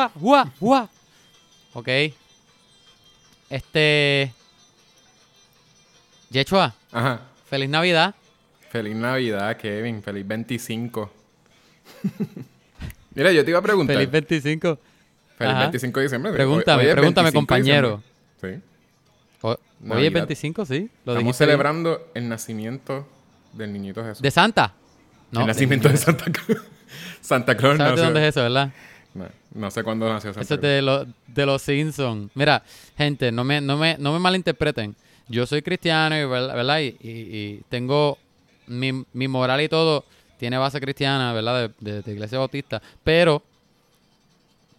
¡Guau, guau, guau! Ok. Este. Yechua, Ajá. feliz Navidad. Feliz Navidad, Kevin. Feliz 25. Mira, yo te iba a preguntar. Feliz 25. Feliz Ajá. 25 de diciembre. Pregúntame, pregúntame, 25 de compañero. Sí. O- Hoy es 25, sí. Lo Estamos celebrando el nacimiento del niñito Jesús. ¿De Santa? el nacimiento de Santa Claus. Santa Claus ¿Sabes de dónde es eso, verdad? No, sé cuándo nació Santa Eso es de, lo- de los Simpsons. Mira, gente, no me, no, me, no me malinterpreten. Yo soy cristiano, y, ¿verdad? ¿verdad? Y, y- y tengo mi, mi moral y todo tiene base cristiana, ¿verdad? De, de- de iglesia bautista. Pero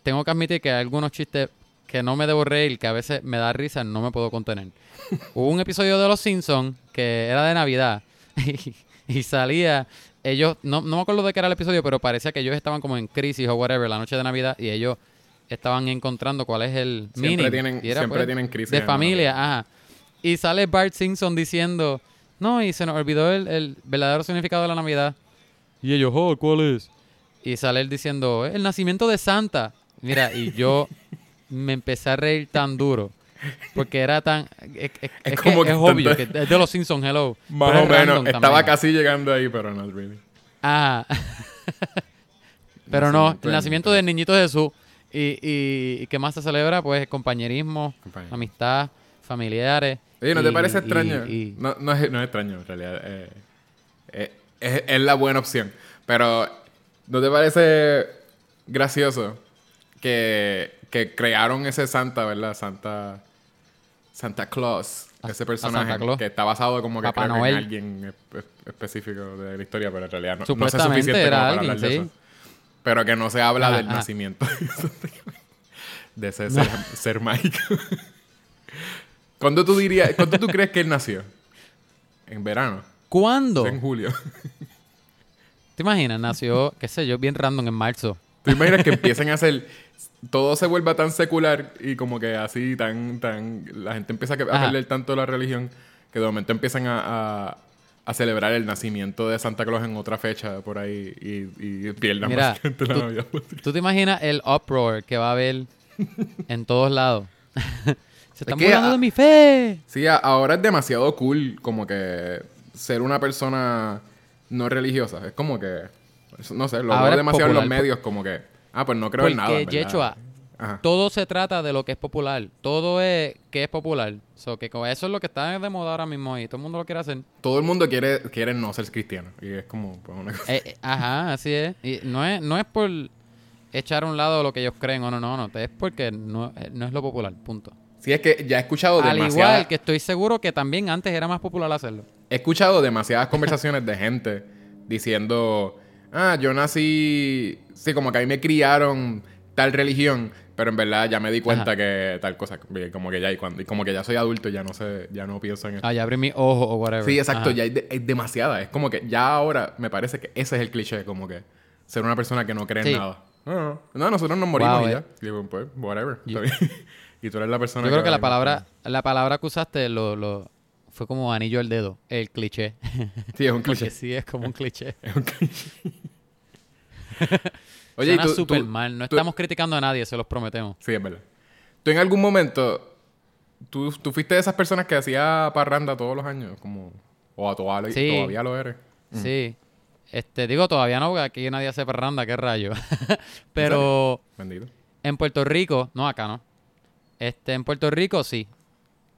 tengo que admitir que hay algunos chistes que no me debo reír, que a veces me da risa, no me puedo contener. Hubo un episodio de Los Simpsons que era de Navidad y, y salía ellos, no, no me acuerdo de qué era el episodio, pero parecía que ellos estaban como en crisis o whatever la noche de Navidad y ellos estaban encontrando cuál es el Siempre tienen- era, siempre pues, tienen crisis De familia, ajá. Y sale Bart Simpson diciendo, no, y se nos olvidó el, el verdadero significado de la Navidad. Y ellos, oh, ¿cuál es? Y sale él diciendo, el nacimiento de Santa. Mira, y yo me empecé a reír tan duro. Porque era tan... Es, es- es como que es obvio, que es de los Simpsons, hello. Más o menos. Estaba también. casi llegando ahí, pero no really. Ajá. Pero no, el nacimiento del niñito Jesús. Y, y, y ¿qué más se celebra? Pues compañerismo, amistad, familiares. Oye, ¿no te parece extraño? No, no, es, no es extraño, en realidad. eh, eh, es, es la buena opción. Pero, ¿no te parece gracioso que, que crearon ese Santa, ¿verdad? Santa... Santa Claus. A- ese personaje Claus. que está basado como que Papá creo que en alguien espe- específico de la historia, pero en realidad no, no sé suficiente era como para alguien, hablar de sí. eso. Pero que no se habla Ajá, del ajá. nacimiento de ese ser, ser mágico. ¿Cuándo tú dirías, cuándo tú crees que él nació? En verano, ¿Cuándo? en julio. ¿Te imaginas? Nació, qué sé yo, bien random en marzo. ¿Tú imaginas que empiecen a hacer todo se vuelva tan secular y como que así tan tan la gente empieza a perder tanto la religión que de momento empiezan a, a- a celebrar el nacimiento de Santa Claus en otra fecha por ahí y, y pierdan Mira, básicamente la tú- Navidad. ¿Tú te imaginas el uproar que va a haber en todos lados? Se están que, burlando de mi fe. Sí, ahora es demasiado cool como que ser una persona no religiosa. Es como que, no sé, lo veo demasiado en los medios como que, ah, pues no creo en nada. Porque. Yechua, Ajá. todo se trata de lo que es popular. Todo es que es popular. So, que eso es lo que está de moda ahora mismo y todo el mundo lo quiere hacer. Todo el mundo quiere, quiere no ser cristiano. Y es como pues, una cosa. Eh, eh, ajá, así es. Y no es, no es por echar a un lado lo que ellos creen o no, no, no. Es porque no, eh, no es lo popular, punto. Sí, es que ya he escuchado Al igual que estoy seguro que también antes era más popular hacerlo. He escuchado demasiadas conversaciones de gente diciendo, ah, yo nací, sí, como que a mí me criaron tal religión, pero en verdad ya me di cuenta Ajá. que tal cosa, como que ya, y cuando, y como que ya soy adulto, ya no sé, ya no pienso en eso. Ah, ya abrí mi ojo o whatever. Sí, exacto, Ajá. ya hay, de- demasiada. Es como que ya ahora me parece que ese es el cliché, como que ser una persona que no cree en nada. No, no, nosotros nos morimos Wow, y eh. ya. Digo, pues, whatever. Y tú eres la persona Yo creo que la palabra, la palabra que usaste lo, lo, fue como anillo al dedo, el cliché. Sí, es un Porque cliché. sí es como un cliché. Es un cliché. Oye, y Suena tú- súper tú- mal. No tú- estamos criticando a nadie, se los prometemos. Sí, es verdad. Tú en algún momento, tú, tú fuiste de esas personas que hacía parranda todos los años, como, o a todavía, Sí. todavía lo eres. Sí. Este, digo, todavía no, porque aquí nadie hace parranda, qué rayo. Pero Bendito. en Puerto Rico, no acá, ¿no? Este, en Puerto Rico sí.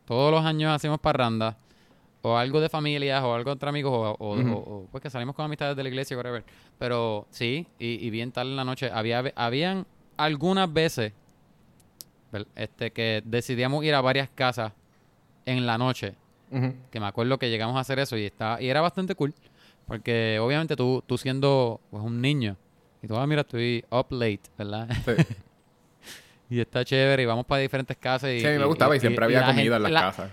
Todos los años hacemos parranda. O algo de familias, o algo entre amigos, o, o- Ujú. o- o, pues que salimos con amistades de la iglesia, whatever. Pero sí, y, y bien tarde en la noche. Había, habían algunas veces este, que decidíamos ir a varias casas en la noche. Que me acuerdo que llegamos a hacer eso y, estaba, y era bastante cool. Porque obviamente tú, tú siendo pues, un niño, y tú, ah, mira, estoy up late, ¿verdad? Sí. Y está chévere y vamos para diferentes casas. Y, Sí, a mí me gustaba y, siempre había comida gente- en las la- casas.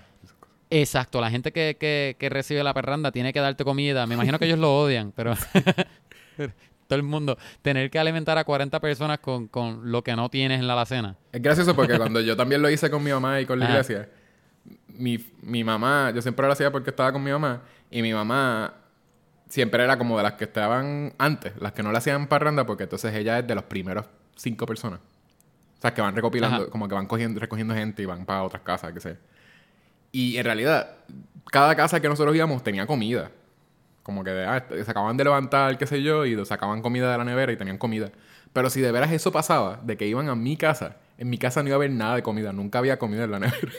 Exacto, la gente que, que, que recibe la perranda tiene que darte comida. Me imagino que ellos lo odian, pero todo el mundo, tener que alimentar a 40 personas con, con lo que no tienes en la alacena. Es gracioso porque cuando yo también lo hice con mi mamá y con la Ajá. iglesia, mi, mi mamá, yo siempre lo hacía porque estaba con mi mamá, y mi mamá siempre era como de las que estaban antes, las que no le hacían parranda, porque entonces ella es de los primeros cinco personas. O sea, que van recopilando, Ajá. como que van cogiendo, recogiendo gente y van para otras casas, que sé. Y en realidad, cada casa que nosotros íbamos tenía comida. Como que ah, se acaban de levantar, qué sé yo, y sacaban comida de la nevera y tenían comida. Pero si de veras eso pasaba, de que iban a mi casa, en mi casa no iba a haber nada de comida, nunca había comida en la nevera.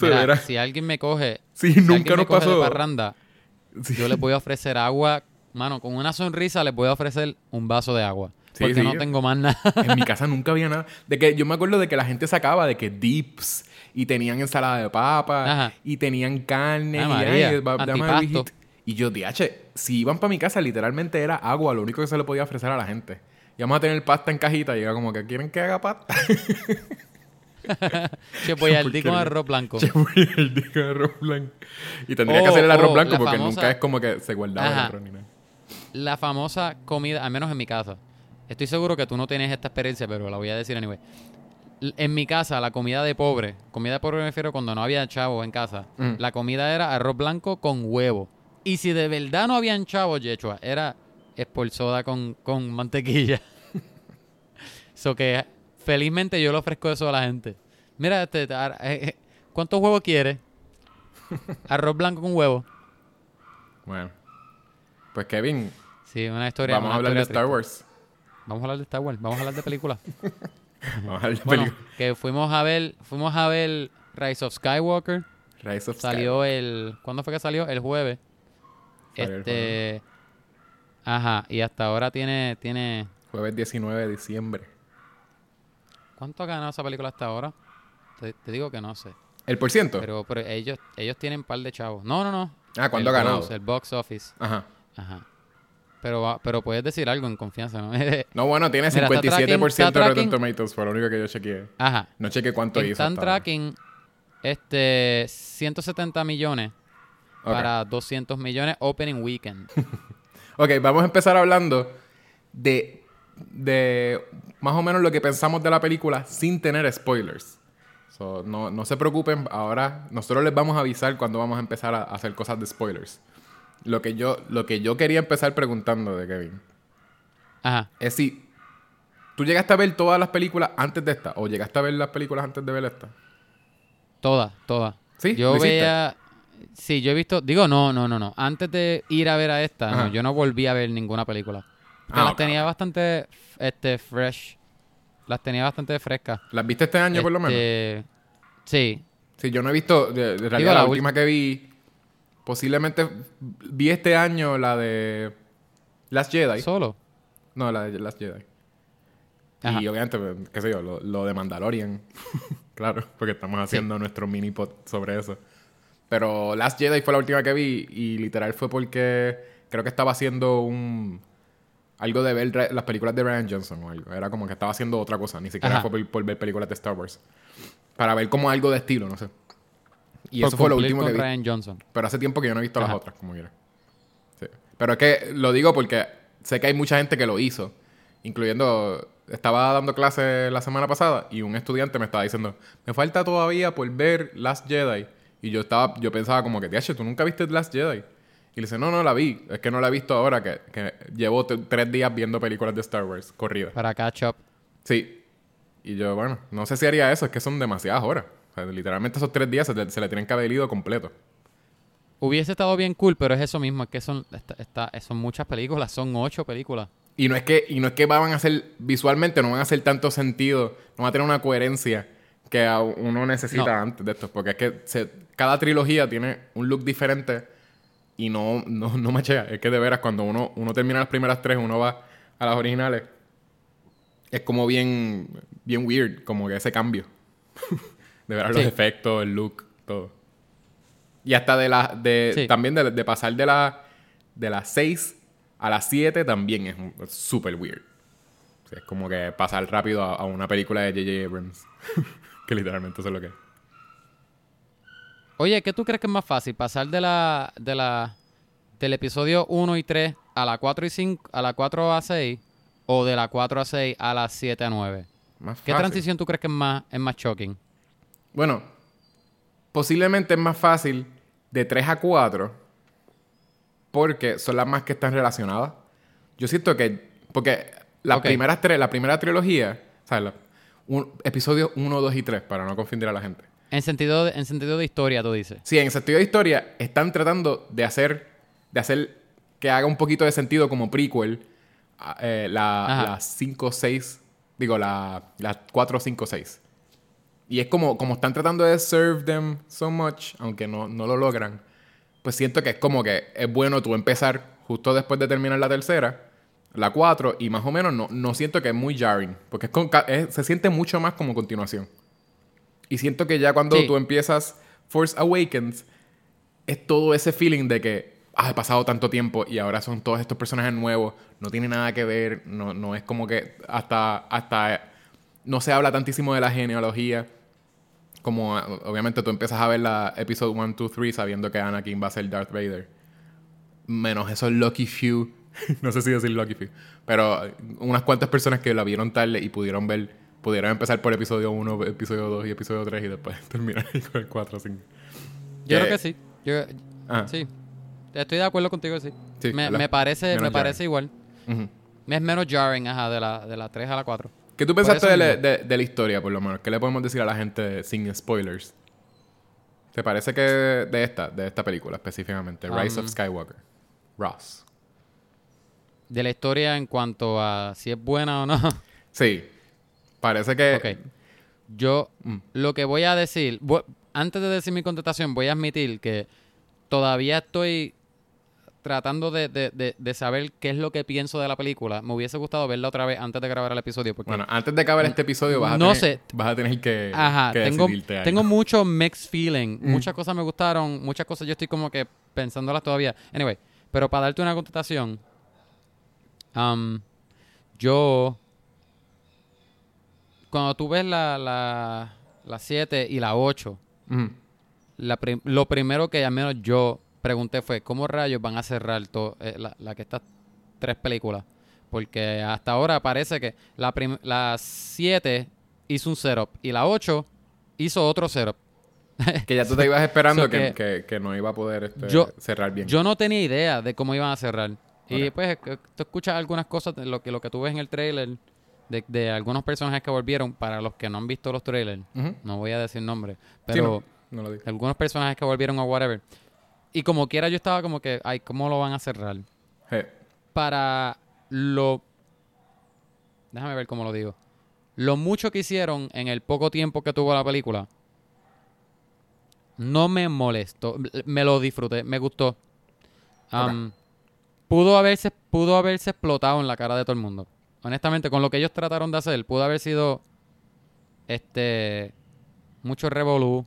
Mira, veras, si alguien me coge, Sí, si nunca nos coge de pasó. parranda, Sí. yo les voy a ofrecer agua, mano, con una sonrisa les voy a ofrecer un vaso de agua, Sí, porque no tengo más nada. En mi casa nunca había nada. De que yo me acuerdo de que la gente sacaba de que dips y tenían ensalada de papa Ajá. y tenían carne Ah, y María, ay, dame. Y yo, DH, si iban para mi casa, literalmente era agua, lo único que se le podía ofrecer a la gente. Íbamos a tener pasta en cajita y era como que quieren que haga pasta. che, voy al con arroz blanco. Che, voy el disco de arroz blanco. Y tendría que hacer el arroz oh, blanco la porque famosa- nunca es como que se guardaba el arroz ni nada. La famosa comida, al menos en mi casa. Estoy seguro que tú no tienes esta experiencia, pero la voy a decir anyway. En mi casa, la comida de pobre, comida de pobre me refiero cuando no había chavos en casa, Mm. la comida era arroz blanco con huevo. Y si de verdad no habían chavos, Yechua, era esporzoda con, con mantequilla. so que felizmente yo le ofrezco eso a la gente. Mira, este, eh, eh, ¿cuántos huevos quieres? Arroz blanco con huevo. Bueno. Pues Kevin, Sí, una historia. vamos una a hablar de Star triste. Wars. Vamos a hablar de Star Wars, vamos a hablar de películas. Vamos a hablar de Bueno, película. que fuimos a ver, fuimos a ver Rise of Skywalker. Rise of Salió el, ¿cuándo fue que salió? El jueves. Salió el este, ajá, y hasta ahora tiene, tiene, Jueves 19 de diciembre. ¿cuánto ha ganado esa película hasta ahora? Te, te digo que no sé, ¿El por ciento? pero, pero ellos, ellos tienen un par de chavos. No, no, no. ah, ¿cuánto el ha ganado? el box office. Ajá. Ajá. Pero, pero puedes decir algo en confianza, ¿no? No, bueno, tiene Mira, está 57% tracking- está de Rotten. Tomatoes, fue lo único que yo chequeé. ajá. No chequeé cuánto hizo. Están tracking este 170 millones Ok. para 200 millones opening weekend. Ok, vamos a empezar hablando de, de más o menos lo que pensamos de la película sin tener spoilers. So, no, no se preocupen, ahora nosotros les vamos a avisar cuando vamos a empezar a hacer cosas de spoilers. Lo que yo, lo que yo quería empezar preguntando de Kevin Ajá. es si tú llegaste a ver todas las películas antes de esta o llegaste a ver las películas antes de ver esta. Todas, todas. ¿Sí? Yo veía. Sí, yo he visto. Digo, no, no, no, no. Antes de ir a ver a esta, no, yo no volví a ver ninguna película. Ah, las tenía bastante este, fresh. Las tenía bastante frescas. ¿Las viste este año por lo menos? Este, Sí. Sí, yo no he visto, de, de realidad Digo, la, la ul- última que vi, posiblemente vi este año la de Last Jedi. Solo. No, la de Last Jedi. Ajá. Y obviamente, qué sé yo, lo, lo de Mandalorian. claro, porque estamos haciendo nuestro mini pod sobre eso. Pero Last Jedi fue la última que vi y literal fue porque creo que estaba haciendo un... Algo de ver las películas de Ryan Johnson o algo. Era como que estaba haciendo otra cosa. Ni siquiera Ajá. fue por, por ver películas de Star Wars. Para ver como algo de estilo, no sé. Y Por eso fue lo último que vi. Ryan Johnson. Pero hace tiempo que yo no he visto Ajá. las otras, como quiera. Sí. Pero es que lo digo porque sé que hay mucha gente que lo hizo. Incluyendo, estaba dando clases la semana pasada y un estudiante me estaba diciendo, me falta todavía por ver Last Jedi. Y yo estaba, yo pensaba como que, "Tiache, ¿tú nunca viste Last Jedi? Y le dice, no, no la vi. Es que no la he visto ahora, que, que llevo tres días viendo películas de Star Wars corridas. Para catch up. Sí. Y yo, bueno, no sé si haría eso, es que son demasiadas horas. O sea, literalmente esos tres días se, le- se le tienen que haber ido completo. Hubiese estado bien cool, pero es eso mismo. Es que son, está- está- son muchas películas. Son ocho películas. Y no es que, y no es que van a hacer, visualmente no van a hacer tanto sentido, no van a tener una coherencia que uno necesita No. antes de esto. Porque es que se- cada trilogía tiene un look diferente y no, no, no machea. Es que de veras, cuando uno, uno termina las primeras tres, uno va a las originales, es como bien, bien weird, como que ese cambio. de ver los Sí. efectos, el look, todo. Y hasta de la, de, Sí. también de, de pasar de la, de las 6 a las 7 también es súper weird. O sea, es como que pasar rápido a, a una película de J.J. Abrams. que literalmente eso es lo que es. Oye, ¿qué tú crees que es más fácil? ¿Pasar de la, de la, del episodio 1 y 3 a la 4 y 5, a la 4 a 6? ¿O de la 4 a 6 a la 7 a 9? Más ¿Qué fácil. transición tú crees que es más, es más shocking? Bueno, posiblemente es más fácil de 3 a 4. porque son las más que están relacionadas. Yo siento que. Porque las Ok. primeras tres, la primera trilogía, ¿sabes? Episodios 1, 2 y 3, para no confundir a la gente. En sentido de, en sentido de historia, tú dices. Sí, en sentido de historia, están tratando de hacer, de hacer que haga un poquito de sentido como prequel a- eh, la, Ajá. la 5, 6, digo, la, la 4, 5, 6. Y es como, como están tratando de serve them so much, aunque no, no lo logran, pues siento que es como que es bueno tú empezar justo después de terminar la tercera, la 4, y más o menos no, no siento que es muy jarring, porque es con es- se siente mucho más como continuación. Y siento que ya cuando Sí. tú empiezas Force Awakens, es todo ese feeling de que ah, ha pasado tanto tiempo y ahora son todos estos personajes nuevos, no tiene nada que ver, no, no es como que hasta, hasta no se habla tantísimo de la genealogía. Como ah, obviamente tú empiezas a ver la episodio 1, 2, 3 sabiendo que Anakin va a ser Darth Vader. Menos esos lucky few, no sé si decir lucky few, pero unas cuantas personas que la vieron tarde y pudieron ver, pudieron empezar por episodio 1, episodio 2 y episodio 3 y después terminar con el 4, 5. Yo creo que sí. Yo, Ah. Sí. Estoy de acuerdo contigo, sí. Sí, me, me parece, me jarring. parece igual. Ujú. Es menos jarring, ajá, de la, de la 3 a la 4. ¿Qué tú pensaste de de- de la historia, por lo menos? ¿Qué le podemos decir a la gente sin spoilers? ¿Te parece que de esta, de esta película específicamente, Rise of Um, Skywalker, Ross? De la historia en cuanto a si es buena o no. Sí, parece que... Ok. Yo Mm. lo que voy a decir, antes de decir mi contestación, voy a admitir que todavía estoy tratando de, de- de- de saber qué es lo que pienso de la película. Me hubiese gustado verla otra vez antes de grabar el episodio. Porque, Bueno, antes de acabar este episodio vas a, No tener, sé. vas a tener que, ajá, que tengo, decidirte algo. tengo mucho mixed feeling. Mm. Muchas cosas me gustaron, muchas cosas yo estoy como que pensándolas todavía. Anyway, pero para darte una contestación, um, yo cuando tú ves la, la, la 7 y la 8, Ujú. la prim- lo primero que al menos yo pregunté fue, ¿cómo rayos van a cerrar eh, la, la que estas tres películas? Porque hasta ahora parece que la, la 7 hizo un setup y la 8 hizo otro setup. Que ya tú te ibas esperando So que, que- que- que no iba a poder este, Yo- cerrar bien. Yo no tenía idea de cómo iban a cerrar. Y pues eh, tú escuchas algunas cosas, de lo que, lo que tú ves en el trailer, de, de algunos personajes que volvieron, para los que no han visto los trailers, no voy a decir nombres, Sí, pero... no, no lo digo. algunos personajes que volvieron a whatever. Y como quiera yo estaba como que, ay, ¿cómo lo van a cerrar? Para lo... Déjame ver cómo lo digo. Lo mucho que hicieron en el poco tiempo que tuvo la película, no me molestó. Me lo disfruté, me gustó. Um, pudo, haberse, pudo haberse explotado en la cara de todo el mundo. Honestamente, con lo que ellos trataron de hacer, pudo haber sido este mucho revolú.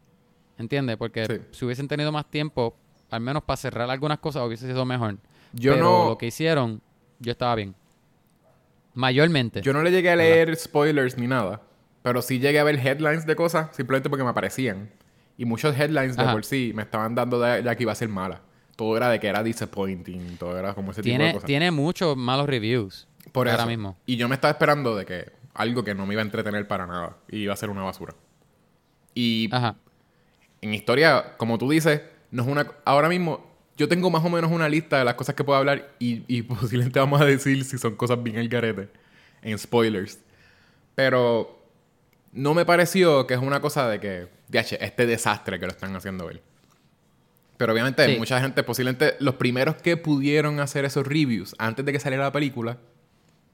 ¿Entiendes? Porque Sí. si hubiesen tenido más tiempo, al menos para cerrar algunas cosas, hubiese sido mejor. Yo Pero no... lo que hicieron, yo estaba bien. Mayormente. Yo no le llegué a leer spoilers ni nada, pero sí llegué a ver headlines de cosas simplemente porque me aparecían. Y muchos headlines de por sí me estaban dando de, que iba a ser mala. Todo era de que era disappointing, todo era como ese tipo de tiene, cosas. tiene muchos malos reviews. por ahora eso. mismo. Y yo me estaba esperando de que algo que no me iba a entretener para nada y iba a ser una basura. Y Ajá. en historia, como tú dices, no es una... Ahora mismo, yo tengo más o menos una lista de las cosas que puedo hablar y, y posiblemente vamos a decir si son cosas bien al garete en spoilers. Pero no me pareció que es una cosa de que, DH, este desastre que lo están haciendo ver. Pero obviamente Sí. mucha gente, posiblemente los primeros que pudieron hacer esos reviews antes de que saliera la película,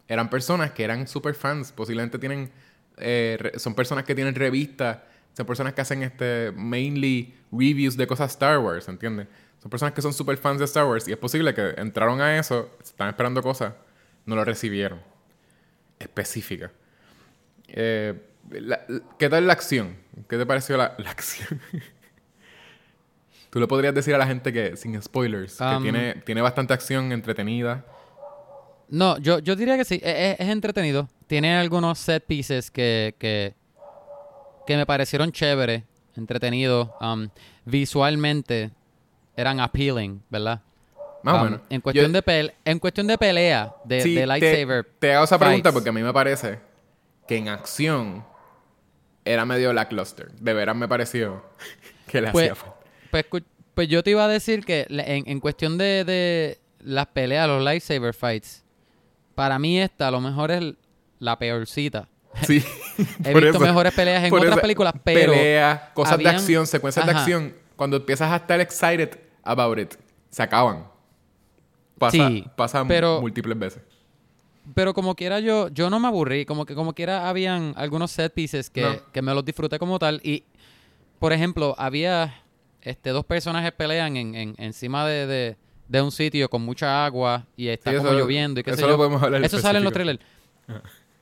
eran personas que eran super fans. Posiblemente tienen, eh, son personas que tienen revistas, son personas que hacen este, mainly reviews de cosas Star Wars, ¿entiendes? Son personas que son super fans de Star Wars y es posible que entraron a eso, están esperando cosas, no lo recibieron. Específica. Eh, la- ¿Qué tal la acción? ¿Qué te pareció la, la acción? Tú le podrías decir a la gente que, sin spoilers, que Um, tiene, tiene bastante acción entretenida. No, yo, yo diría que sí. e- Es, es entretenido. Tiene algunos set pieces que, que, que me parecieron chéveres, entretenidos. um, visualmente eran appealing, ¿verdad? Más o Um, menos. En cuestión, Yo- de pel- en cuestión de pelea, de, Sí, de te- lightsaber. Te, hago esa pregunta porque a mí me parece que en acción era medio lackluster. De veras me pareció que le Pues, hacía falta. pues, pues yo te iba a decir que en, en cuestión de, de, las peleas, los lightsaber fights, para mí esta a lo mejor es la peorcita. Sí. He visto eso- mejores peleas en por otras películas, pero Peleas, cosas de acción, secuencias de acción. Cuando empiezas a estar excited about it, se acaban. Pasa, Sí, pasa pero- múltiples veces. Pero como quiera yo, yo no me aburrí, como que como quiera habían algunos set pieces que, No. que me los disfruté como tal. Y, por ejemplo, había este dos personajes pelean en, en- encima de, de- de un sitio con mucha agua y está Sí, como lloviendo y qué sé eso lo yo. podemos hablar Eso sale en los trailers.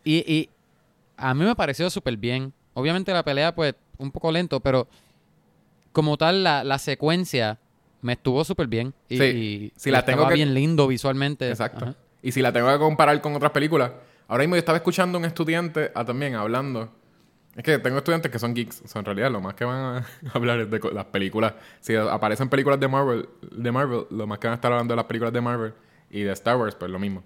Y, y a mí me pareció súper bien. Obviamente la pelea, pues, un poco lento, pero como tal, la, la secuencia me estuvo súper bien. Y, Sí, y- si la tengo estaba que- bien lindo visualmente. Exacto. Ajá. Y si la tengo que comparar con otras películas, ahora mismo yo estaba escuchando a un estudiante ah, también hablando. Es que tengo estudiantes que son geeks. O sea, en realidad, lo más que van a hablar es de las películas. Si aparecen películas de Marvel, de Marvel, lo más que van a estar hablando de las películas de Marvel y de Star Wars, pues lo mismo.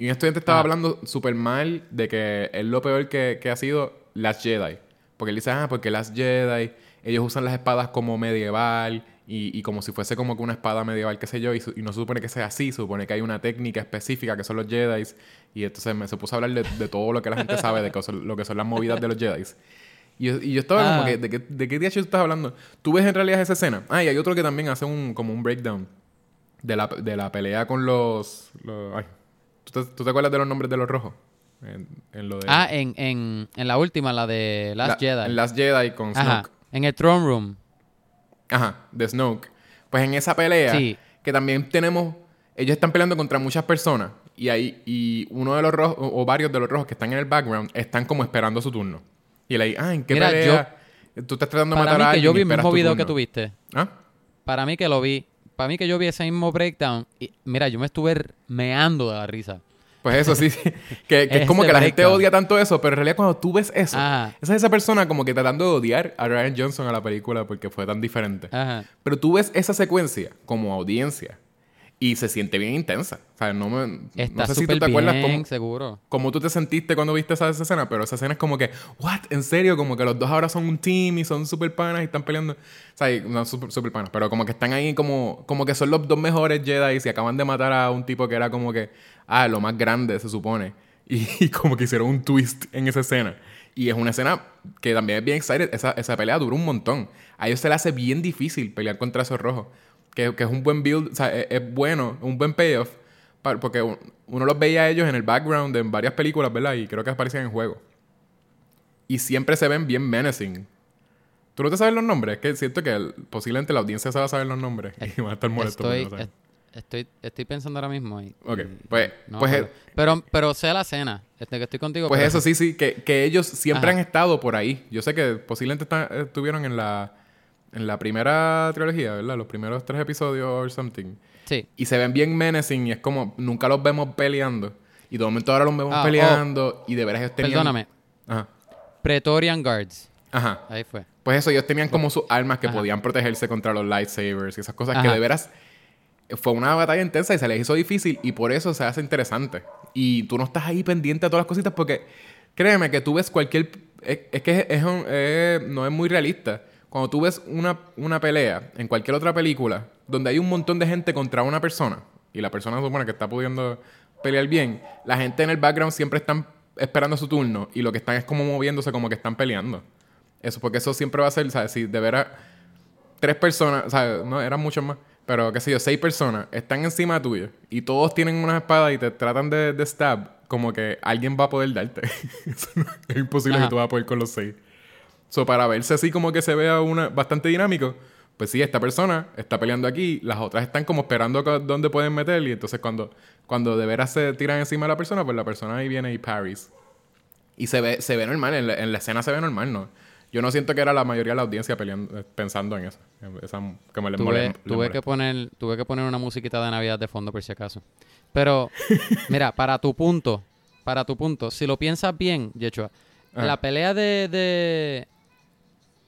Y un estudiante estaba Ah. hablando súper mal de que es lo peor que, que ha sido Last Jedi. Porque él dice, ah, porque Last Jedi, ellos usan las espadas como medieval y, y como si fuese como que una espada medieval, qué sé yo, y, su- y no se supone que sea así, se supone que hay una técnica específica que son los Jedi. Y entonces me se puso a hablar de, de todo lo que la gente sabe de cosas- lo que son las movidas de los Jedi. Y yo, y yo estaba Ah. como que, ¿de qué, ¿de qué día tú estás hablando? ¿Tú ves en realidad esa escena? Ah, y hay otro que también hace un, como un breakdown de la, de la pelea con los... los- ay, ¿tú, te, tú te acuerdas de los nombres de los rojos? En, en lo de... Ah, en, en, en la última, la de Last la- Jedi. En Last Jedi con Ajá. Snoke. En el Throne Room. Ajá, de Snoke. Pues en esa pelea, Sí. que también tenemos... Ellos están peleando contra muchas personas. Y ahí, y uno de los rojos, o o varios de los rojos que están en el background, están como esperando su turno. Y él ahí, ah, ¿en qué Mira, pelea? Tú estás tratando de matar mí a que alguien yo y vi el mismo video que tuviste. ¿Ah? Para mí que lo vi. Para mí que yo vi ese mismo breakdown. Y mira, yo me estuve meando de la risa. Pues eso sí, que, que es como que la gente odia tanto eso, pero en realidad cuando tú ves eso, Ajá. esa es esa persona como que tratando de odiar a Ryan Johnson a la película porque fue tan diferente. Ajá. Pero tú ves esa secuencia como audiencia y se siente bien intensa. O sea, no, me, Está no sé si tú te acuerdas cómo, seguro. cómo tú te sentiste cuando viste esa, esa escena, pero esa escena es como que, ¿what? ¿En serio? Como que los dos ahora son un team y son super panas y están peleando. O sea, y- no super, super panas, pero como que están ahí como, como que son los dos mejores Jedi y acaban de matar a un tipo que era como que, ah, lo más grande se supone. Y, y como que hicieron un twist en esa escena. Y es una escena que también es bien excited. Esa, esa pelea dura un montón. A ellos se les hace bien difícil pelear contra esos rojos. Que, que es un buen build, o sea, es, es bueno, un buen payoff. pa- Porque un- uno los veía a ellos en el background en varias películas, ¿verdad? Y creo que aparecían en juego. Y siempre se ven bien menacing. ¿Tú no te sabes los nombres? Es que siento que el- posiblemente la audiencia se va a saber los nombres. Y van a estar molestos. Estoy, no saben. est- estoy, estoy pensando ahora mismo. Y, Ok, pues- no, pues pero, el- pero, pero sé la escena. Este, que estoy contigo. Pues pero- eso sí, sí, que, que ellos siempre Ajá. han estado por ahí. Yo sé que posiblemente eh, estuvieron en la, en la primera trilogía, ¿verdad? Los primeros tres episodios or something. Sí. Y se ven bien menacing y es como nunca los vemos peleando. Y de momento ahora los vemos Ah, peleando y de veras ellos tenían... Perdóname. Ajá. Pretorian Guards. Ajá. Ahí fue. Pues eso, ellos tenían como sus armas que Ajá. podían protegerse contra los lightsabers y esas cosas que de veras fue una batalla intensa y se les hizo difícil y por eso se hace interesante. Y tú no estás ahí pendiente de todas las cositas porque créeme que tú ves cualquier... Es, es que es un- eh, no es muy realista. Cuando tú ves una, una pelea en cualquier otra película donde hay un montón de gente contra una persona y la persona supone que está pudiendo pelear bien, la gente en el background siempre están esperando su turno y lo que están es como moviéndose como que están peleando. Eso, porque eso siempre va a ser, ¿sabes? Si de veras tres personas, ¿sabes? No, eran muchos más, pero qué sé yo, seis personas están encima tuyo y todos tienen unas espadas y te tratan de, de stab, como que alguien va a poder darte. Es imposible Ajá. que tú vas a poder con los seis. So, para verse así como que se vea una, bastante dinámico, pues sí, esta persona está peleando aquí, las otras están como esperando dónde pueden meter y entonces cuando, cuando de veras se tiran encima de la persona, pues la persona ahí viene y parries. Y se ve, se ve normal, en la, en la escena se ve normal, ¿no? Yo no siento que era la mayoría de la audiencia peleando, eh, pensando en eso. En Esa, Tuve, que poner, tuve que poner una musiquita de Navidad de fondo por si acaso. Pero, mira, para tu punto, para tu punto, si lo piensas bien, Yechua, Ajá. la pelea de, de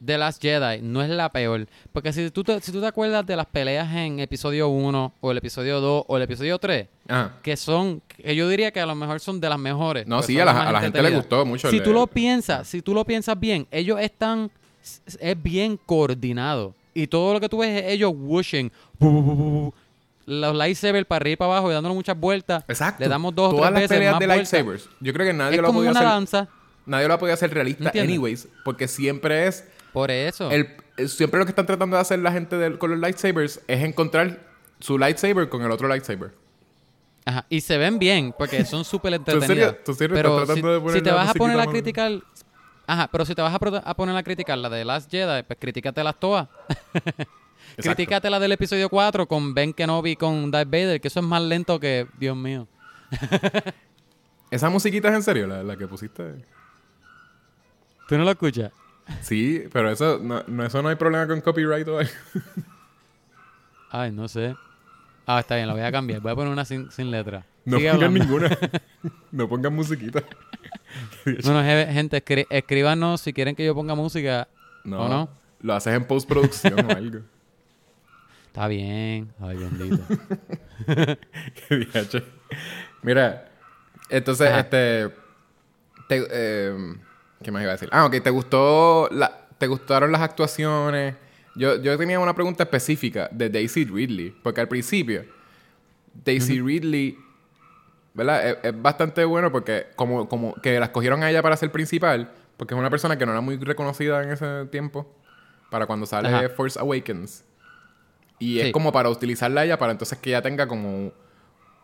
The Last Jedi no es la peor. Porque si tú, te, si tú te acuerdas de las peleas en episodio 1, o el episodio 2, o el episodio 3, Ajá. que son, que yo diría que a lo mejor son de las mejores. No, sí, a la, a la gente le gustó mucho. Si el tú lo piensas, si tú lo piensas bien, ellos están, es bien coordinado. Y todo lo que tú ves es ellos whooshing. bu, bu, bu, bu, bu. los lightsabers para arriba y para abajo y dándole muchas vueltas. Exacto. Le damos dos o Todas tres las veces peleas más de vueltas. lightsabers. Yo creo que nadie Es lo ha podido una hacer. danza. Nadie lo ha podido hacer realista, ¿Entiendes? anyways, porque siempre es Por eso. el, el- siempre lo que están tratando de hacer la gente del- con los lightsabers es encontrar su lightsaber con el otro lightsaber. Ajá, y se ven bien porque son súper en entretenidas. serio? ¿Tú serio pero estás tratando si, de poner si te la vas a poner a criticar... Ajá, pero si te vas a, poner a criticar la de Last Jedi, pues critícatelas todas. Critícate la del episodio 4 con Ben Kenobi con Darth Vader, que eso es más lento que... Dios mío. ¿Esa musiquita es en serio la, la que pusiste? ¿Tú no lo escuchas? Sí, pero eso no, no- eso no hay problema con copyright o algo. Ay, no sé. Ah, está bien, la voy a cambiar. Voy a poner una sin, sin letra. No Sigue pongan hablando. ninguna. no pongan musiquita. No, no, je- gente, escri- escríbanos si quieren que yo ponga música. No, ¿O no? Lo haces en postproducción o algo. Está bien. Ay, bendito. Qué diache. Mira, entonces, Ajá. este. te- eh, ¿Qué más iba a decir? Ah, ok, ¿te gustó la, ¿te gustaron las actuaciones? Yo, yo tenía una pregunta específica de Daisy Ridley, porque al principio, Daisy Ridley, ¿verdad? Es, es bastante bueno porque como, como que la escogieron a ella para ser principal, porque es una persona que no era muy reconocida en ese tiempo, para cuando sale Ajá. Force Awakens. Y es como para utilizarla a ella para entonces que ella tenga como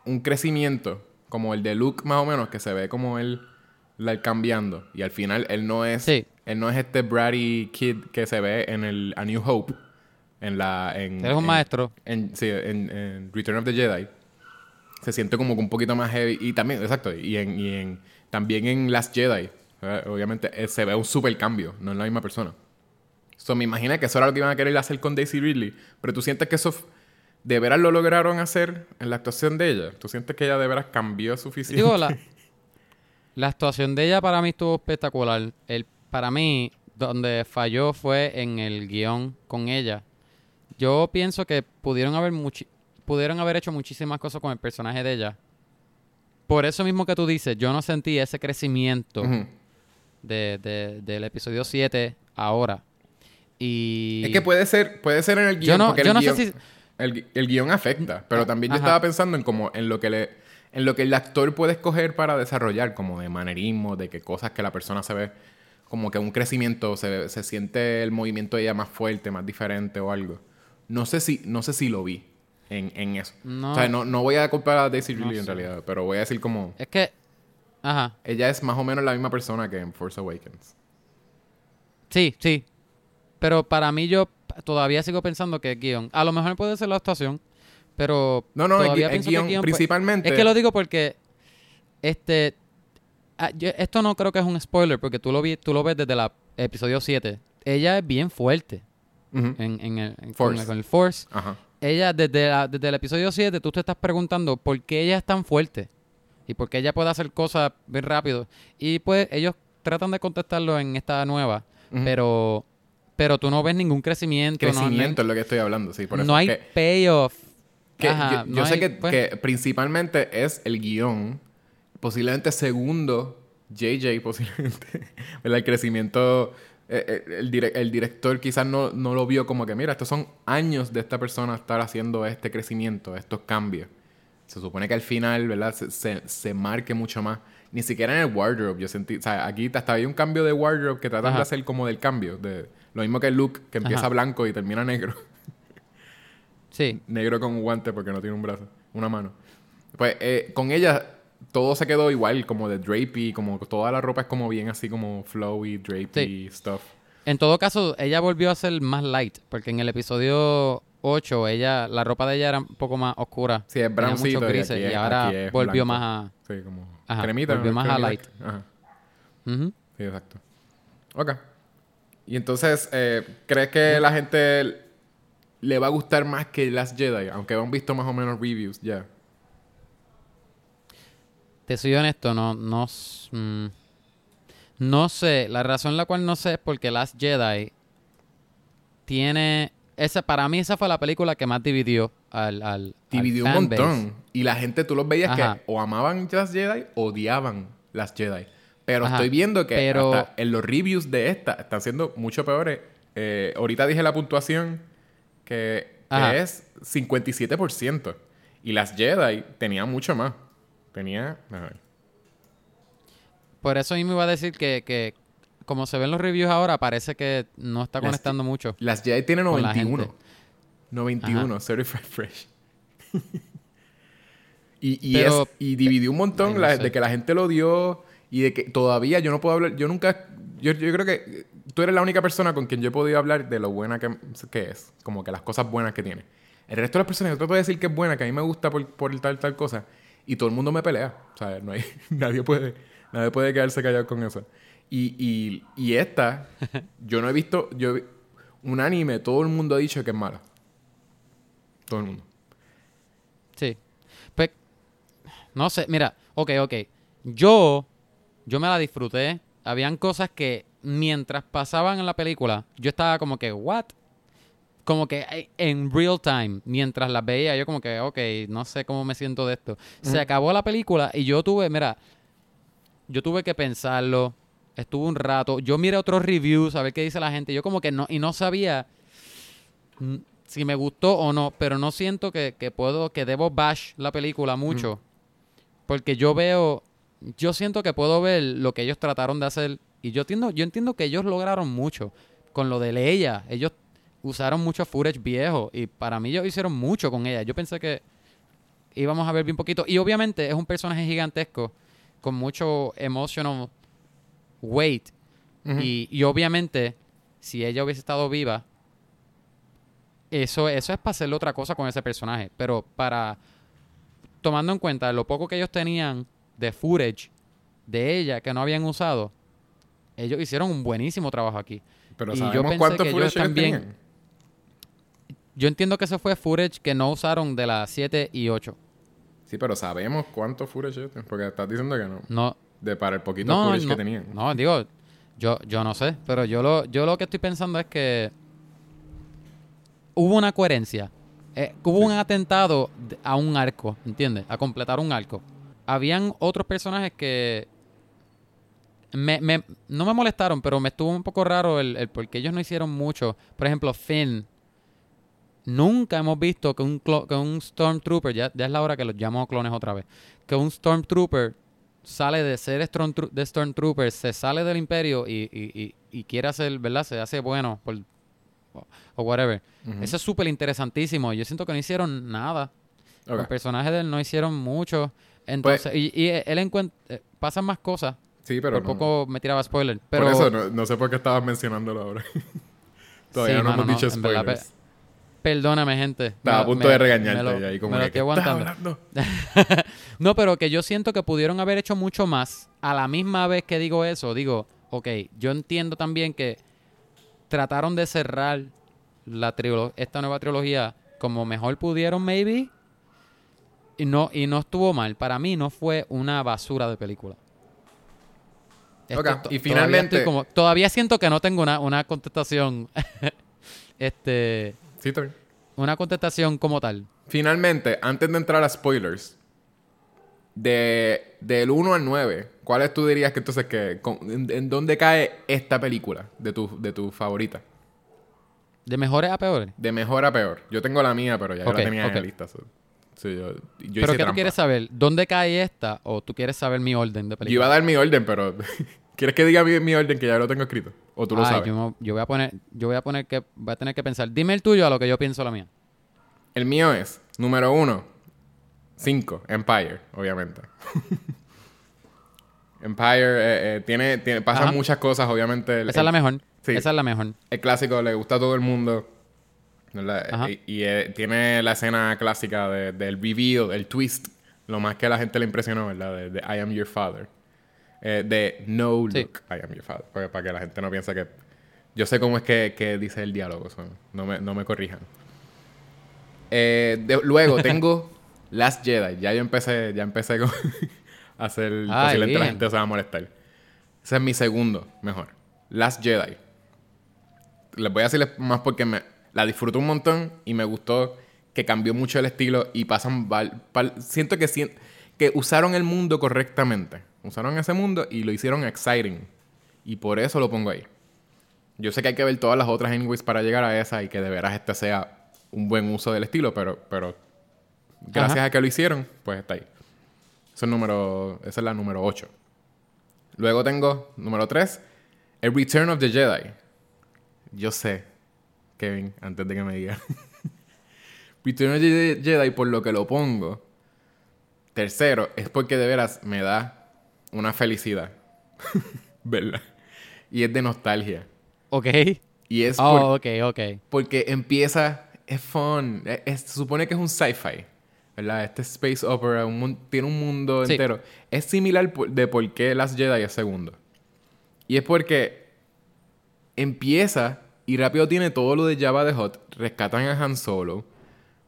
un crecimiento, como el de Luke más o menos, que se ve como él la ir cambiando. Y al final él no es Sí. él no es este bratty kid que se ve en el A New Hope. En la. En, Eres un en- maestro. En, sí, en, en Return of the Jedi. Se siente como que un poquito más heavy. Y también, exacto. Y en, y en también en Last Jedi. ¿verdad? Obviamente eh, se ve un super cambio. No es la misma persona. So, me imagino que eso era lo que iban a querer hacer con Daisy Ridley. Pero tú sientes que eso de veras lo lograron hacer en la actuación de ella. Tú sientes que ella de veras cambió suficiente. Digo, la, la actuación de ella para mí estuvo espectacular. El, para mí, donde falló fue en el guion con ella. Yo pienso que pudieron haber, pudieron haber hecho muchísimas cosas con el personaje de ella. Por eso mismo que tú dices, yo no sentí ese crecimiento de, de- del episodio 7 ahora. Y... Es que puede ser, puede ser en el guion. Yo no- porque yo el no sé guion, si- El, el guion afecta. Pero también yo Ajá. estaba pensando en como en lo que le. En lo que el actor puede escoger para desarrollar, como de manerismo, de que cosas que la persona se ve, como que un crecimiento, se, se siente el movimiento de ella más fuerte, más diferente o algo. No sé si, no sé si lo vi en, en eso. No. O sea, no, no voy a culpar a Daisy No Ridley en realidad, pero voy a decir como. Es que... Ajá. Ella es más o menos la misma persona que en Force Awakens. Sí, sí. Pero para mí yo todavía sigo pensando que es guion. A lo mejor puede ser la actuación, pero No, no, todavía que guion, principalmente- Es que lo digo porque este ah, yo- esto no creo que es un spoiler porque tú lo vi, tú lo ves desde el episodio 7. Ella es bien fuerte en, en el, en- Force. Con, el, con el Force. Ajá. Ella desde, la- desde el episodio 7 tú te estás preguntando por qué ella es tan fuerte y por qué ella puede hacer cosas bien rápido. Y pues ellos tratan de contestarlo en esta nueva, pero pero tú no ves ningún crecimiento. no- Crecimiento es lo que estoy hablando, sí. Por no, hay payoff. Que Ajá, yo no sé hay, que, pues, que principalmente es el guion, posiblemente segundo, JJ posiblemente, el crecimiento, eh, eh, el, dire- el director quizás no, no lo vio como que, mira, estos son años de esta persona estar haciendo este crecimiento, estos cambios. Se supone que al final, ¿verdad? Se, se, se marque mucho más. Ni siquiera en el wardrobe, yo sentí, o sea, aquí hasta había un cambio de wardrobe que tratan Ajá. de hacer como del cambio, de lo mismo que Luke, que empieza Ajá. blanco y termina negro. Sí. negro con un guante porque no tiene un brazo, una mano. Pues eh, con ella todo se quedó igual, como de drapey, como toda la ropa es como bien así como flowy, drapey stuff. En todo caso, ella volvió a ser más light, porque en el episodio 8, ella, la ropa de ella era un poco más oscura. Sí, es browncito muchos y grises, aquí y, es- ahora volvió blanco. más Sí, como Ajá, cremita. volvió más a light. Ajá, a... Sí, exacto. Ok. Y entonces, eh, ¿crees que la gente le va a gustar más que Last Jedi? Aunque han visto más o menos reviews ya. Te soy honesto, no, no, mm, no sé. La razón la cual no sé es porque Last Jedi tiene, esa, para mí esa fue la película que más dividió al, al al Dividió un montón. Y la gente, tú los veías Ajá. que o amaban Last Jedi o odiaban Last Jedi. Pero Ajá. estoy viendo que Pero- hasta en los reviews de esta están siendo mucho peores. Eh, ahorita dije la puntuación que Ajá. es 57%. Y las Jedi tenían mucho más. Tenía... Por eso mismo iba a decir que, que como se ven los reviews ahora, parece que no está Las- conectando mucho. Las Jedi tienen Con la 91. gente. 91, Certified Fresh. y, y, Pero- es- y dividió un montón no la- de que la gente lo odió y de que todavía yo no puedo hablar. Yo nunca. Yo, yo creo que tú eres la única persona con quien yo he podido hablar de lo buena que, que es. Como que las cosas buenas que tiene. El resto de las personas, yo te puedo decir que es buena, que a mí me gusta por, por tal, tal cosa. Y todo el mundo me pelea. O sea, no hay, nadie, puede, nadie puede quedarse callado con eso. Y, y, y esta, yo no he visto. Yo, un anime, todo el mundo ha dicho que es mala. Todo el mundo. Sí. Pues, no sé, mira, ok, ok. Yo, yo me la disfruté. Habían cosas que mientras pasaban en la película, yo estaba como que, ¿what? Como que eh, en real time, mientras las veía, yo como que, ok, no sé cómo me siento de esto. Se acabó la película y yo tuve, mira, yo tuve que pensarlo. Estuve un rato. Yo miré otros reviews a ver qué dice la gente. Yo como que no, y no sabía si me gustó o no, pero no siento que, que puedo, que debo bash la película mucho. Porque yo veo, yo siento que puedo ver lo que ellos trataron de hacer. Y yo entiendo, yo entiendo que ellos lograron mucho. Con lo de Leia, ellos usaron mucho footage viejo. Y para mí ellos hicieron mucho con ella. Yo pensé que íbamos a ver bien poquito. Y obviamente es un personaje gigantesco. Con mucho emotional weight. Y obviamente, si ella hubiese estado viva, eso, eso es para hacerle otra cosa con ese personaje. Pero para. Tomando en cuenta lo poco que ellos tenían de footage de ella que no habían usado, ellos hicieron un buenísimo trabajo aquí. Pero Y yo sabemos pensé que ellos también- tenían. Yo entiendo que eso fue footage que no usaron de las 7 y 8. Sí, pero sabemos cuántos footage ellos tienen. Porque estás diciendo que no. No, De para el poquito no, footage no, que tenían. no, digo, yo, yo no sé, pero yo lo, yo lo que estoy pensando es que hubo una coherencia. Eh, hubo un atentado a un arco, ¿entiendes? A completar un arco. Habían otros personajes que me, me- no me molestaron, pero me estuvo un poco raro el, el porque ellos no hicieron mucho. Por ejemplo, Finn. Nunca hemos visto que un, que un Stormtrooper, ya, ya es la hora que los llamo clones otra vez, que un Stormtrooper sale de ser Stormtro- de Stormtrooper, se sale del imperio y, y- y- y quiere hacer, ¿verdad? Se hace bueno por, o, whatever. Eso es súper interesantísimo. Yo siento que no hicieron nada. Los personajes de él no hicieron mucho. Entonces, y, y él encuentra... pasan más cosas. Sí, pero por no. poco me tiraba spoiler. Pero Por eso no, no sé por qué estabas mencionándolo ahora. Todavía Sí, no mano, hemos dicho en verdad, spoilers. perdóname, gente. Estaba a punto me- de regañarte me lo- y ahí como me lo que, estoy ¿qué estás aguantando. No, pero que yo siento que pudieron haber hecho mucho más. A la misma vez que digo eso, digo, ok, yo entiendo también que trataron de cerrar la esta nueva trilogía como mejor pudieron, maybe. Y no, y no estuvo mal. Para mí no fue una basura de película. Y finalmente- como- todavía siento que no tengo una, una contestación. este. Sí. Una contestación como tal. Finalmente, antes de entrar a spoilers, de, del 1 al 9, ¿cuáles tú dirías que entonces que con- en, en dónde cae esta película de tu, de tu favorita? De mejores a peores. De mejor a peor. Yo tengo la mía, pero ya yo Ok, la tenía en ok. la lista. so- sí, yo, yo ¿Pero hice qué tú quieres saber? ¿Dónde cae esta? ¿O tú quieres saber mi orden de Yo iba a película? dar mi orden, pero ¿quieres que diga mi, mi orden que ya lo tengo escrito? ¿O tú lo sabes? Yo, yo voy a poner, yo voy a poner que, voy a tener que pensar. Dime el tuyo a lo que yo pienso la mía. El mío es, número uno, 5, Empire, obviamente. Empire eh, eh, tiene, tiene, pasan Ajá. muchas cosas, obviamente. El, Esa es la mejor. sí. Esa es la mejor. el clásico le gusta a todo el mundo. Y, y, eh, tiene la escena clásica de- del reveal, el twist. Lo más que a la gente le impresionó, ¿verdad? De, de I am your father. Eh, de no Sí. look, I am your father. Porque- para que la gente no piense que... Yo sé cómo es que, que dice el diálogo. no, me, no me corrijan. Eh, de- luego tengo Last Jedi. Ya yo empecé, ya empecé con a hacer... Posiblemente la gente se va a molestar. Ese es mi segundo mejor. Last Jedi. Les voy a decirles más porque me, la disfruto un montón y me gustó que cambió mucho el estilo y pasan... siento que, que usaron el mundo correctamente. Usaron ese mundo y lo hicieron exciting. Y por eso lo pongo ahí. Yo sé que hay que ver todas las otras anyways para llegar a esa y que de veras este sea un buen uso del estilo, pero, pero gracias Ajá. a que lo hicieron, pues está ahí. Eso es número, esa es la número 8. Luego tengo, número 3, El Return of the Jedi. Yo sé, Kevin, antes de que me diga. The Jedi, por lo que lo pongo. Tercero, es porque de veras me da una felicidad. ¿Verdad? Y es de nostalgia. Ok. Y es por- Oh, ok, ok. porque empieza, es fun, es- es- se supone que es un sci-fi, ¿verdad? Este space opera un tiene un mundo Sí. entero. Es similar de por qué Last Jedi es segundo. Y es porque empieza y rápido tiene todo lo de Java de Hot, rescatan a Han Solo,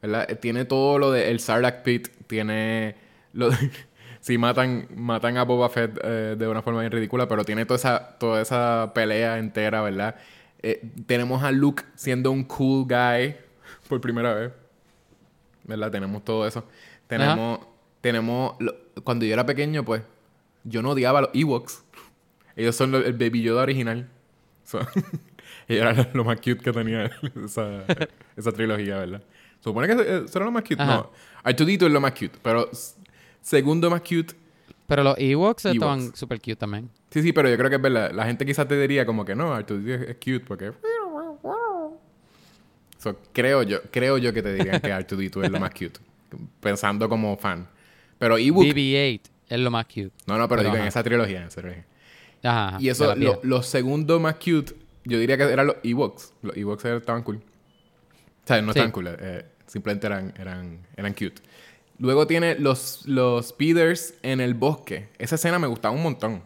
¿verdad? Eh, Tiene todo lo de el Sarlacc Pit, tiene lo de... Sí, matan, matan a Boba Fett eh, de una forma bien ridícula, pero tiene toda esa, toda esa pelea entera, ¿verdad? Eh, tenemos a Luke siendo un cool guy por primera vez. ¿Verdad? Tenemos todo eso. Tenemos, tenemos, lo- cuando yo era pequeño, pues, yo no odiaba a los Ewoks. Ellos son lo- el Baby Yoda original. So, eran lo, lo más cute que tenía esa, esa trilogía, ¿verdad? Supone que era lo más cute. Ajá. No, Artudito es lo más cute, pero segundo más cute. Pero los Ewoks estaban Ewoks. super cute también. Sí, sí, pero yo creo que es verdad. La gente quizás te diría como que no, Artudito es, cute porque... So, creo yo, creo yo que te dirían que Artudito es lo más cute. Pensando como fan. Pero Ewok... BB-8 es lo más cute. No, no, pero digo en esa trilogía, en esa trilogía. Ajá, ajá, Y eso, lo- vieja. los segundos más cute, yo diría que eran los Ewoks. Los Ewoks estaban cool. O sea, no Sí. estaban cool, eh, simplemente eran, eran, eran cute. Luego tiene los, los speeders en el bosque. Esa escena me gustaba un montón.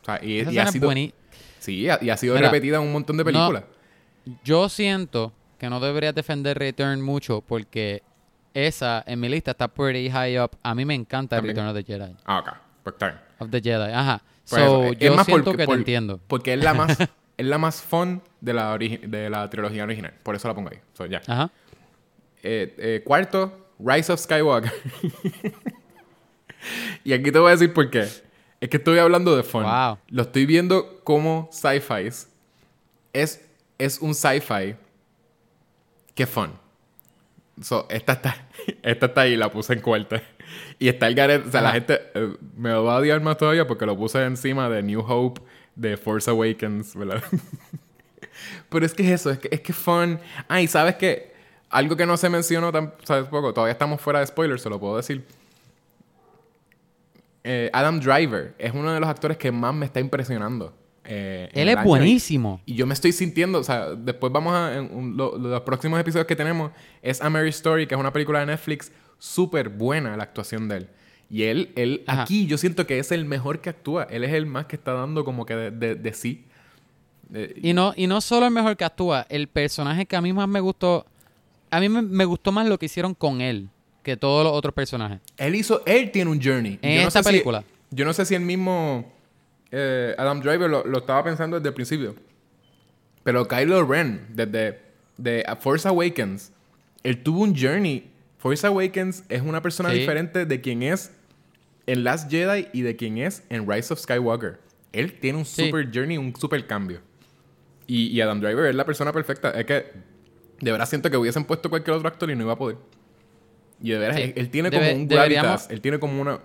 O sea, y, Esa y ha sido, bueni- Sí, y ha sido Mira, repetida en un montón de no- películas. Yo siento que no deberías defender Return mucho porque esa en mi lista está pretty high up. A mí me encanta También. Return of the Jedi. Ah, ok. Pues. Of the Jedi, ajá. Pues so, es yo más siento porque- que por- te entiendo. Porque es la más, es la más fun de la, de la trilogía original. Por eso la pongo ahí. So, ya. Ajá. Eh, eh, cuarto, Rise of Skywalker. y aquí te voy a decir por qué. Es que estoy hablando de fun. Wow. Lo estoy viendo como sci-fi. Es, es un sci-fi que fun. So, esta está, esta está ahí, la puse en cuarta. Y está el Gareth. O sea, la gente eh, me va a odiar más todavía porque lo puse encima de New Hope, de Force Awakens, ¿verdad? Pero es que es eso, es que es que fun. Ah, y sabes que algo que no se mencionó tan, sabes poco, todavía estamos fuera de spoilers, se lo puedo decir. Eh, Adam Driver es uno de los actores que más me está impresionando. eh, Él es buenísimo. Y yo me estoy sintiendo, o sea, después vamos a. en un- lo- los próximos episodios que tenemos es A Mary Story, que es una película de Netflix, súper buena la actuación de él. Y él, él Ajá. aquí yo siento que es el mejor que actúa. Él es el más que está dando como que de, de- de sí. Eh, Y no, y no solo el mejor que actúa, el personaje que a mí más me gustó, a mí me, me gustó más lo que hicieron con él que todos los otros personajes. Él hizo, él tiene un journey. En Yo no esta sé si- película. yo no sé si el mismo eh, Adam Driver lo, lo estaba pensando desde el principio. Pero Kylo Ren, desde de Force Awakens, él tuvo un journey. Force Awakens es una persona Sí. diferente de quien es en Last Jedi y de quien es en Rise of Skywalker. Él tiene un Sí. super journey, un super cambio. Y, y Adam Driver es la persona perfecta. Es que de verdad siento que hubiesen puesto cualquier otro actor y no iba a poder. Y de veras, Sí. él, él tiene Debe- como un gravitas. Él tiene como una...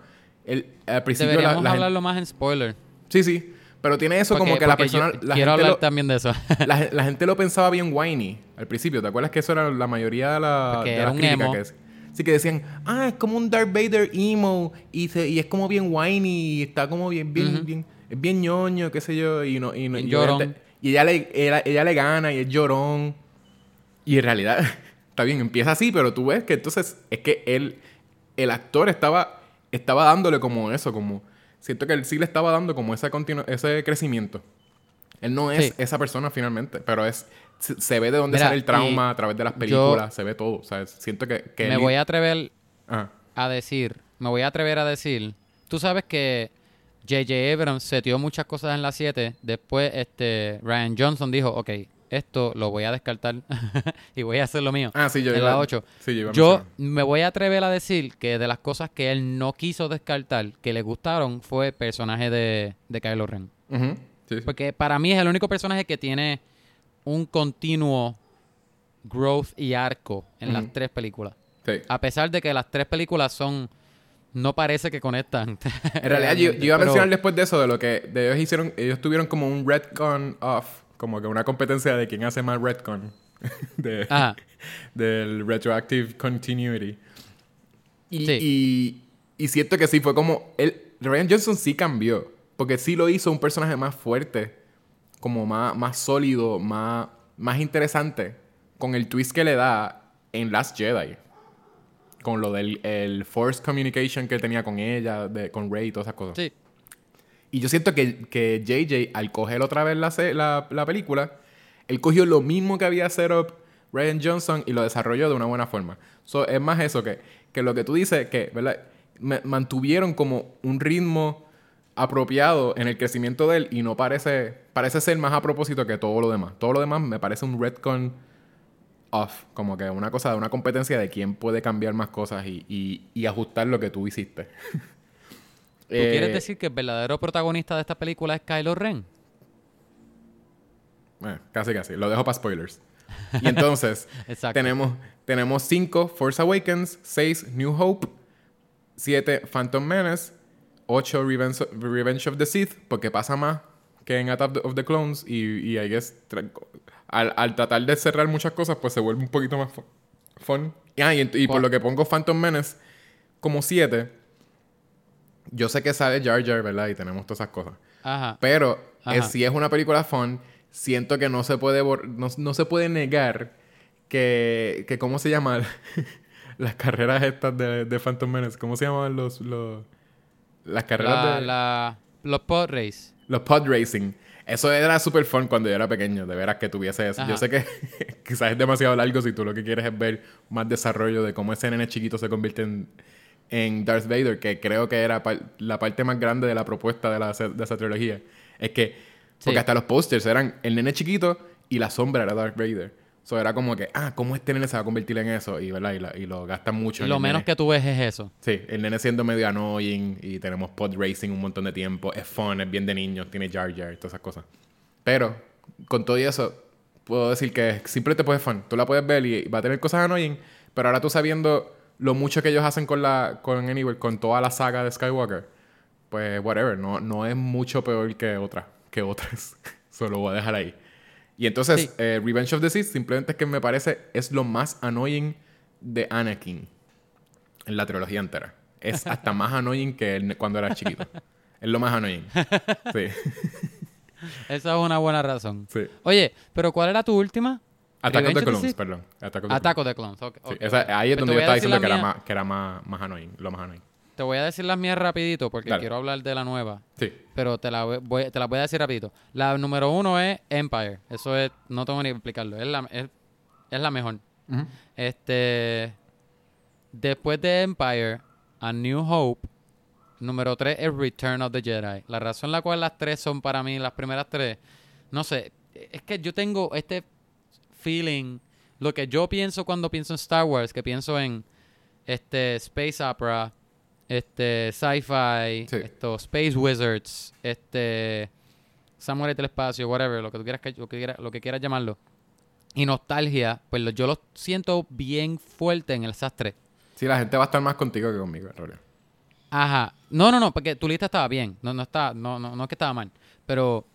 Él, al principio la, Deberíamos la gente- hablarlo más en spoiler. Sí, sí. Pero tiene eso como Porque- que la yo persona... la quiero gente hablar lo- también de eso. la, la gente lo pensaba bien whiny al principio. ¿Te acuerdas que eso era la mayoría de, la, de era las un críticas que es- Sí, que decían, ah, es como un Darth Vader emo y, se- y es como bien whiny y está como bien, bien, bien, es bien ñoño, qué sé yo, y no, y, no- y obviamente- llorón. y ella le, ella, ella le gana y es llorón. Y en realidad, está bien, empieza así, pero tú ves que entonces es que él, el actor estaba, estaba dándole como eso, como, siento que él sí le estaba dando como ese, continu- ese crecimiento. Él no es Sí. esa persona finalmente, pero es se, se ve de dónde Mira, sale el trauma a través de las yo- películas, se ve todo. O sea, siento que... que me él- voy a atrever Ajá. a decir, me voy a atrever a decir, tú sabes que J.J. Abrams setió muchas cosas en la 7, después este Ryan Johnson dijo, ok, esto lo voy a descartar y voy a hacer lo mío. Ah, sí, yo en iba- la 8. sí, yo iba a Yo me voy a atrever a decir que de las cosas que él no quiso descartar, que le gustaron, fue el personaje de, de Kylo Ren. Sí. Porque para mí es el único personaje que tiene un continuo growth y arco en las tres películas. Sí. A pesar de que las tres películas son... No parece que conectan. En realidad, yo, yo iba a Pero- mencionar después de eso, de lo que de ellos hicieron, ellos tuvieron como un retcon off, como que una competencia de quién hace más retcon de, Ajá. del retroactive continuity. Y, Sí. y, y siento que sí, fue como, él, Ryan Johnson sí cambió, porque sí lo hizo un personaje más fuerte, como más, más sólido, más, más interesante, con el twist que le da en Last Jedi. Con lo del el Force Communication que tenía con ella, de, con Rey y todas esas cosas. Sí. Y yo siento que, que JJ, al coger otra vez la, la, la película, él cogió lo mismo que había set up Ryan Johnson y lo desarrolló de una buena forma. So, es más eso que, que lo que tú dices, que ¿verdad? Me- mantuvieron como un ritmo apropiado en el crecimiento de él y no parece, parece ser más a propósito que todo lo demás. Todo lo demás me parece un retcon off, como que una cosa de una competencia de quién puede cambiar más cosas y, y- y ajustar lo que tú hiciste. ¿Tú quieres Eh, decir que el verdadero protagonista de esta película es Kylo Ren? Eh, casi, casi. Lo dejo para spoilers. Y entonces, tenemos, tenemos 5 Force Awakens, 6 New Hope, 7 Phantom Menace, 8 Revenge, Revenge of the Sith, porque pasa más que en Attack of the Clones y, y I guess, al, al tratar de cerrar muchas cosas, pues se vuelve un poquito más fu- fun. Y, ah, y, y por lo que pongo Phantom Menace como 7, yo sé que sale Jar Jar, ¿verdad? Y tenemos todas esas cosas. Ajá. Pero eh, si es una película fun, siento que no se puede no, no se puede negar que, que ¿cómo se llama? las carreras estas de, de Phantom Menace, ¿cómo se llamaban los, los las carreras La, de la- los pod race. los pod racing? Eso era súper fun cuando yo era pequeño, de veras que tuviese eso. Ajá. Yo sé que quizás es demasiado largo si tú lo que quieres es ver más desarrollo de cómo ese nene chiquito se convierte en, en Darth Vader, que creo que era par- la parte más grande de la propuesta de, la, de esa trilogía. Es que, porque Sí. hasta los posters eran el nene chiquito y la sombra era Darth Vader. So era como que, ah, ¿cómo este nene se va a convertir en eso? Y, ¿verdad? y, la- y lo gastan mucho. En lo el menos nene. que tú ves es eso. Sí, el nene siendo medio annoying y tenemos pod racing un montón de tiempo. Es fun, es bien de niños, tiene Jar Jar y todas esas cosas. Pero, con todo y eso, puedo decir que simplemente puede fun. Tú la puedes ver y va a tener cosas annoying, pero ahora tú sabiendo lo mucho que ellos hacen con la con Anywhere, con toda la saga de Skywalker, pues whatever, no, no es mucho peor que otras, que otras. Solo voy a dejar ahí. Y entonces, Sí. eh, Revenge of the Sith simplemente es que me parece es lo más annoying de Anakin en la trilogía entera. Es hasta más annoying que cuando era chiquito. Es lo más annoying. Sí. Esa es una buena razón. sí. Oye, pero ¿cuál era tu última? Attack of the Clones, perdón. Attack of the Ataco de Clones. Sí, esa- ahí es Pues donde yo estaba diciendo que era, más, que era más, más annoying, lo más annoying. Te voy a decir las mías rapidito porque Dale. quiero hablar de la nueva. Sí. Pero te la voy, te la voy a decir rapidito. La número uno es Empire. Eso es, no tengo ni que explicarlo. Es la, es, es la mejor. Este. Después de Empire, A New Hope. Número 3 es Return of the Jedi. La razón la cual las tres son para mí, las primeras tres, no sé, es que yo tengo este feeling, lo que yo pienso cuando pienso en Star Wars, que pienso en este Space Opera, este Sci-Fi, Sí. esto Space Wizards, este Samurai del Espacio, whatever, lo que tú quieras, que- lo que quieras, lo que quieras llamarlo. Y nostalgia, pues yo lo siento bien fuerte en el sastre. Sí, la gente va a estar más contigo que conmigo, en realidad. Ajá. No, no, no, porque tu lista estaba bien. No, no está, no, no, no es que estaba mal. Pero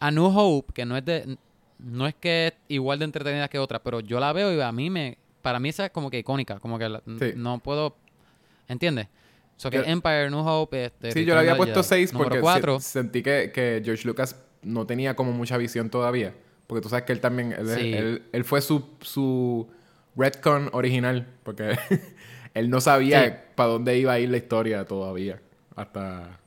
A New Hope, que no es de, no es que es igual de entretenida que otra, pero yo la veo y a mí me, para mí esa es como que icónica, como que la- Sí. no puedo, ¿entiendes? So que Yo- Empire, New Hope, este. Sí, yo le había puesto Jedi. 6 Número porque se- cuatro, sentí que, que George Lucas no tenía como mucha visión todavía. Porque tú sabes que él también, él, Sí. él- él fue su, su retcon original. Porque él no sabía Sí. para dónde iba a ir la historia todavía. Hasta,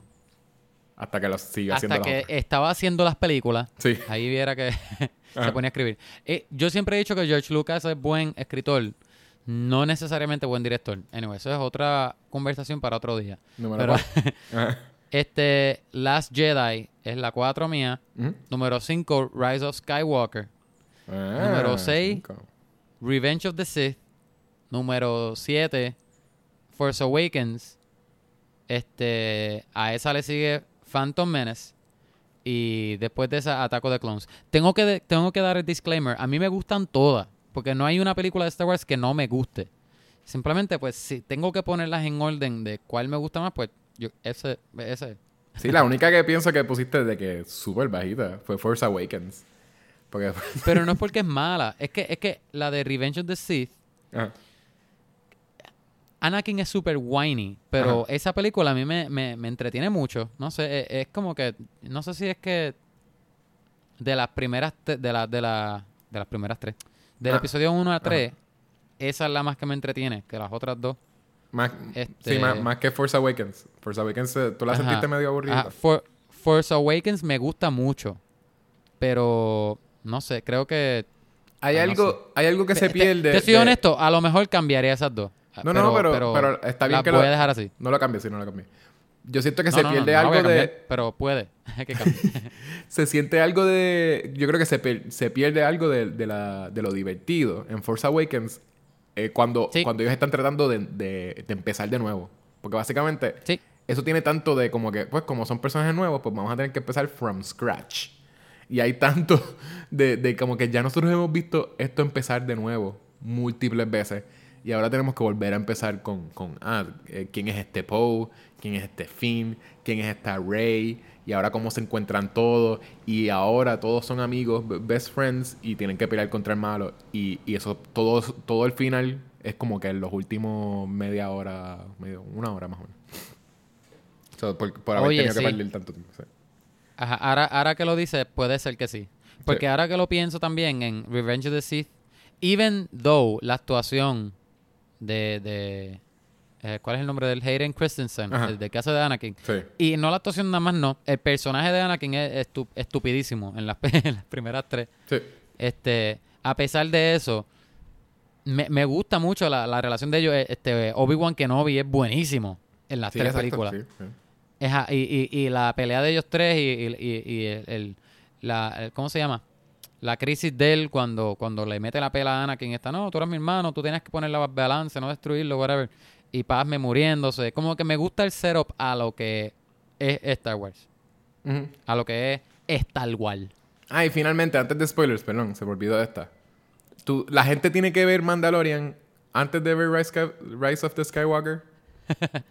hasta que lo siga haciendo hasta que estaba haciendo las películas, Sí. ahí viera que se ponía a escribir. Eh, yo siempre he dicho que George Lucas es buen escritor, no necesariamente buen director. Anyway, eso es otra conversación para otro día. Número Pero este Last Jedi es la 4 mía. Número 5, Rise of Skywalker. Ah, Número seis. cinco. Revenge of the Sith. Número 7, Force Awakens. Este, a esa le sigue Phantom Menace. Y después de esa, Ataco de Clones. Tengo que, tengo que dar el disclaimer. A mí me gustan todas. Porque no hay una película de Star Wars que no me guste. Simplemente, pues, si tengo que ponerlas en orden de cuál me gusta más, pues, yo, ese, ese. Sí, la única que pienso que pusiste de que es súper bajita fue Force Awakens. Porque... Pero no es porque es mala. Es que, es que la de Revenge of the Sith, Ajá. Anakin es súper whiny, pero esa película a mí me, me, me entretiene mucho. No sé, es, es como que, no sé si es que de las primeras, te- de, la, de, la, de las primeras tres, del Ah, episodio 1 a 3, esa es la más que me entretiene, que las otras dos. Más, Este- Sí, más, más que Force Awakens. Force Awakens, eh, ¿tú la Ajá. sentiste medio aburrida? Ajá, For- Force Awakens me gusta mucho, pero no sé, creo que... hay, ah, no algo, hay algo que se Te- pierde. Te, soy de- honesto, a lo mejor cambiaría esas dos. No, no, pero- pero está bien que voy lo- a dejar así. No lo cambies, sí, no lo cambies. Yo siento que No, se no, pierde no algo de... Pero puede que. Se siente algo de... Yo creo que se, per- se pierde algo de, de la, de lo divertido en Force Awakens eh, cuando, Sí. cuando ellos están tratando de, de- de empezar de nuevo. Porque básicamente sí, eso tiene tanto de como que, pues como son personajes nuevos, pues vamos a tener que empezar from scratch. Y hay tanto de, de como que ya nosotros hemos visto esto empezar de nuevo múltiples veces. Y ahora tenemos que volver a empezar con, con ah, eh, quién es este Poe, quién es este Finn, quién es esta Rey, y ahora cómo se encuentran todos. Y ahora todos son amigos, best friends, y tienen que pelear contra el malo. Y, y eso, todo, todo el final es como que en los últimos media hora, medio, una hora más o menos. So, por, por haber Oye, tenido sí. que perder tanto tiempo. sí. Ajá, ahora, ahora que lo dices, puede ser que sí. Porque Sí. ahora que lo pienso también en Revenge of the Sith, even though la actuación de... de eh, ¿Cuál es el nombre del Hayden Christensen? Ajá. El de que hace de Anakin. Sí. Y no la actuación nada más, no. El personaje de Anakin es estu- estupidísimo en las, en las primeras tres. Sí. Este, a pesar de eso, me, me gusta mucho la, la relación de ellos. Eh, Este, Obi-Wan Kenobi es buenísimo en las Sí, tres exacto, películas. sí, y, y, y la pelea de ellos tres y, y- el, el- la, el- ¿cómo se llama? La crisis de él cuando, cuando le mete la pela a Anakin está, no, tú eres mi hermano, tú tienes que poner la balance, no destruirlo, whatever. Y Pazme muriéndose. Como que me gusta el setup a lo que es Star Wars. A lo que es Star Wars. Ah, y finalmente, antes de spoilers, perdón, se me olvidó de esta. Tú, la gente tiene que ver Mandalorian antes de ver Rise, Rise of the Skywalker.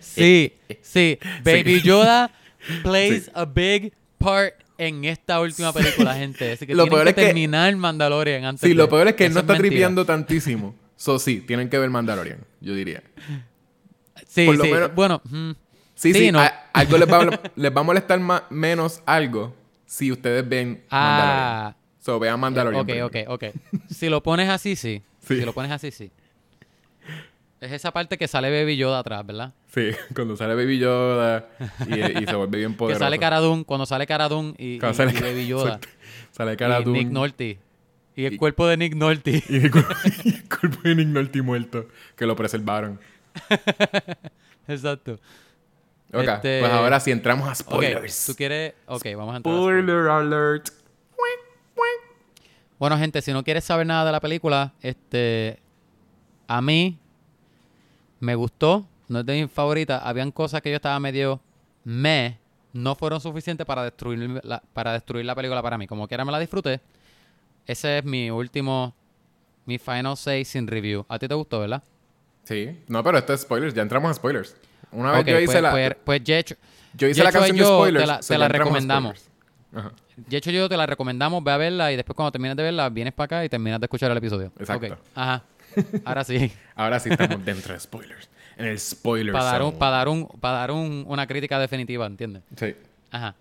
Sí, sí. Baby. Yoda plays Sí. a big part en esta última película, gente. Así que Lo tienen peor que es que- terminar Mandalorian antes Sí, de- lo peor es que él no está mentira. tripeando tantísimo. So, sí, tienen que ver Mandalorian, yo diría. Sí, por lo sí. menos- Bueno, mm, Sí, sí, no. a- algo les va, a, les va a molestar ma- menos algo si ustedes ven Mandalorian. Ah, So, vean Mandalorian. ok, primero. ok, ok. Si lo pones así, sí. Sí. Si lo pones así, sí. Es esa parte que sale Baby Yoda atrás, ¿verdad? Sí, cuando sale Baby Yoda y, y se vuelve bien Que poderoso. sale Cara Dune, cuando sale Cara Dune y, y- sale y Baby Yoda. Sale cara Dune. Nick Nolte. Y el Y- cuerpo de Nick Nolte. Y el cuerpo, y el cuerpo de Nick Nolte muerto. Que lo preservaron. Exacto. Ok, Este- pues ahora sí entramos a spoilers. ¿tú quieres? Ok, vamos a entrar. a Spoiler alert. Bueno, gente, si no quieres saber nada de la película, este, a mí me gustó, no es de mis favoritas. Habían cosas que yo estaba medio me, no fueron suficientes para destruir la, para destruir la película para mí. Como quiera me la disfruté. Ese es mi último, mi final 6 sin review. ¿A ti te gustó, verdad? Sí, no, pero esto es spoilers. Ya entramos a spoilers. Una vez Ok, yo hice pues, la. pues, pues Yecho, yo hice la canción yo de spoilers. Te la, so te la recomendamos. Ajá. Yecho y yo te la recomendamos, ve a verla y después cuando termines de verla, vienes para acá y terminas de escuchar el episodio. Exacto. Ok, Ajá. Ahora sí. Ahora sí estamos dentro de spoilers. En el spoiler para dar, un, para dar, un, para dar un- una crítica definitiva, ¿entiendes? Sí. Ajá.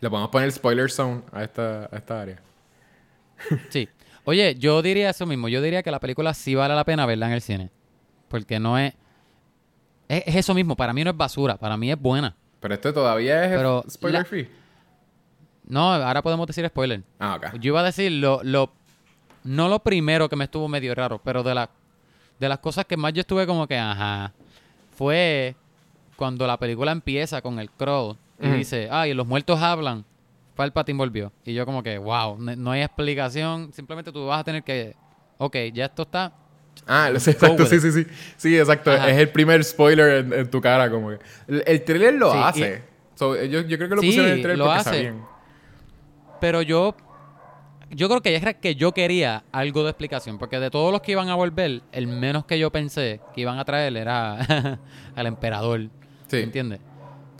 Le podemos poner el spoiler zone a esta, a esta área. Sí. Oye, yo diría eso mismo. Yo diría que la película sí vale la pena verla en el cine. Porque no es... Es, es eso mismo. Para mí no es basura. Para mí es buena. Pero esto todavía es Pero spoiler la- free. No, ahora podemos decir spoiler. Ah, ok. Yo iba a decir lo, lo... No lo primero que me estuvo medio raro, pero de, la, de las cosas que más yo estuve como que, ajá, fue cuando la película empieza con el Crow y dice, ay, los muertos hablan, Palpatine volvió. Y yo como que, wow, no, hay explicación, simplemente tú vas a tener que, ok, ya esto está, Ah, sé, exacto, sí, sí, sí. Sí, exacto. Ajá. Es el primer spoiler en, en tu cara, como que. El, el trailer lo Sí, hace. So, yo, yo creo que lo Sí, pusieron en el trailer lo porque hace. sabían. pero yo, yo creo que era que yo quería algo de explicación, porque de todos los que iban a volver, el menos que yo pensé que iban a traer era al emperador. Sí. ¿Entiendes?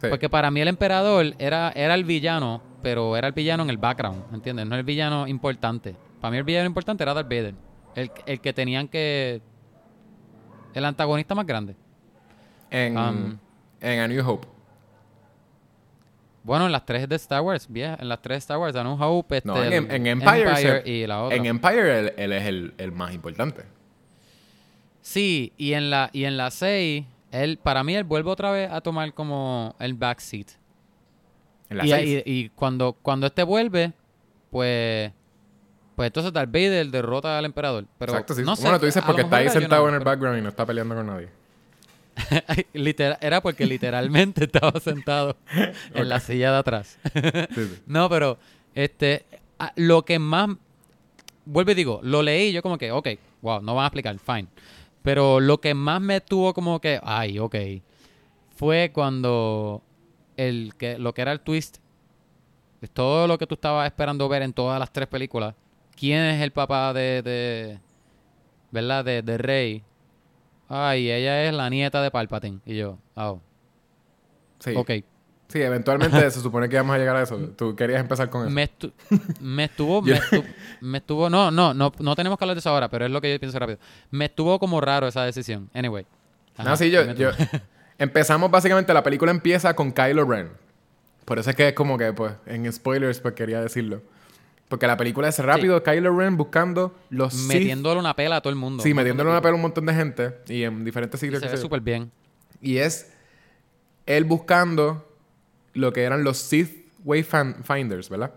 Sí. Porque para mí el emperador era, era el villano, pero era el villano en el background, ¿entiendes? No el villano importante. Para mí el villano importante era Darth Vader. El, el que tenían que... El antagonista más grande. En, Um, en A New Hope. Bueno, en las tres de Star Wars, bien, en las tres de Star Wars, A New Hope, este, No, en, el en Empire, se- y la otra. En Empire él, él es el, el más importante. Sí, y en la y en la 6, él para mí él vuelve otra vez a tomar como el backseat. En la Y, seis. y- y cuando cuando este vuelve, pues pues entonces Darth Vader derrota al emperador, pero Exacto, sí. no sé, bueno, tú dices porque está ahí sentado no, en el pero- background y no está peleando con nadie. Literal- era porque literalmente estaba sentado en la silla de atrás. Sí, sí. No, pero este lo que más vuelvo y digo, lo leí y yo como que, ok, wow, no van a explicar, fine. Pero lo que más me tuvo como que, ay, ok, fue cuando el que lo que era el twist, todo lo que tú estabas esperando ver en todas las tres películas, quién es el papá de, de ¿verdad? De, de Rey. Ay, ella es la nieta de Palpatine. Y yo, oh, Sí. ok. Sí, eventualmente se supone que íbamos a llegar a eso. Tú querías empezar con eso. Me, estu- me estuvo, me, estu- me estuvo, no, no, no, no tenemos que hablar de eso ahora, pero es lo que yo pienso rápido. Me estuvo como raro esa decisión. Anyway. Ajá, no, sí, yo- Empezamos básicamente, la película empieza con Kylo Ren. Por eso es que es como que, pues, en spoilers, pues quería decirlo. Porque la película es rápido, Kylo Ren buscando los Sith. metiéndole una pela a todo el mundo. Sí, metiéndole una pela a un montón de gente. Y en diferentes Y sitios. se que ve se- súper bien. Y es él buscando lo que eran los Sith Wayfinders, ¿verdad?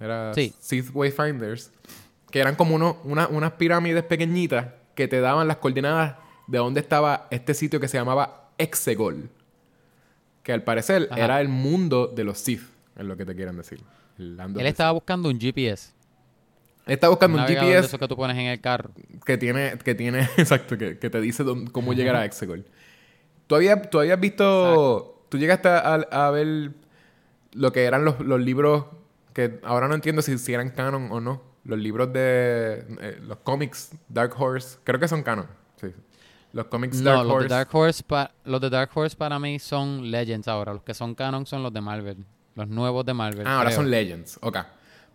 Era Sí. Sith Wayfinders. Que eran como uno- una- unas pirámides pequeñitas que te daban las coordenadas de dónde estaba este sitio que se llamaba Exegol. Que al parecer Ajá. era el mundo de los Sith, es lo que te quieren decir. Él estaba buscando un GPS. Está buscando un navegador de GPS esos que tú pones en el carro. que tiene, que tiene, exacto, que, que te dice dónde- cómo llegar a Exegol. ¿Tú habías, tú habías visto, tú llegaste a, a ver lo que eran los, los libros, que ahora no entiendo si, si eran canon o no, los libros de eh, los cómics Dark Horse, creo que son canon, sí. Los cómics No, Dark los Horse. de Dark Horse, pa- los de Dark Horse para mí son Legends ahora. Los que son canon son los de Marvel. Los nuevos de Marvel. ah, ahora son Legends, ok.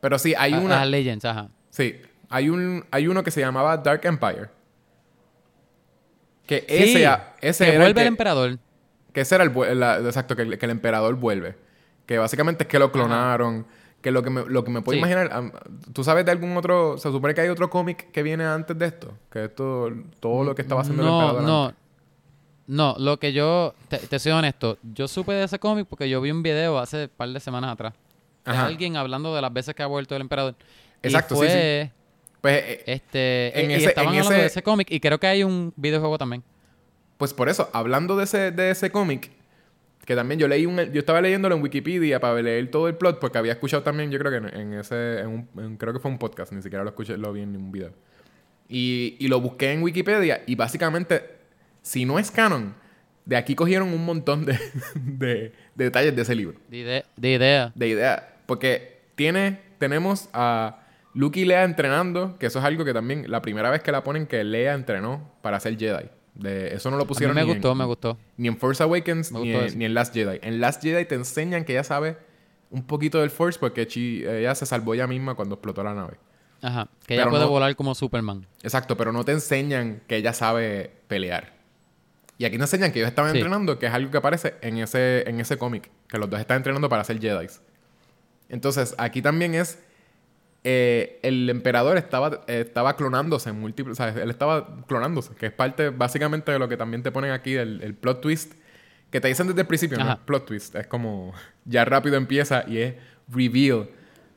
Pero sí, hay Ah, una, ah, Legends, ajá. sí, hay un, hay uno que se llamaba Dark Empire. Que Sí, ese, ese que era el vuelve que- el emperador. Que ese era el... la- exacto, que, el- que el emperador vuelve. Que básicamente es que lo clonaron. Que lo que me, lo que me puedo Sí. imaginar... ¿Tú sabes de algún otro... Se supone que hay otro cómic que viene antes de esto? Que esto... Todo lo que estaba haciendo el emperador no, antes. no. Lo que yo... Te, te soy honesto. Yo supe de ese cómic porque yo vi un video hace un par de semanas atrás. De Ajá. alguien hablando de las veces que ha vuelto el emperador. Exacto, y sí, fue, Pues, eh, Este, En y ese- estaban en hablando ese- de ese cómic y creo que hay un videojuego también. pues por eso, hablando de ese, de ese cómic... Que también yo leí un... Yo estaba leyéndolo en Wikipedia para leer todo el plot. Porque había escuchado también... Yo creo que en, en ese... en un- en- creo que fue un podcast. Ni siquiera lo escuché... Lo vi en un video. Y, y lo busqué en Wikipedia y básicamente, si no es canon, de aquí cogieron un montón de, de- de detalles de ese libro, De, ide- de idea. de ideas. Porque tiene, tenemos a Luke y Lea entrenando, que eso es algo que también, la primera vez que la ponen que Lea entrenó para ser Jedi. De, eso no lo A mí pusieron me ni, gustó, en, me gustó. ni en Force Awakens ni en, eso. ni en Last Jedi. En Last Jedi te enseñan que ella sabe un poquito del Force porque ella se salvó ella misma cuando explotó la nave. Ajá. Que ella Pero puede no- volar como Superman. Exacto, pero no te enseñan que ella sabe pelear. Y aquí te enseñan que ellos estaban Sí. entrenando, que es algo que aparece en ese, en ese cómic, que los dos están entrenando para ser Jedi. Entonces, aquí también es. Eh, el emperador estaba, eh, estaba clonándose en múltiples. O sea, él estaba clonándose, que es parte básicamente de lo que también te ponen aquí, el, el plot twist. Que te dicen desde el principio, no Ajá. es plot twist. Es como. Ya rápido empieza y es reveal.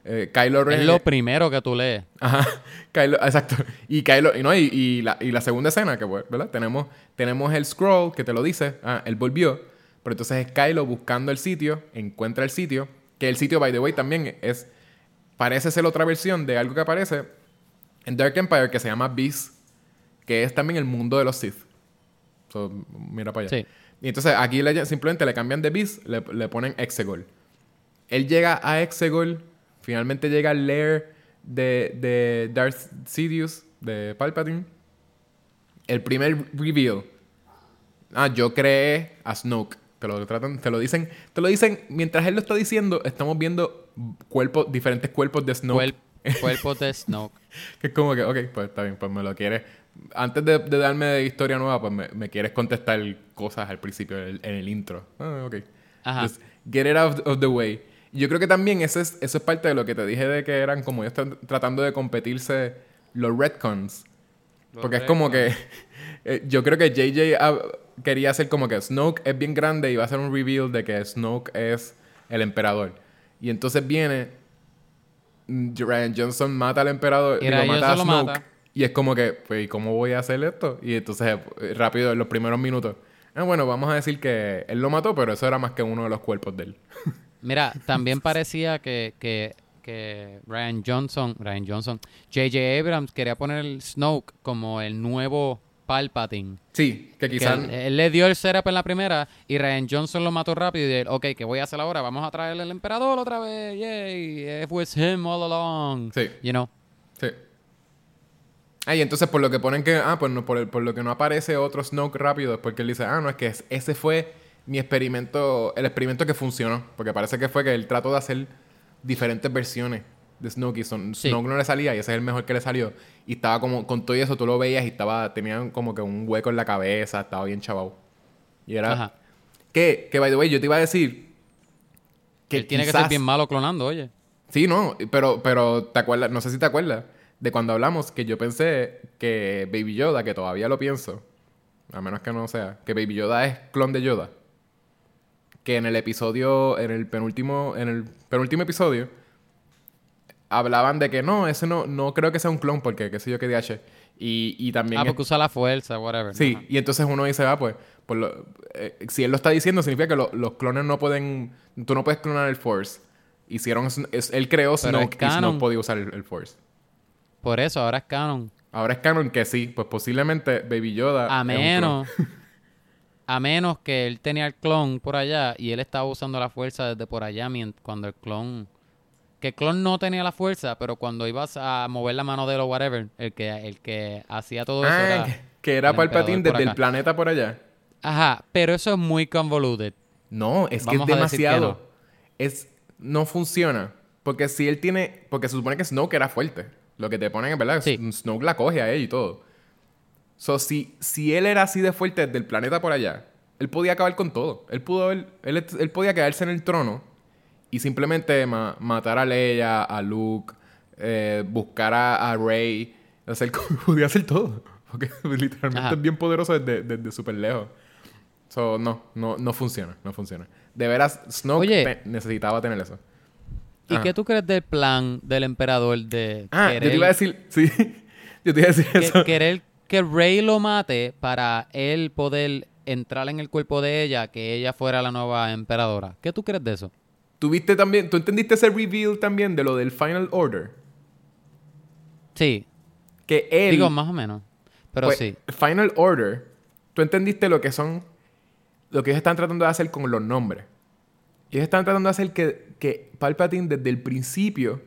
Eh, Kylo Ren. Es lo primero que tú lees. Ajá, Kylo, exacto. Y Kylo, y no, y, y la, y la segunda escena, que pues, ¿verdad? Tenemos, tenemos el scroll que te lo dice, ah, él volvió, pero entonces es Kylo buscando el sitio, encuentra el sitio, que el sitio, by the way, también es, parece ser otra versión de algo que aparece en Dark Empire que se llama Beast, que es también el mundo de los Sith. So, mira para allá. Sí. Y entonces aquí le- simplemente le cambian de Beast, le, le ponen Exegol. Él llega a Exegol, finalmente llega al lair de, de Darth Sidious, de Palpatine, el primer reveal. Ah, yo creé a Snoke. Te lo tratan, te lo dicen, te lo dicen mientras él lo está diciendo, estamos viendo cuerpos, diferentes cuerpos de Snoke. cuerpos de Snoke. que es como que, ok, pues está bien, pues me lo quieres. Antes de, darme historia nueva, pues me, quieres contestar cosas al principio, en el, intro. Ah, ok. Ajá. get it out of the way. Yo creo que también eso es, eso es parte de lo que te dije de que eran como ellos están tratando de competirse los retcons. Porque es como que eh, yo creo que JJ quería hacer como que Snoke es bien grande y va a hacer un reveal de que Snoke es el emperador. Y entonces viene mm, Ryan Johnson mata al emperador y, lo mata a Snoke. Y es como que, pues, ¿cómo voy a hacer esto? Y entonces, eh, rápido, en los primeros minutos. Ah, bueno, vamos a decir que él lo mató, pero eso era más que uno de los cuerpos de él. Mira, también parecía que, que, que Ryan Johnson, Ryan Johnson, J.J. Abrams quería poner el Snoke como el nuevo Palpatine. Sí, que quizás... Él, le dio el setup en la primera y Ryan Johnson lo mató rápido y él, ok, ¿qué voy a hacer ahora? Vamos a traerle al emperador otra vez, yay, it was him all along. Sí. You know? Sí. Ah, y entonces por lo que ponen que, ah, pues no, por, por lo que no aparece otro Snoke rápido, es porque él dice, ah, no, es que ese fue mi experimento, el experimento que funcionó, porque parece que fue que él trató de hacer diferentes versiones de Snoke y son, Snoke no le salía y ese es el mejor que le salió. Y estaba como, con todo eso tú lo veías y estaba, tenía como que un hueco en la cabeza, estaba bien chavado. Y era... Ajá. Que, que, by the way, yo te iba a decir... Que él tiene que ser bien malo clonando, oye. Sí, no, pero, pero te acuerdas, no sé si te acuerdas de cuando hablamos que yo pensé que Baby Yoda, que todavía lo pienso, a menos que no sea, que Baby Yoda es clon de Yoda. Que en el episodio, en el penúltimo, en el penúltimo episodio, hablaban de que no, ese no, no creo que sea un clon porque qué sé yo qué DH. Y, y también... Ah, porque usa la fuerza, whatever. Sí, y entonces uno dice, ah, pues, eh, si él lo está diciendo, significa que los clones no pueden... Tú no puedes clonar el Force. Hicieron... él creó Snoke y no podía usar el, Force. Por eso, ahora es canon. Ahora es canon que sí. Pues posiblemente Baby Yoda... A menos... a menos que él tenía el clon por allá y él estaba usando la fuerza desde por allá cuando el clon que Clon no tenía la fuerza, pero cuando ibas a mover la mano de lo whatever, el que, el que hacía todo eso ah, que era Palpatine desde el planeta por allá. Ajá, pero eso es muy convoluted. No, es que es demasiado. Es, no funciona. Porque si él tiene... Porque se supone que Snoke era fuerte. Lo que te ponen es verdad. Sí. Snoke la coge a él y todo. So, si, si él era así de fuerte desde el planeta por allá, él podía acabar con todo. Él pudo él, él podía quedarse en el trono y simplemente matar a Leia, a Luke, eh, buscar a, Rey, hacer, podía hacer todo. Porque literalmente es bien poderoso desde, desde súper lejos. So, no, no, no funciona, no funciona. De veras, Snoke necesitaba tener eso. ¿Y qué tú crees del plan del emperador de Ah, yo te iba a decir, sí, yo te iba a decir eso. Querer que Rey lo mate para él poder entrar en el cuerpo de ella, que ella fuera la nueva emperadora. ¿Qué tú crees de eso? ¿Tuviste también, tú entendiste ese reveal también de lo del Final Order? Sí. Que él... Digo, más o menos. Pero pues, sí. Final Order, tú entendiste lo que son, lo que ellos están tratando de hacer con los nombres. Ellos están tratando de hacer que, que Palpatine desde el principio,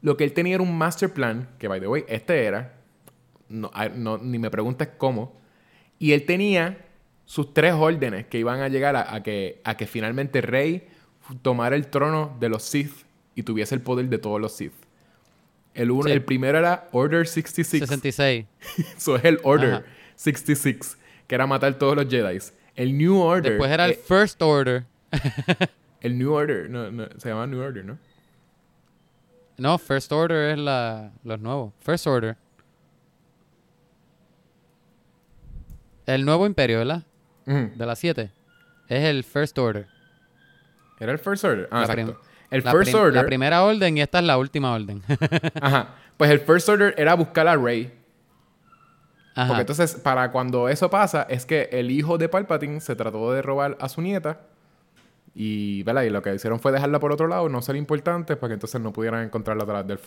lo que él tenía era un master plan, que by the way, este era, no, ni me preguntes cómo, y él tenía sus tres órdenes que iban a llegar a, que, a que finalmente Rey tomar el trono de los Sith y tuviese el poder de todos los Sith. El, el primero era Order 66. 66. Eso es el Order 66, que era matar todos los Jedi. El New Order. Después era el eh, First Order. el New Order, no, se llama New Order, ¿no? No, First Order es la, los nuevos. First Order. El nuevo imperio, ¿verdad? De las 7. Es el First Order. ¿Era el First Order? Ah, exacto. El First Order. La primera orden y esta es la última orden. Ajá. Pues el First Order era buscar a Rey. Ajá. Porque entonces, para cuando eso pasa, es que el hijo de Palpatine se trató de robar a su nieta. Y, ¿verdad? y lo que hicieron fue dejarla por otro lado, no ser importante, para que entonces no pudieran encontrarla atrás del,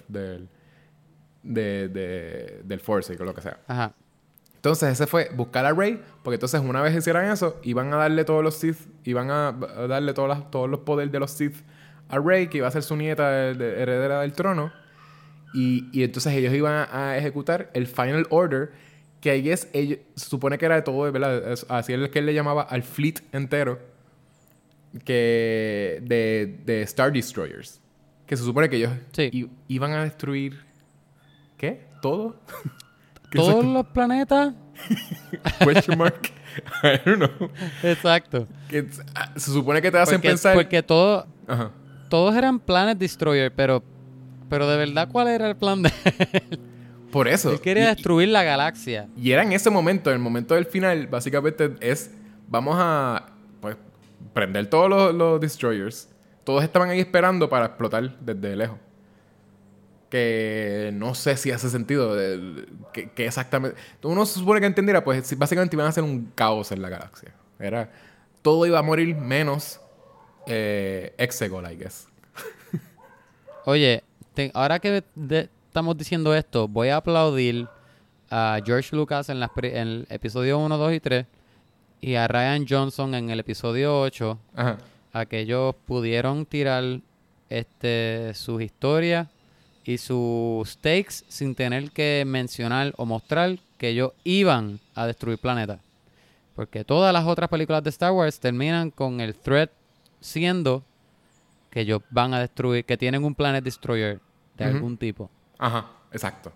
del, de, del Force y lo que sea. Ajá. Entonces ese fue buscar a Rey, porque entonces una vez hicieran eso, iban a darle todos los Sith, iban a darle todos los poderes de los Sith a Rey, que iba a ser su nieta heredera del trono. Y, y entonces ellos iban a, a ejecutar el Final Order, que ahí es, ellos, se supone que era de todo, ¿verdad? Así es que él le llamaba al fleet entero que de, de Star Destroyers. Que se supone que ellos Sí. i- iban a destruir... ¿Qué? ¿Todo? ¿Qué Todos los planetas. Question mark. I don't know. Exacto. Ah, se supone que te hacen Porque, pensar... porque todo, Ajá. todos eran Planet Destroyer, pero, pero de verdad, ¿cuál era el plan de él? Por eso. Él quería Y- destruir la galaxia. Y era en ese momento, en el momento del final, básicamente es, vamos a, pues, prender todos los, los destroyers. Todos estaban ahí esperando para explotar desde lejos. Que no sé si hace sentido. de- que, que exactamente... Uno se supone que entendiera, pues básicamente iban a hacer un caos en la galaxia. Era... Todo iba a morir menos eh, Exegol, I guess. Oye, te- ahora que de- estamos diciendo esto, voy a aplaudir a George Lucas en, las en el episodio 1, 2 y 3 y a Ryan Johnson en el episodio 8 Ajá. a que ellos pudieron tirar este sus historias y sus stakes sin tener que mencionar o mostrar que ellos iban a destruir planetas. Porque todas las otras películas de Star Wars terminan con el threat siendo que ellos van a destruir, que tienen un planet destroyer de algún tipo. Ajá. Exacto.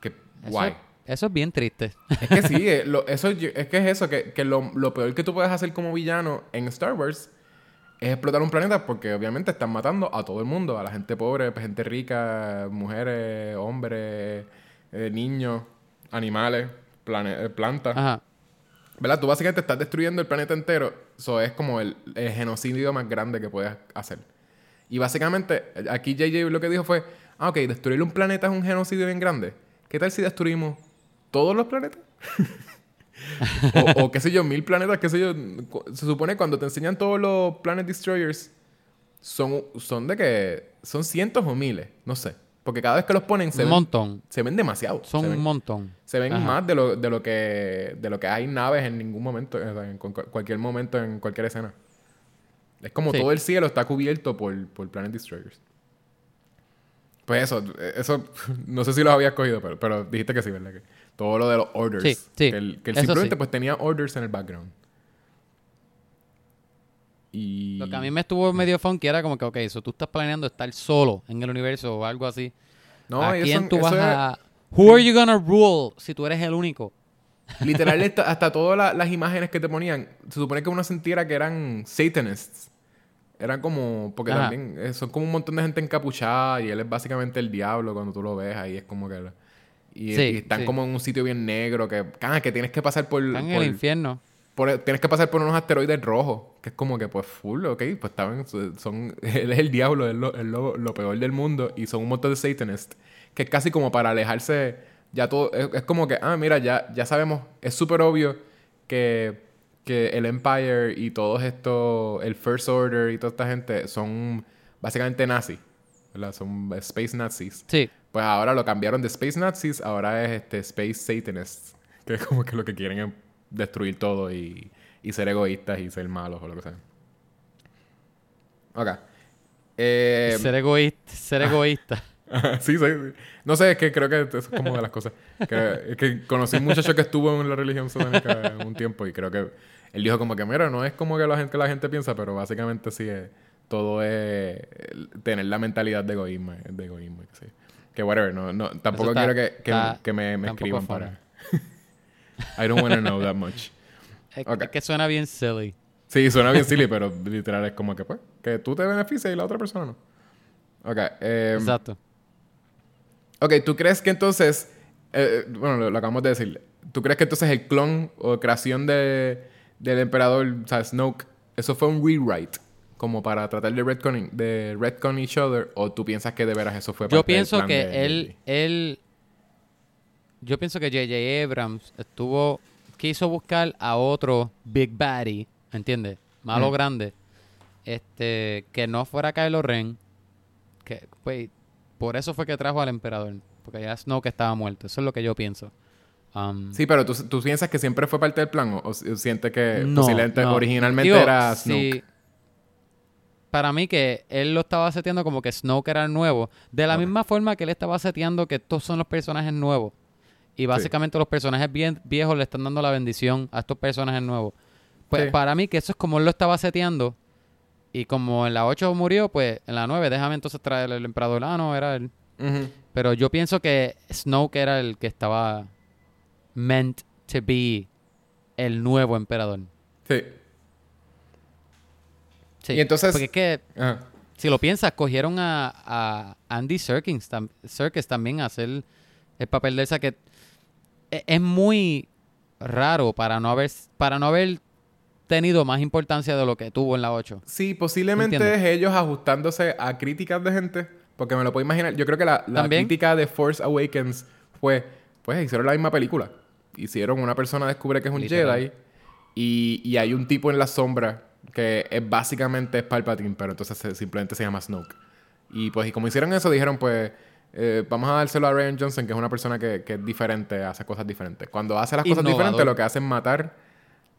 Que guay. eso es bien triste. Es que sí, eh, lo- eso, es que es eso, que, que lo, lo peor que tú puedes hacer como villano en Star Wars es explotar un planeta porque obviamente están matando a todo el mundo, a la gente pobre, pues, gente rica, mujeres, hombres, eh, niños, animales, eh, plantas. Ajá. ¿Verdad? Tú básicamente estás destruyendo el planeta entero. Eso es como el, el genocidio más grande que puedes hacer. Y básicamente, aquí JJ lo que dijo fue, ah, ok, destruir un planeta es un genocidio bien grande. ¿Qué tal si destruimos todos los planetas? o, o qué sé yo, mil planetas, qué sé yo. Se supone que cuando te enseñan todos los Planet Destroyers, son, son de que son cientos o miles, no sé. Porque cada vez que los ponen se Un ven, montón. se ven demasiado. Son ven, un montón. se ven Ajá. más de lo, de lo que de lo que hay naves en ningún momento, en cu- cualquier momento, en cualquier escena. Es como Sí. todo el cielo está cubierto por, por Planet Destroyers. Pues eso, eso, no sé si los habías cogido, pero, pero dijiste que sí, ¿verdad? Que todo lo de los orders. Sí, sí, Que el, que el eso simplemente sí. pues tenía orders en el background. Y... Lo que a mí me estuvo medio funky era como que, ok, eso tú estás planeando estar solo en el universo o algo así. No, ¿A quién son- tú vas es- a... Who are you gonna rule si tú eres el único? Literal, hasta, hasta todas la- las imágenes que te ponían, se supone que uno sintiera que eran satanists. Eran como, porque Ajá. también eh, son como un montón de gente encapuchada y él es básicamente el diablo cuando tú lo ves ahí, es como que... Y, Sí, y están sí. como en un sitio bien negro que, ah, que tienes que pasar por, Están en por- el infierno. por- tienes que pasar por unos asteroides rojos, que es como que pues full, ok, pues estaban, son, él es el diablo, es, lo, es lo- lo peor del mundo y son un montón de satanists, que es casi como para alejarse, ya todo, es, es como que, ah, mira, ya, ya sabemos, es súper obvio que, que el Empire y todos estos, el First Order y toda esta gente son básicamente nazis, ¿verdad? Son space nazis. Sí. Pues ahora lo cambiaron de Space Nazis, ahora es este Space Satanists. Que es como que lo que quieren es destruir todo y, y ser egoístas y ser malos o lo que sea. Ok. Eh, ser egoísta. Ser egoísta. sí, sí, sí. No sé, es que creo que eso es como de las cosas. Que, es que conocí un muchacho que estuvo en la religión satánica un tiempo y creo que él dijo como que, mira, no es como que la gente, la gente piensa, pero básicamente sí es, todo es tener la mentalidad de egoísmo, de egoísmo que sí. Que whatever, no, no, tampoco está- quiero que, que, está- que me, me escriban para... I don't want to know that much. Es, que suena bien silly. Sí, suena bien silly, pero literal es como que, pues, que tú te beneficias y la otra persona no. Ok. em, Exacto. Ok, ¿tú crees que entonces, eh, eh, bueno, lo, lo acabamos de decir, ¿tú crees que entonces el clon o creación de, del emperador, o sea, Snoke, eso fue un rewrite? Como para tratar de retcon, de retcon each other, o tú piensas que de veras eso fue Yo parte del pienso plan que de él, él... Yo pienso que J.J. Abrams estuvo... Quiso buscar a otro Big Baddy, ¿entiendes? Malo Mm. grande. Este... Que no fuera Kylo Ren. Que, pues... Por eso fue que trajo al emperador. Porque ya Snoke estaba muerto. Eso es lo que yo pienso. Um, Sí, pero ¿tú, tú piensas que siempre fue parte del plan o, o sientes que no, posiblemente no. originalmente Digo, era Snoke? sí. Para mí que él lo estaba seteando como que Snoke era el nuevo. De la misma forma que él estaba seteando que estos son los personajes nuevos. Y básicamente los personajes bien viejos le están dando la bendición a estos personajes nuevos. Pues Sí. para mí que eso es como él lo estaba seteando. Y como en la 8 murió, pues en la 9 déjame entonces traer el emperador. Ah, no, era él. Pero yo pienso que Snoke era el que estaba meant to be el nuevo emperador. Sí. Sí. Y entonces- Porque es que, Ajá. si lo piensas, cogieron a, a Andy Serkis, tam- Serkis también a hacer el papel de esa que e- es muy raro para no haber para no haber tenido más importancia de lo que tuvo en la 8. Sí, posiblemente ¿Entiendes? es ellos ajustándose a críticas de gente. Porque me lo puedo imaginar. Yo creo que la, la crítica de Force Awakens fue... Pues hicieron la misma película. Hicieron una persona descubre que es un Literal. Jedi. Y, y hay un tipo en la sombra que es básicamente es Palpatine. Pero entonces se- simplemente se llama Snoke. Y pues y como hicieron eso, dijeron pues... eh, vamos a dárselo a Ryan Johnson, que es una persona que, que es diferente, hace cosas diferentes. Cuando hace las cosas Innovador. diferentes, lo que hace es matar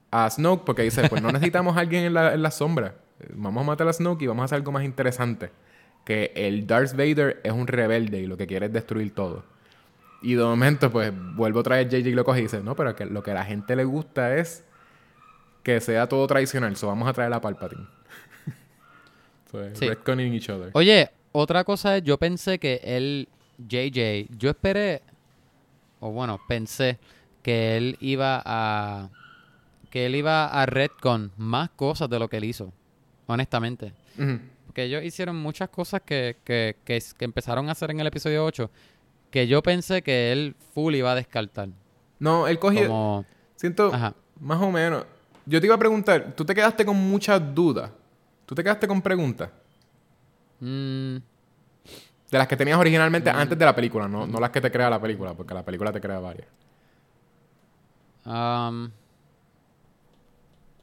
a Snoke porque dice, pues no necesitamos a alguien en la, en la sombra. Vamos a matar a Snoke y vamos a hacer algo más interesante. Que el Darth Vader es un rebelde y lo que quiere es destruir todo. Y de momento, pues, vuelvo otra vez JJ y lo coge y dice, no, pero que lo que a la gente le gusta es que sea todo tradicional. So vamos a traer a Palpatine. so, Sí. each other. Oye, otra cosa es, yo pensé que él, JJ, yo esperé, o bueno, pensé que él iba a, que él iba a retcon más cosas de lo que él hizo, honestamente. Porque ellos hicieron muchas cosas que, que, que, que empezaron a hacer en el episodio 8 que yo pensé que él full iba a descartar. No, él cogió... Como, Siento, Ajá. más o menos. Yo te iba a preguntar, tú te quedaste con muchas dudas. ¿Tú te quedaste con preguntas? mm, De las que tenías originalmente antes de la película, no, no las que te crea la película, porque la película te crea varias. um,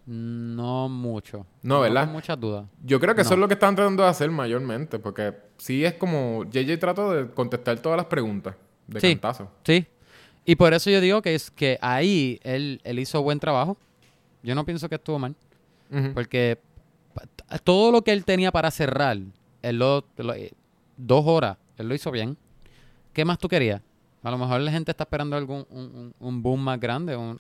no mucho. No, ¿verdad? con muchas dudas. Yo creo que eso No. es lo que están tratando de hacer mayormente, porque sí es como JJ trató de contestar todas las preguntas de Sí. cantazo. Sí. Y por eso yo digo que es que ahí él, él hizo buen trabajo. Yo no pienso que estuvo mal. Porque todo lo que él tenía para cerrar, él lo, lo- eh, dos horas, él lo hizo bien. ¿Qué más tú querías? A lo mejor la gente está esperando algún un, un- boom más grande, un,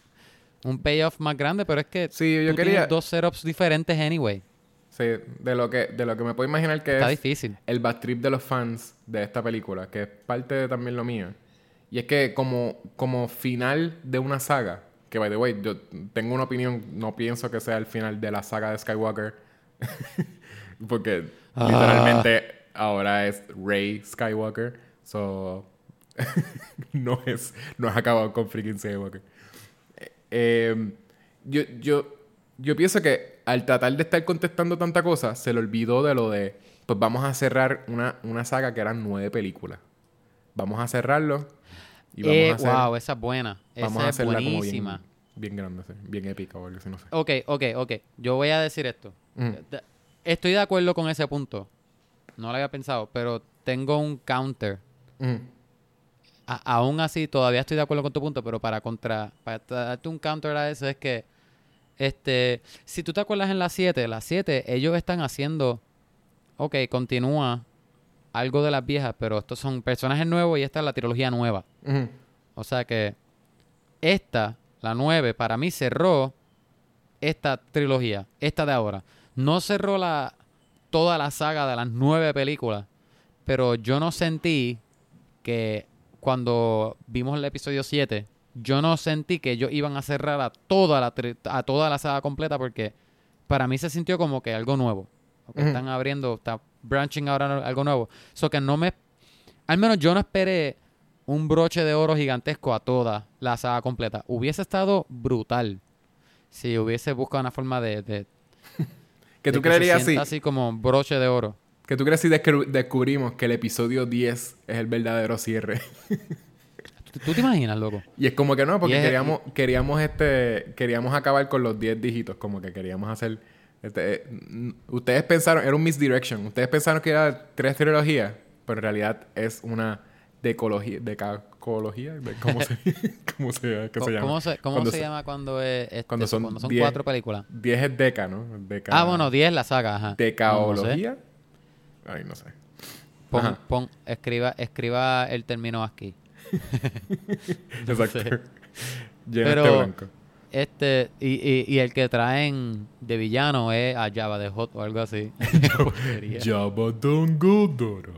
un payoff más grande, pero es que Sí, yo tú quería... dos setups diferentes anyway. Sí, de lo que, de lo que me puedo imaginar que Está es difícil. el bad trip de los fans de esta película, que es parte de también lo mío. Y es que como, como final de una saga, que by the way, yo tengo una opinión, no pienso que sea el final de la saga de Skywalker, porque Ah. literalmente ahora es Rey Skywalker, so no es no es acabado con freaking Skywalker. Eh, eh, yo, yo, yo pienso que al tratar de estar contestando tanta cosa, se le olvidó de lo de, pues vamos a cerrar una, una saga que eran nueve películas. Vamos a cerrarlo y vamos Eh, a hacer, wow, esa es buena. vamos esa a es hacerla como buenísima. bien, bien grande, sí, bien épica o algo así, no sé. Ok, ok, ok. Yo voy a decir esto. Estoy de acuerdo con ese punto. No lo había pensado, pero tengo un counter. A- aún así, todavía estoy de acuerdo con tu punto, pero para contra, para darte un counter a eso es que, este, si tú te acuerdas en la 7, la 7, ellos están haciendo, ok, continúa algo de las viejas, pero estos son personajes nuevos y esta es la trilogía nueva. O sea que esta, la 9, para mí cerró esta trilogía, esta de ahora. No cerró la toda la saga de las nueve películas, pero yo no sentí que cuando vimos el episodio 7, yo no sentí que ellos iban a cerrar a toda la, tri- a toda la saga completa porque para mí se sintió como que algo nuevo. Que. Están abriendo, está branching ahora algo nuevo. So que no me... Al menos yo no esperé un broche de oro gigantesco a toda la saga completa. Hubiese estado brutal si hubiese buscado una forma de... de Que de tú se creerías así, así como broche de oro. que tú crees si descubri- descubrimos que el episodio 10 es el verdadero cierre. ¿Tú, te imaginas, loco? Y es como que no, porque es- queríamos, queríamos este, queríamos acabar con los 10 dígitos, como que queríamos hacer. Este, eh, ustedes pensaron, era un misdirection. Ustedes pensaron que era tres trilogías, pero en realidad es una decología, decacología, de cómo se, cómo se, ¿qué Co- se llama? ¿Cómo se, cómo Cuando se llama cuando, es, este, cuando son cuando son diez- cuatro películas? 10 es deca, ¿no? Deca, Ah, bueno, 10 la saga, ajá. No, no sé. Decaología. Ay, no sé. Pon, pon- escriba, escriba el término aquí. Exacto. Llena Pero- este blanco. Este, y, y, y el que traen de villano es a Java de Hot o algo así. Java don't go, Doro.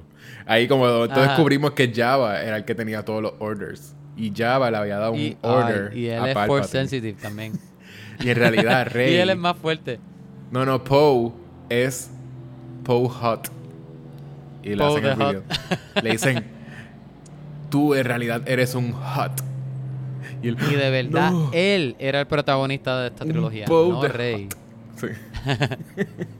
Ahí como entonces descubrimos que Java era el que tenía todos los orders. Y Java le había dado un y, order ay, y él a es Palpatine. force sensitive también. Y en realidad Rey... y él es más fuerte. No, no, Poe es Poe Hot. Y le Poe hacen el video. Le dicen, tú en realidad eres un Hot. Y, él, Y de verdad, "No". él era el protagonista de esta Un trilogía, no Rey. Sí.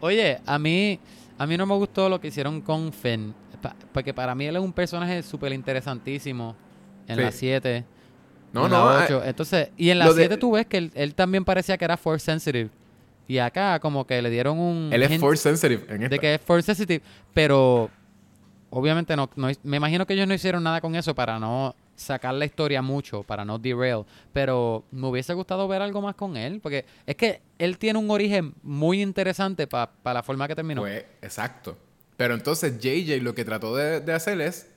Oye, a mí, a mí no me gustó lo que hicieron con Finn. pa- porque para mí él es un personaje súper interesantísimo en Sí. la 7. No, en no. la ah, 8. Entonces, y en la lo de- 7 tú ves que él, él también parecía que era force sensitive. Y acá como que le dieron un él es force sensitive en esta. de que es force sensitive, pero obviamente no, no me imagino que ellos no hicieron nada con eso para no sacar la historia mucho, para no derail, pero me hubiese gustado ver algo más con él, porque es que él tiene un origen muy interesante para la forma que terminó. Pues, exacto. Pero entonces JJ lo que trató de, de hacer es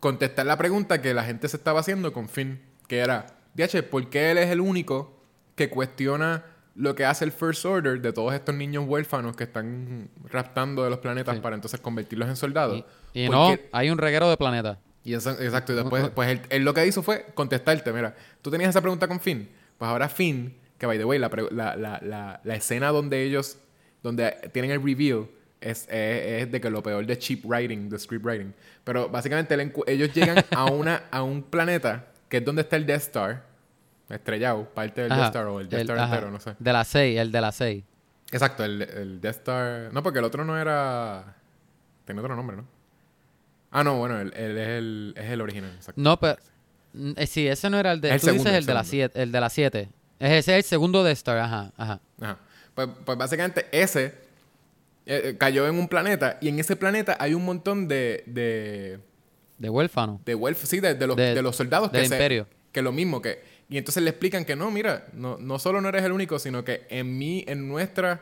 contestar la pregunta que la gente se estaba haciendo con Finn, que era, DH, ¿por qué él es el único que cuestiona lo que hace el First Order de todos estos niños huérfanos que están raptando de los planetas Sí. para entonces convertirlos en soldados? y y ¿Por no, hay un reguero de planetas. Y eso- exacto, y después pues él, él lo que hizo fue contestarte, mira, tú tenías esa pregunta con Finn, pues ahora Finn, que by the way, la, la, la, la, la escena donde ellos, donde tienen el reveal, es, es, es de que lo peor de cheap writing, de script writing, pero básicamente ellos llegan a, una, a un planeta que es donde está el Death Star, estrellado, parte del Ajá, Death Star o el Death el- Star ajá, entero, no sé. De las 6, el de las 6. Exacto, el, el Death Star, no, porque el otro no era, tenía otro nombre, ¿no? Ah, no, bueno, él, él es, el, es el original, exacto. No, pero mm, eh, sí, ese no era el de el tú segundo, dices el el de segundo. 7, el de las 7. Ese es el segundo de Star, ajá, ajá. Ajá. Pues, pues básicamente ese eh, eh, cayó en un planeta y en ese planeta hay un montón de, de, De huérfano. de welf- sí, de, de los, De- de los soldados del que, se- imperio. que lo mismo que y entonces le explican que no, mira, no, no solo no eres el único, sino que en mí, en nuestra,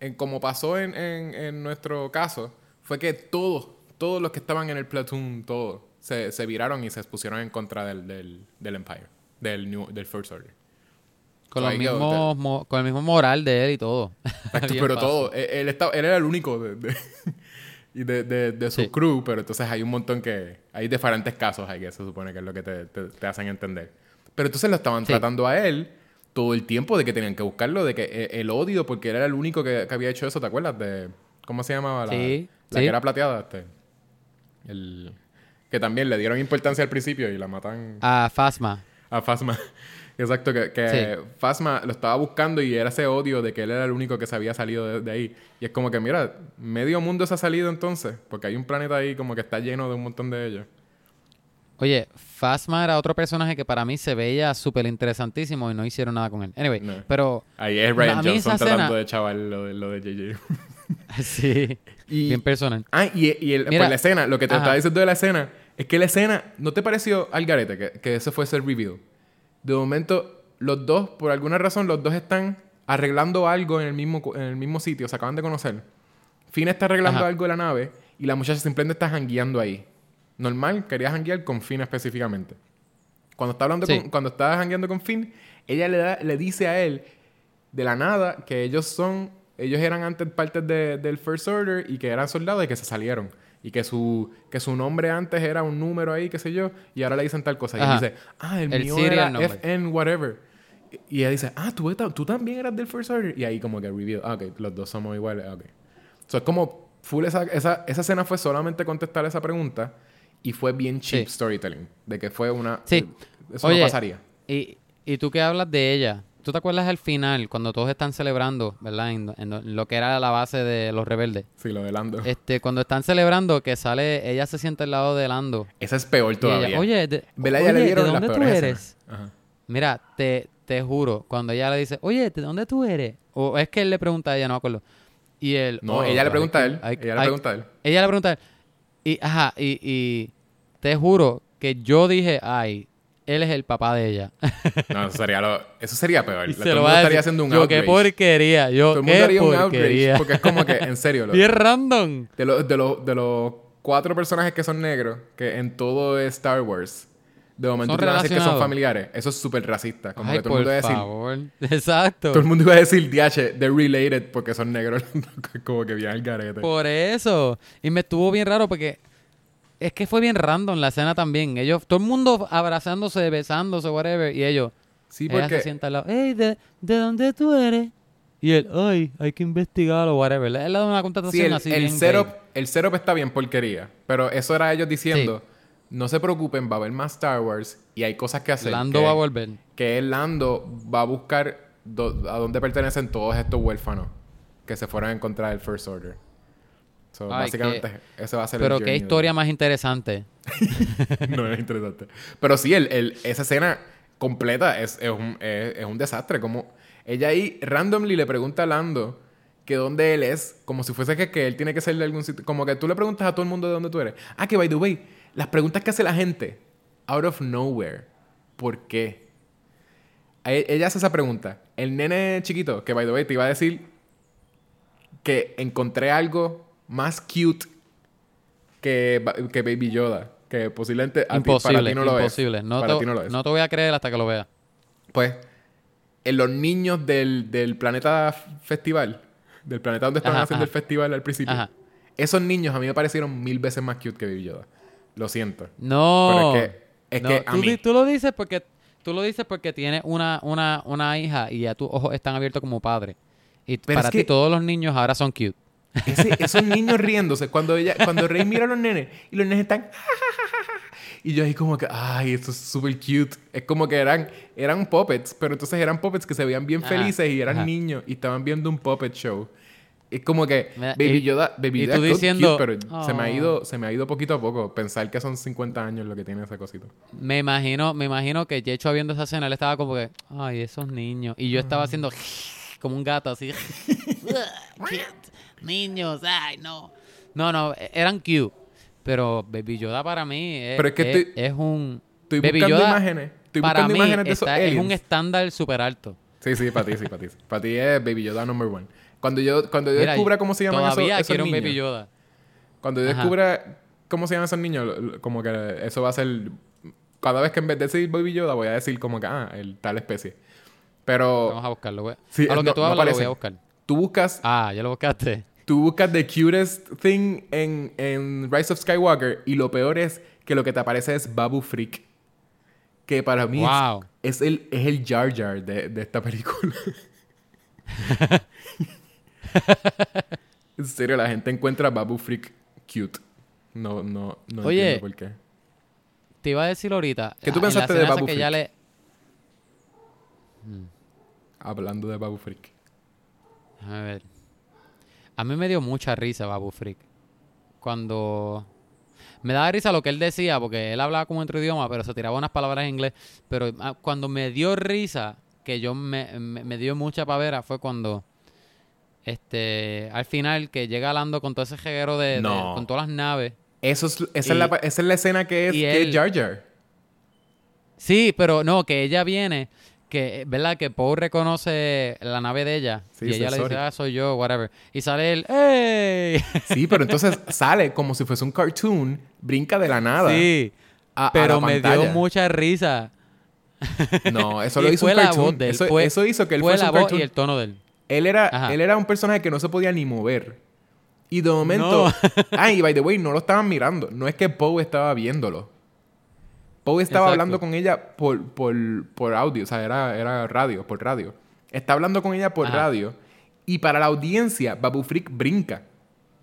en como pasó en, en, en nuestro caso, fue que todos, todos los que estaban en el platoon, todos, se, se viraron y se pusieron en contra del, del, del Empire, del, New, del First Order. Con, los mismos, mo- con el mismo moral de él y todo. Exacto, pero todo. Él, él estaba, él era el único de, de- de, de, de su Sí. crew, pero entonces hay un montón que... Hay diferentes casos ahí que se supone que es lo que te, te- te hacen entender. Pero entonces lo estaban Sí. tratando a él todo el tiempo de que tenían que buscarlo, de que eh, el odio, porque él era el único que, que había hecho eso, ¿te acuerdas? De, ¿Cómo se llamaba? La, Sí, la sí. que era plateada. Este, el, que también le dieron importancia al principio y la matan... A Fasma. A Fasma. Exacto, que, que Sí. Fasma lo estaba buscando y era ese odio de que él era el único que se había salido de, de ahí. Y es como que, mira, medio mundo se ha salido entonces, porque hay un planeta ahí como que está lleno de un montón de ellos. Oye, Fasma era otro personaje que para mí se veía súper interesantísimo y no hicieron nada con él. Anyway, No. pero Ahí es Ryan Johnson tratando escena- de chaval lo de, lo de JJ. sí, Y- bien personal. Ah, y, y el, Mira, pues la escena, lo que te ajá. estaba diciendo de la escena, es que la escena, ¿no te pareció al garete que, que ese fuese el reveal? De momento, los dos, por alguna razón, los dos están arreglando algo en el mismo, en el mismo sitio, se acaban de conocer. Finn está arreglando Ajá. algo de la nave y la muchacha simplemente está jangueando ahí. Normal, quería janguear con Finn específicamente. Cuando está hablando Sí. con, cuando está jangueando con Finn, ella le, da- le dice a él de la nada que ellos son, ellos eran antes partes de- del First Order y que eran soldados y que se salieron. Y que su, que su nombre antes era un número ahí, qué sé yo, y ahora le dicen tal cosa. Y él Ajá. dice, ah, el, El mío era. FN whatever. Y y ella dice, ah, ¿tú, tú también eras del First Order. Y ahí como que reveal, ah, ok, los dos somos iguales, ah, ok. So, es como, full esa, esa, esa escena fue solamente contestar esa pregunta y fue bien cheap Sí. storytelling. De que fue una... Sí. Eso Oye, no pasaría. Y, y tú que hablas de ella, ¿tú te acuerdas al final, cuando todos están celebrando, ¿verdad? En, en lo que era la base de los rebeldes. Sí, lo de Lando. Este, cuando están celebrando, que sale, ella se siente al lado de Lando. Esa es peor ella, todavía. oye, de, ¿Verdad? Ya le dieron ¿de las dónde tú eres? Ajá. Mira, te, te juro, cuando ella le dice, oye, ¿de dónde tú eres? O es que él le pregunta a ella, no me acuerdo. Y él... No, "Oh, ella le pregunta a él. hay- Ella le hay- pregunta a él. Ella le pregunta a él. Y, ajá, y, y te juro que yo dije, ay, él es el papá de ella. No, eso sería, lo, eso sería peor. Y Todo se el lo mundo estaría haciendo un yo, outrage. qué porquería. Yo, Todo el mundo qué haría un outrage. porquería. Porque es como que, en serio, lo- Bien random. de, los de, los de los cuatro personajes que son negros, que en todo Star Wars, de momento te van a decir que son familiares. Eso es súper racista. Como Ay, que todo el por mundo iba a decir... favor. Exacto. Todo el mundo iba a decir, DH, they're related porque son negros. como que bien al garete. Por eso. Y me estuvo bien raro porque es que fue bien random la escena también. Ellos, todo el mundo abrazándose, besándose, whatever. Y ellos, Sí, ella se sienta al lado. Hey, ¿de, ¿de dónde tú eres? Y él, ay, hay que investigarlo, whatever. Él le da una contratación Sí, el, así el bien setup, gay. el setup está bien porquería. Pero eso era ellos diciendo, no se preocupen, va a haber más Star Wars y hay cosas que hacer. Lando que, va a volver. Que el Lando va a buscar do- a dónde pertenecen todos estos huérfanos que se fueron a encontrar el First Order. So, Ay, básicamente, ese va a ser Pero el qué de- historia más interesante. no es interesante. Pero sí, el, el- esa escena completa es, es un, es- es un desastre. Como ella ahí randomly le pregunta a Lando que dónde él es, como si fuese que, que él tiene que ser de algún sitio. Como que tú le preguntas a todo el mundo de dónde tú eres. Ah, que by the way, las preguntas que hace la gente, out of nowhere. ¿Por qué? Ella hace esa pregunta. El nene chiquito, que by the way te iba a decir que encontré algo más cute que, que Baby Yoda. Que posiblemente a ti- imposible, para ti no lo imposible. es. No, para te, ti no lo es. no te voy a creer hasta que lo veas. Pues, en los niños del, del planeta festival, del planeta donde estaban Ajá, haciendo ajá. el festival al principio, Ajá. esos niños a mí me parecieron mil veces más cute que Baby Yoda. Lo siento. No. Pero es que- es No, que a tú, mí- di- tú lo dices porque tú lo dices porque tienes una, una, una hija y ya tus ojos están abiertos como padre. Y Pero para es ti que- todos los niños ahora son cute. Ese- esos niños riéndose, cuando ella, cuando Rey mira a los nenes y los nenes están. Y yo ahí como que, ay, esto es súper cute. Es como que eran, eran puppets, pero entonces eran puppets que se veían bien Ajá, felices y eran ajá. niños y estaban viendo un puppet show. Es como que Baby y- Yoda, Baby y Yoda tú es diciendo, cute, pero se me ha "Oh". ido, se me ha ido poquito a poco pensar que son 50 años lo que tiene ese cosito. Me imagino, me imagino que Jecho viendo esa escena, él estaba como que, ay, esos niños. Y yo estaba haciendo como un gato así. Niños, ay, no. No, no, e- eran cute. Pero Baby Yoda para mí es, Pero es que es, estoy- es un... Estoy Baby buscando Yoda, imágenes. Estoy para buscando mí imágenes de esos está- es un estándar súper alto. Sí, sí, para ti, sí, para ti. Para ti es Baby Yoda number one. Cuando yo, cuando yo Mira, descubra cómo se llaman esos, Todavía esos quiero un niños, Baby Yoda. cuando yo Ajá. descubra cómo se llaman esos niños, como que eso va a ser... Cada vez que en vez de decir Baby Yoda voy a decir como que, ah, el tal especie. Pero Vamos a buscarlo. a- Sí, a lo que no- tú no hablas lo voy aparecen. a buscar. tú buscas, Ah, ya lo buscaste. tú buscas the cutest thing en, en Rise of Skywalker y lo peor es que lo que te aparece es Babu Freak. Que para mí es- Wow. es, el, es el Jar Jar de, de esta película. en serio, la gente encuentra a Babu Freak cute. No, no, no Oye, entiendo por qué. Te iba a decir ahorita. ¿Qué tú pensaste de Babu que ya Freak? le... Hablando de Babu Freak. A ver. A mí me dio mucha risa Babu Freak. Cuando... Me daba risa lo que él decía, porque él hablaba como otro idioma, pero se tiraba unas palabras en inglés. Pero ah, cuando me dio risa, que yo me, me, me dio mucha pavera, fue cuando... Este... Al final, que llega Lando con todo ese jeguero de, de- No. con todas las naves. Eso es, esa, Y- es la, esa es la escena que es, y que es él- Jar Jar. Sí, pero no, que ella viene, que, ¿verdad? Que Poe reconoce la nave de ella. Sí, y ella le sorry. dice, ah, soy yo, whatever. Y sale él, ¡ey! Sí, pero entonces sale como si fuese un cartoon, brinca de la nada. sí, a- pero me dio mucha risa. No, eso lo hizo fue un la cartoon. voz de él, eso, fue- eso hizo que él fue fuese la un voz y el tono de él. Él era, Ajá. él era un personaje que no se podía ni mover. Y de momento... ah, y by the way, no lo estaban mirando. No es que Poe estaba viéndolo. Poe estaba Exacto. hablando con ella por, por, por audio. O sea, era, era radio, por radio. Está hablando con ella por Ajá. radio. Y para la audiencia, Babu Freak brinca.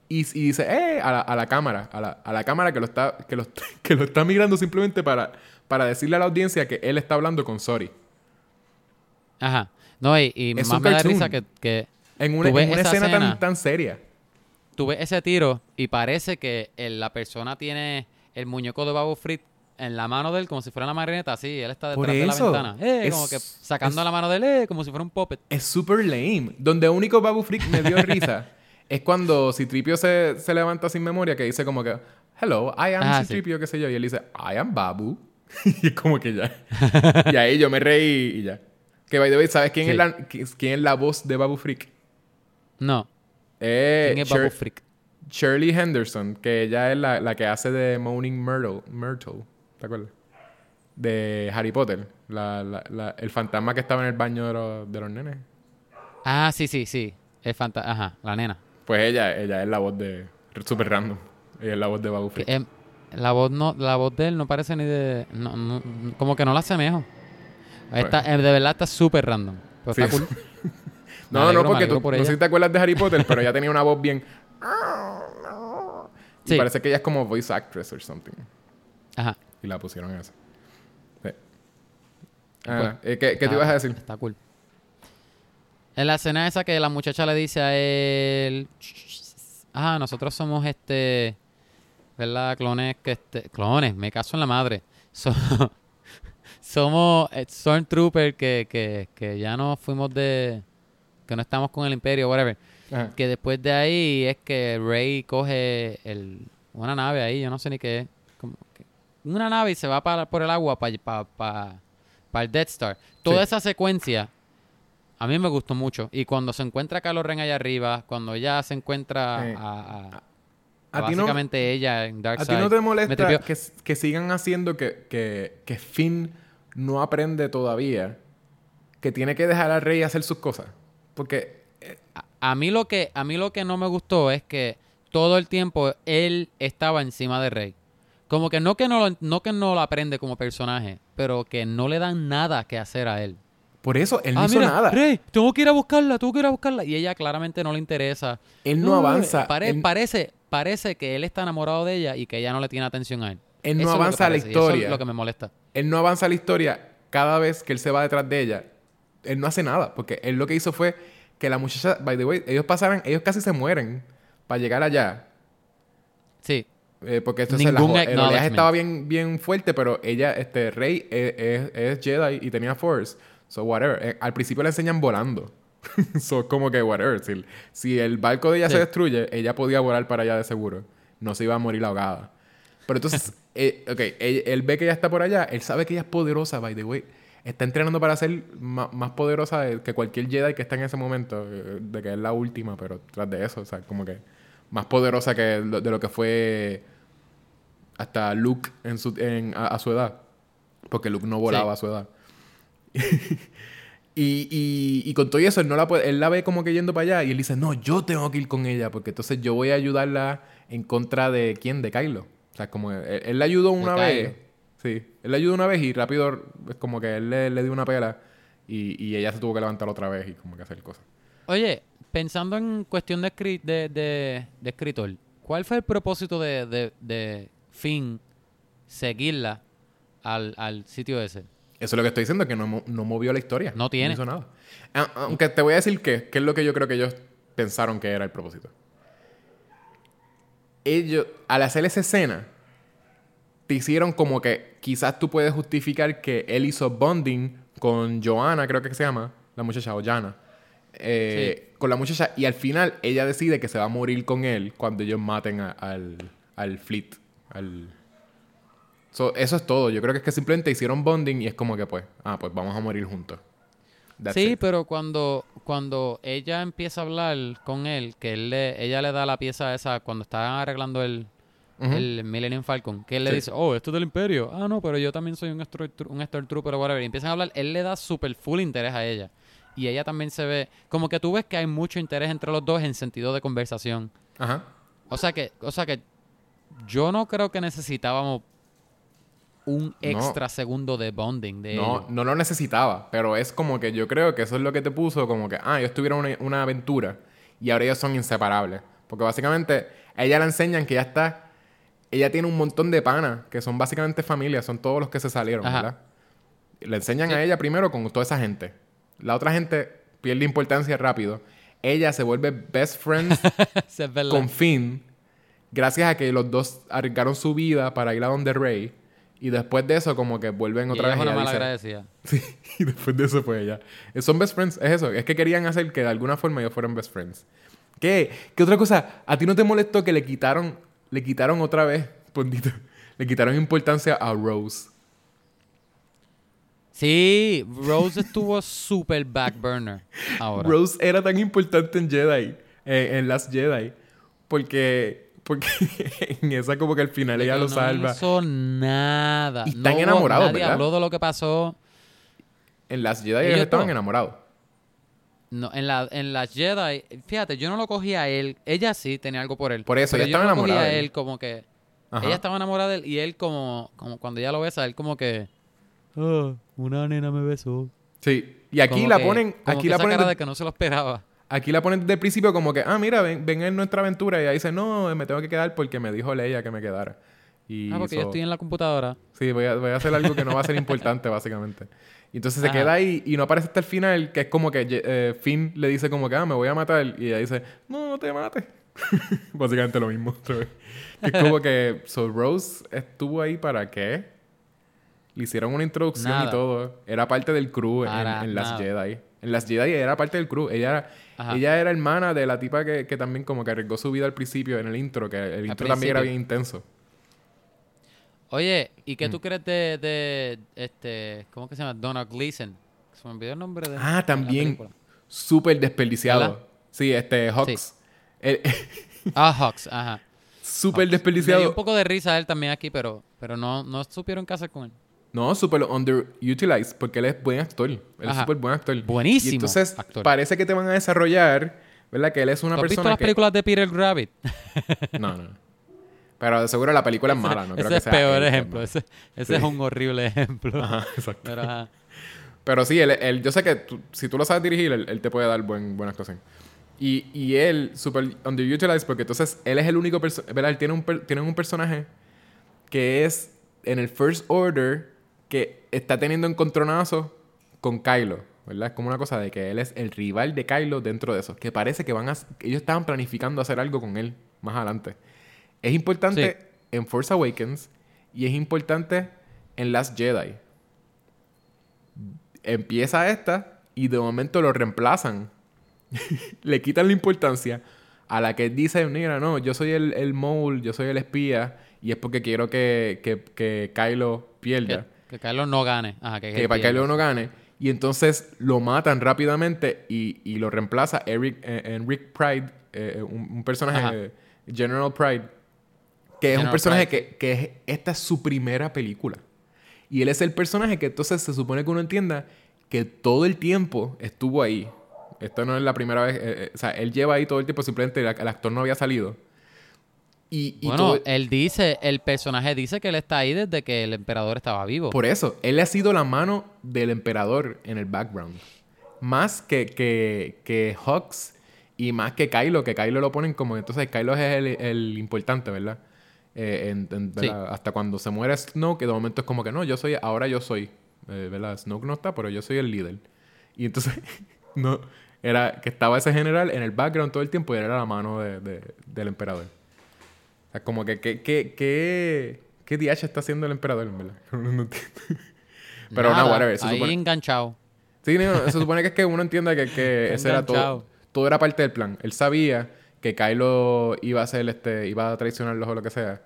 Y, y dice, ¡eh! A la, a la cámara. A la, a la cámara que lo está, que lo, que lo está mirando simplemente para, para decirle a la audiencia que él está hablando con Sorry. Ajá. No, y, y más me da risa que, que En una, en una escena, escena. Tan, tan seria. tú ves ese tiro y parece que el- la persona tiene el muñeco de Babu Frick en la mano de él como si fuera una marioneta, así, él está detrás de la ventana. Eh, Es- como que sacando es- la mano de él, eh, como si fuera un puppet. Es super lame. Donde único Babu Freak me dio risa es cuando Citripio se, se levanta sin memoria que dice como que hello, I am Ah, C-3PO, qué sé yo. Y él dice, I am Babu. y es como que ya. y ahí yo me reí y ya. Que, by the way, ¿sabes quién, Sí. es, la, qui- quién es la voz de Babu Freak? No. Eh, ¿Quién es Babu Freak? Shirley Henderson, que ella es la, la que hace de Moaning Myrtle, Myrtle, ¿te acuerdas? De Harry Potter, la, la- la- el fantasma que estaba en el baño de los, de los nenes. Ah, sí, sí, sí. Es fanta Ajá, la nena. Pues ella, ella es la voz de... Super random. Ella es la voz de Babu Freak. em, la voz no, la voz de él no parece ni de. no- no- como que no la asemejo. Está, eh, de verdad está súper random. Pues Sí, está cool. Me No, no, alegro, porque tú, por no sé si te acuerdas de Harry Potter, pero ella tenía una voz bien... Y Sí. parece que ella es como voice actress or something. Ajá. Y la pusieron en eso. Sí. Pues, Ah, eh, ¿Qué, qué te ibas a decir? Está cool. En la escena esa que la muchacha le dice a él. Ah, nosotros somos este. ¿Verdad? Clones que este. Clones, me caso en la madre. So- somos eh, Stormtrooper que, que, que ya no fuimos de. Que no estamos con el Imperio, whatever. Ajá. Que después de ahí es que Rey coge el, una nave ahí, yo no sé ni qué es. Una nave y se va para, por el agua para el Death Star. Toda Sí. esa secuencia a mí me gustó mucho. Y cuando se encuentra Kylo Ren allá arriba, cuando ella se encuentra a, a- ¿A no- básicamente ella en ¿A Darkseid. ti no te molesta que, que sigan haciendo que, que, que Finn no aprende todavía? Que tiene que dejar a Rey hacer sus cosas. Porque... eh, A, a mí lo que a mí lo que no me gustó es que todo el tiempo él estaba encima de Rey. Como que no que no lo, no que no lo aprende como personaje, pero que no le dan nada que hacer a él. por eso él no ah, hizo mira, nada. Rey, tengo que ir a buscarla, tengo que ir a buscarla. Y ella claramente no le interesa. Él no avanza. pare- él, Parece, parece que él está enamorado de ella y que ella no le tiene atención a él. Él no Eso avanza la parece, y eso historia. es lo que me molesta. él no avanza la historia cada vez que él se va detrás de ella. Él no hace nada. Porque él lo que hizo fue que la muchacha... By the way, ellos pasaron... Ellos casi se mueren para llegar allá. Sí. Eh, porque entonces la, Ningún jo- el oleaje estaba bien, bien fuerte, pero ella, este, Rey es, es- es Jedi y tenía Force. So, whatever. Eh, al principio la enseñan volando. so, como que, whatever. Si, si el barco de ella se Sí. destruye, ella podía volar para allá de seguro. No se iba a morir ahogada. Pero entonces, eh, ok, él, él ve que ella está por allá. Él sabe que ella es poderosa, by the way. Está entrenando para ser ma- más, poderosa de- que cualquier Jedi que está en ese momento. eh, De que es la última, pero tras de eso, o sea, como que más poderosa que de lo que fue hasta Luke en su, en- a, a su edad. Porque Luke no volaba Sí. a su edad. y, y, y con todo eso, él, no la puede, él la ve como que yendo para allá y él dice, no, yo tengo que ir con ella porque entonces yo voy a ayudarla en contra de quién, de Kylo. O sea, como él, él la ayudó una De vez. Kylo. Sí, él la ayudó una vez y rápido es como que él le, le dio una pela y, y ella se tuvo que levantar otra vez y como que hacer cosas. Oye, pensando en cuestión de, escri- de, de- de escritor, ¿cuál fue el propósito de, de, de Finn seguirla al, al sitio ese? Eso es lo que estoy diciendo, que no, no movió la historia. No tiene. hizo nada. Aunque te voy a decir que, que es lo que yo creo que ellos pensaron que era el propósito. Ellos, al hacer esa escena, te hicieron como que quizás tú puedes justificar que él hizo bonding con Joanna, creo que se llama, la muchacha, o Jana. Eh, Con la muchacha, y al final ella decide que se va a morir con él cuando ellos maten a- al, al fleet, al, So, eso es todo. Yo creo que es que simplemente hicieron bonding y es como que pues, ah, pues vamos a morir juntos. That's sí, it. pero cuando, cuando ella empieza a hablar con él, que él le, ella le da la pieza esa cuando estaban arreglando el, el Millennium Falcon, que él le dice, oh, esto es del Imperio. Ah, no, pero yo también soy un, Stormtro- un Stormtrooper o whatever. Y empiezan a hablar, él le da super full interés a ella. Y ella también se ve, como que tú ves que hay mucho interés entre los dos en sentido de conversación. Ajá. O sea que, o sea que yo no creo que necesitábamos un extra segundo de bonding de No, ellos. no lo necesitaba, pero es como que yo creo que eso es lo que te puso, como que, ah, ellos tuvieron una, una aventura y ahora ellos son inseparables. Porque básicamente a ella le enseñan que ya está, ella tiene un montón de panas, que son básicamente familia, son todos los que se salieron, Ajá. ¿verdad? Le enseñan Sí. a ella primero con toda esa gente. La otra gente pierde importancia rápido. Ella se vuelve best friends con Finn, gracias a que los dos arriesgaron su vida para ir a donde Rey. Y después de eso, como que vuelven Y otra vez. es una mala agradecida. Sí, y después de eso fue ella. Eh, Son best friends, es eso. Es que querían hacer que de alguna forma ellos fueran best friends. ¿Qué? ¿Qué otra cosa? ¿A ti no te molestó que le quitaron, le quitaron otra vez Pondito. Le quitaron importancia a Rose. Sí, Rose estuvo super backburner ahora. Rose era tan importante en Jedi, eh, en Last Jedi, porque, porque en esa como que al final ella lo no salva. hizo nada. Y No están enamorados, nadie ¿verdad? habló de lo que pasó. En Last Jedi Ellos ellos estaban dos. enamorados. No, en la en las Jedi, fíjate, yo no lo cogía a él. Ella sí tenía algo por él. Por eso, ella yo estaba no lo cogía enamorada a él. él como que Ajá. ella estaba enamorada de él y él como como cuando ella lo besa, él como que "Ah, una nena me besó. Sí. Y aquí Como la que- ponen, como aquí que la esa ponen, cara de- que no se lo esperaba. aquí la ponen desde el principio como que, ah, mira, ven, ven en nuestra aventura. Y ella dice, no, me tengo que quedar porque me dijo Leia que me quedara. Y Ah, porque so- yo estoy en la computadora. Sí, voy a, voy a hacer algo que no va a ser importante, básicamente. Y entonces se queda ahí y no aparece hasta el final, que es como que eh, Finn le dice como que, ah, me voy a matar. Y ella dice, no, no te mates. básicamente lo mismo otra vez. Que es como que, so Rose estuvo ahí para qué? Le hicieron una introducción y todo. Era parte del crew en, Para en las nada. Jedi. En las Jedi era parte del crew. Ella era, Ajá. ella era hermana de la tipa que, que también como que arriesgó su vida al principio en el intro, que el intro también era bien intenso. Oye, ¿y Mm. qué tú crees de, de este, cómo que se llama? Donald Gleason. Se me olvidó el nombre de Ah, también. Súper desperdiciado. ¿Verdad? Sí, este, Hawks. El- Ah, Hawks, ajá. súper Me dio desperdiciado. un poco de risa a él también aquí, pero, pero no, no supieron qué hacer con él. No, súper underutilized, porque él es buen actor. Él es súper buen actor. Buenísimo Y entonces, actor. parece que te van a desarrollar, ¿verdad? Que él es una ¿Tú has visto persona las que... películas de Peter Rabbit? No, no. Pero de seguro la película es mala, no creo ese que es sea peor él es ejemplo. malo. Ese, ese Sí. es un horrible ejemplo. Ajá, exacto. Pero, ajá. Pero sí, él, él- yo sé que tú- si tú lo sabes dirigir, él, él te puede dar buen, buena actuación. Y, y él, super underutilized, porque entonces él es el único personaje, ¿verdad? Él tiene un, per- tiene un personaje que es en el First Order que está teniendo encontronazos con Kylo, ¿verdad? Es como una cosa de que él es el rival de Kylo dentro de eso. Que parece que van a... Ellos estaban planificando hacer algo con él más adelante. Es importante en Force Awakens y es importante en Last Jedi. Empieza esta y de momento lo reemplazan. Le quitan la importancia a la que él dice, mira, no, yo soy el, el mole, yo soy el espía y es porque quiero que, que, que Kylo pierda. Que Carlos no gane. Ajá, que, Que, para. Kylo no gane. Y entonces lo matan rápidamente y, y lo reemplaza Eric, eh, Enric Pride, eh, un, un personaje, eh, General Pride, que es un General personaje Pride. que, que es, esta es su primera película. Y él es el personaje que entonces se supone que uno entienda que todo el tiempo estuvo ahí. Esto no es la primera vez, eh, eh, o sea, él lleva ahí todo el tiempo, simplemente el, el actor no había salido. Y, y Bueno, todo- él dice, el personaje dice que él está ahí desde que el emperador estaba vivo. Por eso, él ha sido la mano del emperador en el background. Más que, que, que Hux y más que Kylo, que Kylo lo ponen como... Entonces, Kylo es el, el importante, ¿verdad? Eh, en- en- Sí. ¿verdad? Hasta cuando se muere Snoke, que de momento es como que no, yo soy... Ahora yo soy, eh, ¿verdad? Snoke no está, pero yo soy el líder. Y entonces, no... Era que estaba ese general en el background todo el tiempo y él era la mano de- de- del emperador. Sea, como que, ¿qué, qué, qué, qué DH está haciendo el emperador, en verdad? No entiendo. Pero no, Nada, whatever. Se ahí supone, enganchado. sí, no, se supone que es que uno entienda que, que ese era todo. Todo era parte del plan. Él sabía que Kylo iba a hacer este, iba a traicionarlos o lo que sea.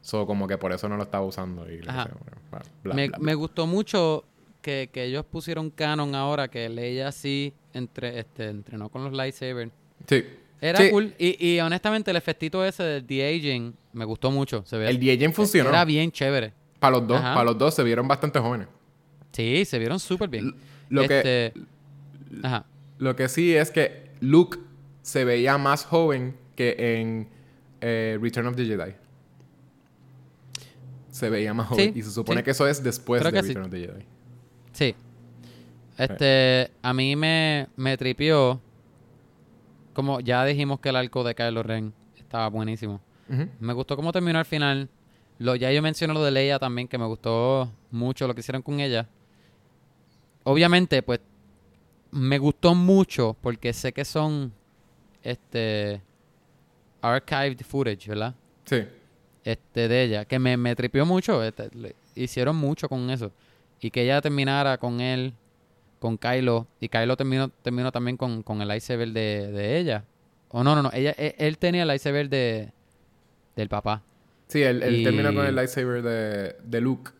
So, como que por eso no lo estaba usando. Y Ajá. sea, bueno, bla, bla, me, bla, me gustó mucho que, que ellos pusieron canon ahora, que Leia sí entre, este, entrenó con los lightsabers. Sí. Era Sí, cool. Y, y honestamente, el efectito ese del de-aging me gustó mucho. Se ve, El DJing funcionó. Era bien chévere. Para los dos. Ajá. Para los dos se vieron bastante jóvenes. Sí, se vieron súper bien. Lo que- Este, Ajá. Lo que sí es que Luke se veía más joven que en eh, Return of the Jedi. Se veía más joven. Sí, y se supone sí. que eso es después Creo de. Return of the Jedi. Sí. Este, a mí me, me tripió. Como ya dijimos que el arco de Kylo Ren estaba buenísimo. Me gustó cómo terminó al final. Lo, ya yo mencioné lo de Leia también, que me gustó mucho lo que hicieron con ella. Obviamente, pues, me gustó mucho porque sé que son, este, archived footage, ¿verdad? Sí. Este, de ella, que me, me tripió mucho. este, le- hicieron mucho con eso. Y que ella terminara con él, con Kylo, y Kylo terminó, terminó también con, con el lightsaber de, de ella. O no, no, no, ella, él, él tenía el lightsaber de, del papá. Sí, él, él Y- termina con el lightsaber de, de Luke.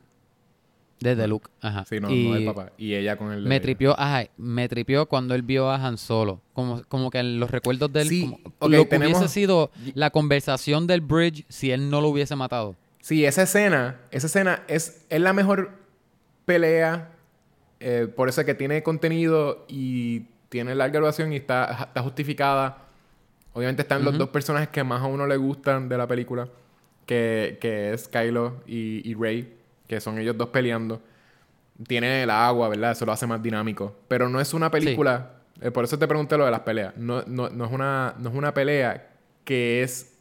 Desde Luke, ajá. Sí, no, y no del papá. Y ella con el de me tripió, ajá, me tripió cuando él vio a Han Solo. Como, como que en los recuerdos de él, Sí, como- lo tenemos- hubiese sido la conversación del bridge si él no lo hubiese matado. Sí, esa escena, esa escena es, es la mejor pelea. Eh, por eso es que tiene contenido y tiene larga duración y está, está justificada. Obviamente están los dos personajes que más a uno le gustan de la película, que, que es Kylo y, y Rey, que son ellos dos peleando. Tiene el agua, ¿verdad? Eso lo hace más dinámico. Pero no es una película, eh, por eso te pregunté lo de las peleas. No, no, no, es, una, no es una pelea que es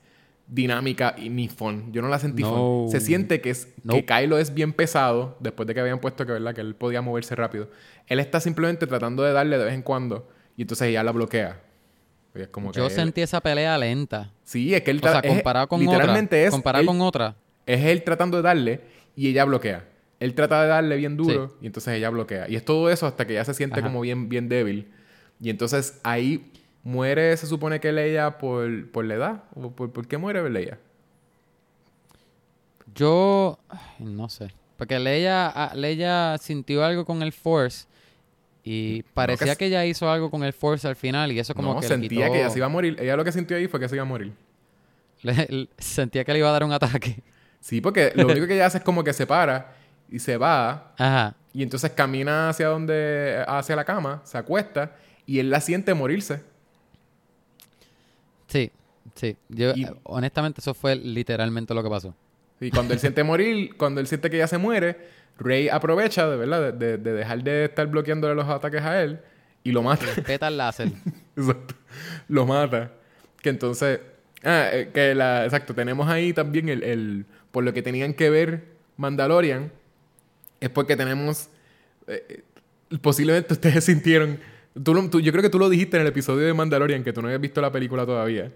dinámica y ni fun. Yo no la sentí No. fun. Se siente que, es, que Nope. Kylo es bien pesado, después de que habían puesto que, ¿verdad? que él podía moverse rápido. Él está simplemente tratando de darle de vez en cuando y entonces ella la bloquea. Y es como que Yo él- sentí esa pelea lenta. Sí, es que él O sea, comparado con literalmente otra. es comparado él- con otra. es él tratando de darle y ella bloquea. Él trata de darle bien duro y entonces ella bloquea. Y es todo eso hasta que ella se siente Ajá. como bien, bien débil. Y entonces ahí muere, se supone que Leia por, por la edad. ¿O por, por qué muere Leia? Yo ay, no sé. Porque Leia, ah, Leia sintió algo con el Force. Y parecía es- que ella hizo algo con el Force al final. Y eso como no, que sentía quitó- que ella se iba a morir. Ella lo que sintió ahí fue que se iba a morir. le- le- sentía que le iba a dar un ataque. Sí, porque lo único que ella hace es como que se para y se va Ajá. y entonces camina hacia donde hacia la cama, se acuesta y él la siente morirse. Sí, sí. Yo, Y- eh, honestamente, eso fue literalmente lo que pasó. Y cuando él siente morir, cuando él siente que ya se muere, Rey aprovecha de verdad de, de- de dejar de estar bloqueándole los ataques a él y lo mata. Respeta el láser. Exacto. Lo mata. Que entonces. Ah, eh, que la. Exacto. Tenemos ahí también el, el- Por lo que tenían que ver Mandalorian. Es porque tenemos. eh, posiblemente ustedes sintieron. Tú, lo- tú- yo creo que tú lo dijiste en el episodio de Mandalorian, que tú no habías visto la película todavía.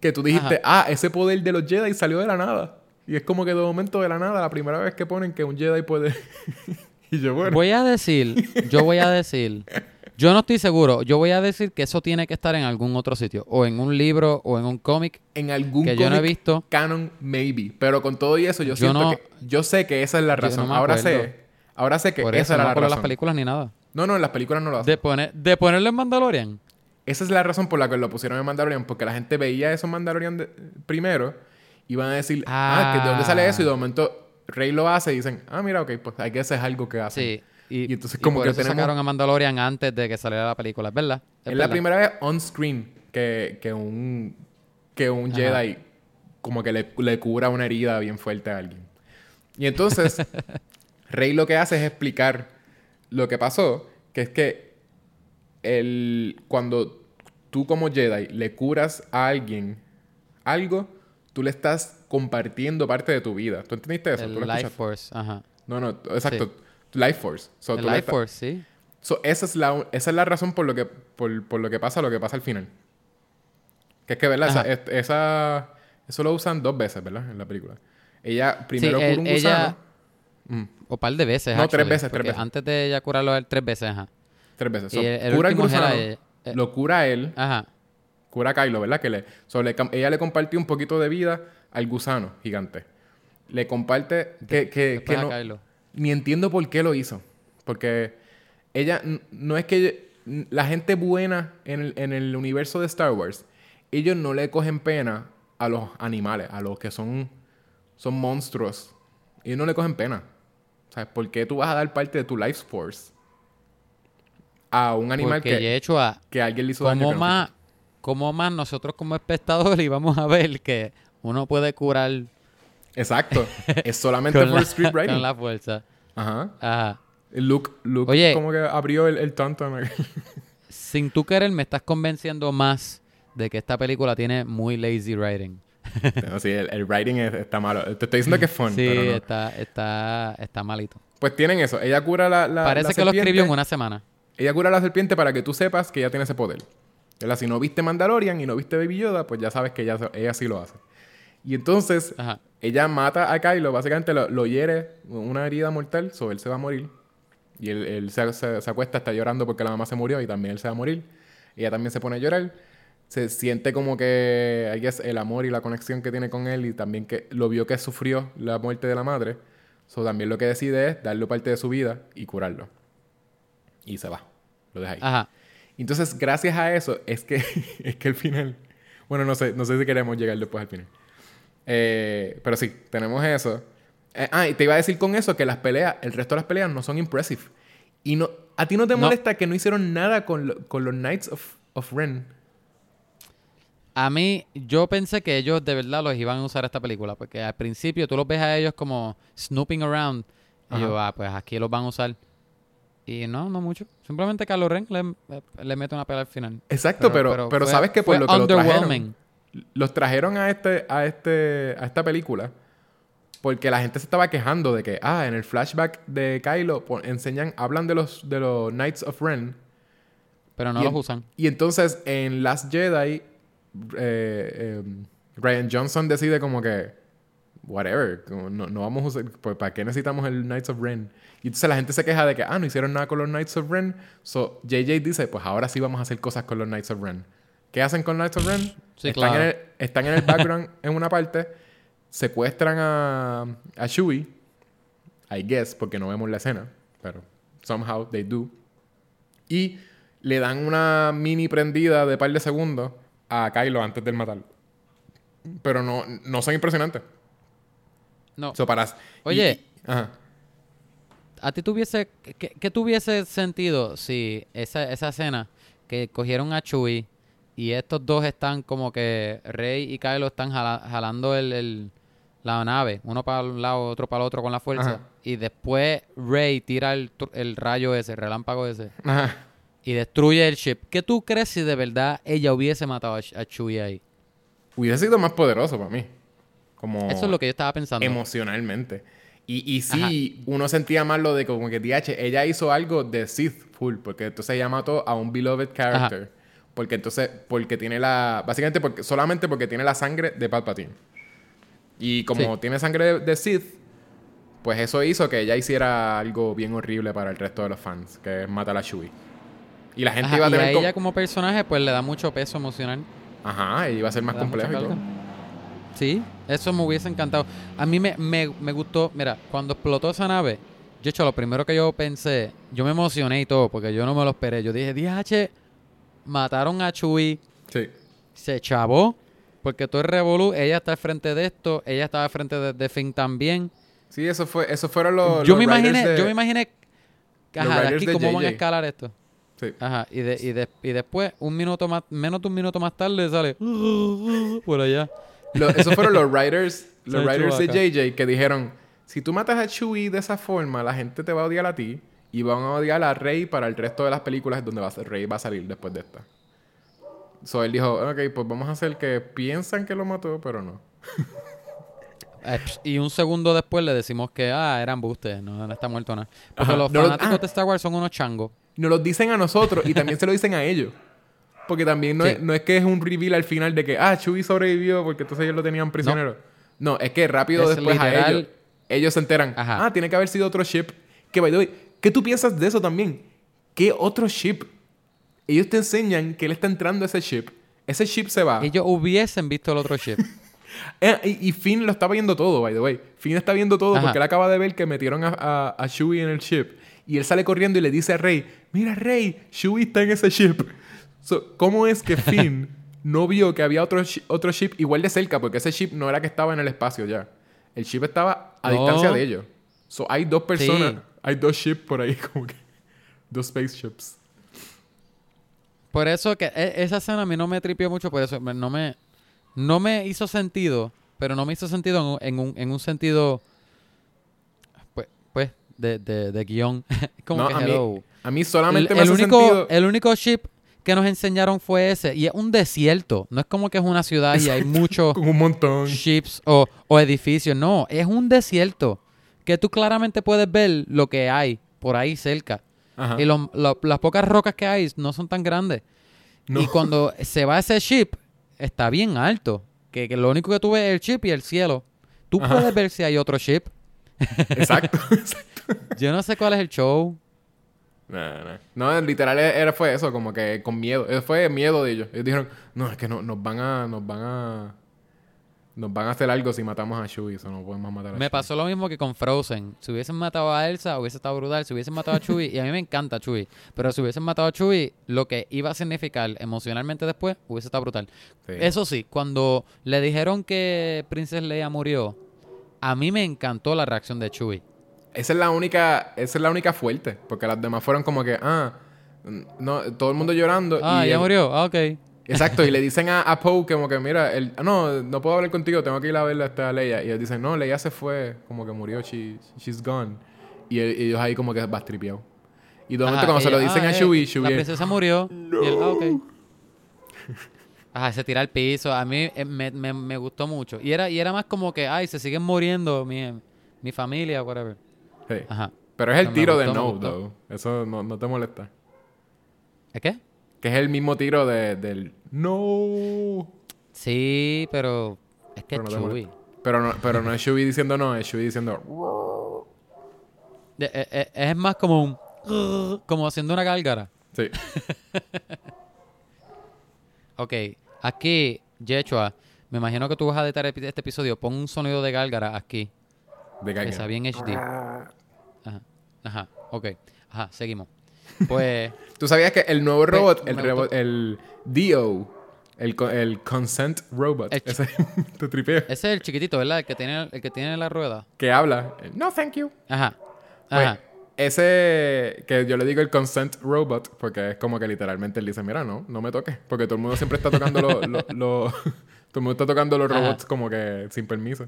Que tú dijiste, ah, ese poder de los Jedi salió de la nada. Y es como que de momento de la nada, la primera vez que ponen que un Jedi puede. y yo, bueno. Voy a decir, yo voy a decir, yo no estoy seguro, yo voy a decir que eso tiene que estar en algún otro sitio, o en un libro, o en un cómic, En algún que yo no he visto. canon, maybe. Pero con todo y eso, yo, Yo siento no- que... Yo sé que esa es la razón. no ahora sé... Ahora sé que Por esa eso era no la por razón. las películas ni nada. No, no, en las películas no lo hacen. De, poner, de ponerlo en Mandalorian. Esa es la razón por la que lo pusieron en Mandalorian. Porque la gente veía esos Mandalorian de- primero. Y van a decir, ah, que ¿de dónde sale eso? Y de momento Rey lo hace y dicen, ah, mira, ok, pues hay que hacer algo que hace. Sí. Y, Y entonces como por que eso tenemos- sacaron a Mandalorian antes de que saliera la película, ¿es verdad? Es, Es la primera vez on-screen que, que un, que un Ajá. Jedi como que le, le cura una herida bien fuerte a alguien. Y entonces, Rey lo que hace es explicar lo que pasó, que es que el, cuando tú como Jedi le curas a alguien algo, tú le estás compartiendo parte de tu vida. ¿Tú entendiste eso? El ¿Tú lo Life? Force, ajá. No, no, exacto. Life Force. So, el Life Force, sí. So, esa, es la, esa es la razón por lo que, por, por lo que pasa, lo que pasa al final. Que es que, ¿verdad? Esa, Ajá. es- esa- eso lo usan dos veces, ¿verdad? En la película. Ella primero Sí, cura el- un ella- gusano. Mm, O par de veces, No, tres veces, tres veces. Antes de ella curarlo, él tres veces, ajá. tres veces. Y So, el- el cura el gusano, ella- eh, lo cura a él, Ajá. cura a Kylo, ¿verdad? Que le, so, le cam- ella le compartió un poquito de vida al gusano gigante. Le comparte que, que, que no, Kylo. ni entiendo por qué lo hizo. Porque ella, no es que la gente buena en el, en el universo de Star Wars, ellos no le cogen pena a los animales, a los que son, son monstruos. Ellos no le cogen pena. ¿Sabes? ¿Por qué tú vas a dar parte de tu life force a un animal Porque que, de hecho, a, que alguien le hizo daño? como no más, como más nosotros como espectadores íbamos a ver que uno puede curar Exacto. es solamente por la, script writing. con la fuerza. Ajá. Ajá. Luke, Luke Oye. como que abrió el, el tonto. Sin tú querer, me estás convenciendo más de que esta película tiene muy lazy writing. No, sí, el, el writing es- está malo. Te estoy diciendo que es fun, sí, pero no. está, está, está malito. Pues tienen eso. Ella cura la, la Parece la que lo escribió en serpiente. una semana. Ella cura la serpiente para que tú sepas que ella tiene ese poder. ¿Verdad? Si no viste Mandalorian y no viste Baby Yoda, pues ya sabes que ella, ella sí lo hace. Y entonces, Ajá. ella mata a Kylo, básicamente lo, lo hiere, una herida mortal, so él se va a morir. Y él, él se, se- se acuesta, está llorando porque la mamá se murió y también él se va a morir. Ella también se pone a llorar. Se siente como que, I guess, el amor y la conexión que tiene con él y también que lo vio que sufrió la muerte de la madre. So, también lo que decide es darle parte de su vida y curarlo. Y se va. Lo deja ahí. Ajá. Entonces, gracias a eso, es que, es que el final... Bueno, no sé, no sé si queremos llegar después al final. Eh, pero sí, tenemos eso. Eh, ah, y te iba a decir con eso que las peleas, el resto de las peleas no son impressive. Y no, ¿a ti no te No. molesta que no hicieron nada con, lo- con los Knights of, of Ren? A mí, yo pensé que ellos de verdad los iban a usar esta película, porque al principio tú los ves a ellos como snooping around. Y Ajá. yo, ah, pues aquí los van a usar. Y no, no mucho. Simplemente Kylo Ren le, le mete una pelea al final. Exacto, pero, pero, fue- sabes que por fue lo que lo trajeron, los trajeron a este, a este, a esta película porque la gente se estaba quejando de que, ah, en el flashback de Kylo enseñan, hablan de los, de los Knights of Ren Pero no y los en- usan. Y entonces en Last Jedi, eh, eh, Ryan Johnson decide como que, whatever, como no, no vamos a usar, pues ¿para qué necesitamos el Knights of Ren? Y entonces la gente se queja de que, ah, no hicieron nada con los Knights of Ren. So JJ dice, pues ahora sí vamos a hacer cosas con los Knights of Ren. ¿Qué hacen con Knights of Ren? Sí, están, claro. en el, están en el background en una parte, secuestran a, a Chewie, I guess, porque no vemos la escena, pero somehow they do. Y le dan una mini prendida de par de segundos a Kylo antes del matarlo. Pero no, no son impresionantes. No. So, para, Oye. y- y- ajá. ¿A ti tuviese, qué, qué tuviese sentido si esa, esa escena que cogieron a Chewie y estos dos están como que Rey y Kylo están jala- jalando el, el- la nave, uno para un lado, otro para el otro con la fuerza, Ajá. y después Rey tira el, el rayo ese, el relámpago ese, Ajá. Y destruye el ship? ¿Qué tú crees si de verdad ella hubiese matado a, a Chewie ahí? Hubiese sido más poderoso para mí. Como Eso es lo que yo estaba pensando. emocionalmente. Y, y sí, uno sentía más lo de como que DH, ella hizo algo de Sith full, porque entonces ella mató a un beloved character. Porque entonces, porque tiene la. Básicamente, porque, solamente porque tiene la sangre de Palpatine. Y como Sí. tiene sangre de, de Sith, pues eso hizo que ella hiciera algo bien horrible para el resto de los fans, que es matar a Chewie. Y la gente Ajá, iba a y tener. a como- ella como personaje pues le da mucho peso emocional. Ajá, ella iba a ser más complejo y todo. Sí, eso me hubiese encantado. A mí me, me, me gustó, mira, cuando explotó esa nave, yo hecho, lo primero que yo pensé, yo me emocioné y todo, porque yo no me lo esperé. Yo dije, DH, mataron a Chewie, Sí. se chavó, porque todo el revolú, ella está al frente de esto, ella estaba al frente de, de Finn también. Sí, eso fue, eso fueron los. yo los me imaginé, de- yo me imaginé, ajá, de aquí de cómo van a escalar esto. Sí. Ajá, y, de, y, de- y después, un minuto más, menos de un minuto más tarde, sale por allá. Lo- esos fueron los writers, los writers de. JJ que dijeron, si tú matas a Chewie de esa forma, la gente te va a odiar a ti y van a odiar a Rey para el resto de las películas donde va a ser, Rey va a salir después de esta. So él dijo, ok, pues vamos a hacer que piensan que lo mató, pero no. Y un segundo después le decimos que, ah, eran embustes, no, no está muerto nada. Porque Ajá. los No fanáticos ah. de Star Wars son unos changos. Nos lo dicen a nosotros y también se lo dicen a ellos. Porque también no, Sí. es, no es que es un reveal al final de que, ah, Chewie sobrevivió porque entonces ellos lo tenían prisionero. No, es que rápido Es después a ellos, ellos se enteran, Ajá. ah, tiene que haber sido otro ship. Que, by the way, ¿qué tú piensas de eso también? ¿Qué otro ship? Ellos te enseñan que él está entrando a ese ship. Ese ship se va. Ellos hubiesen visto el otro ship. Eh, y, y Finn lo está viendo todo, by the way. Finn está viendo todo Ajá. porque él acaba de ver que metieron a, a, a Chewie en el ship. Y él sale corriendo y le dice a Rey, mira Rey, Chewie está en ese ship. So, ¿Cómo es que Finn no vio que había otro, otro ship igual de cerca? Porque ese ship no era que estaba en el espacio ya. El ship estaba a No. distancia de ellos. So, hay dos personas, Sí. hay dos ships por ahí, como que... Dos spaceships. Por eso que e- esa escena a mí no me tripió mucho, por eso no me, no me hizo sentido, pero no me hizo sentido en un, en un, en un sentido, de, de, de guion. Como No, que a, hello. mí, a mí solamente el, me el hace único, sentido... el único ship que nos enseñaron fue ese, y es un desierto, no es como que es una ciudad y hay muchos un montón. ships o, o edificios, no, es un desierto que tú claramente puedes ver lo que hay por ahí cerca. Ajá. Y lo- las pocas rocas que hay no son tan grandes. No. Y cuando se va ese ship, está bien alto. Que, que lo único que tú ves es el ship y el cielo. Tú Ajá. puedes ver si hay otro ship. Exacto. Yo no sé cuál es el show. Nah, nah. No, literal era, fue eso, como que con miedo. Eso fue miedo de ellos. Ellos dijeron, no, es que no, nos van a, nos van a, nos van a hacer algo si matamos a Chewie, eso no podemos matar a Me Chewie. pasó lo mismo que con Frozen. Si hubiesen matado a Elsa, hubiese estado brutal. Si hubiesen matado a Chewie, y a mí me encanta Chewie, pero si hubiesen matado a Chewie, lo que iba a significar emocionalmente después, hubiese estado brutal. Sí. Eso sí, cuando le dijeron que Princess Leia murió, a mí me encantó la reacción de Chewie. Esa es la única, esa es la única fuerte, porque las demás fueron como que, ah, no, todo el mundo llorando. Ah, y ya él- murió. Ah, ok. Exacto, y le dicen a, a Poe como que, mira, él, "Ah, no, no puedo hablar contigo, tengo que ir a verla a esta Leia. Y ellos dicen, no, Leia se fue, como que murió, she, she's gone. Y, él- y ellos ahí como que vas tripeado. Y de momento Ajá, cuando se lo dicen ah, a eh, Chewie, La Chewie... princesa murió. Y él, ah, ok. Ajá, se tira al piso. A mí eh, me, me, me gustó mucho. Y era, y era más como que, ay, se siguen muriendo mi, mi familia, whatever. Sí. Ajá. Pero es el tiro de gustó, me no, though. Eso no, no te molesta. ¿Es qué? Que es el mismo tiro de, del no. Sí, pero es que Pero no te Chewie. Pero no, pero no es Chewie diciendo no, es Chewie diciendo... De- eh, eh, Es más como un... Como haciendo una gálgara. Sí. Ok, aquí, Yechua, me imagino que tú vas a editar este episodio. Pon un sonido de gálgara aquí. De caña. sea bien HD. Ajá, ajá, ok. Ajá, seguimos. Pues, ¿Tú sabías que el nuevo robot, el, robot, el DO, el, el Consent Robot, El ese te tripeo, ese es el chiquitito, ¿verdad? El que tiene, el que tiene la rueda. que habla, no thank you. Ajá, Pues, ajá. Ese, que yo le digo el Consent Robot, porque es como que literalmente él dice, mira, no, no me toques, porque todo el mundo siempre está tocando los... lo- lo- todo el mundo está tocando los Ajá. robots como que sin permiso.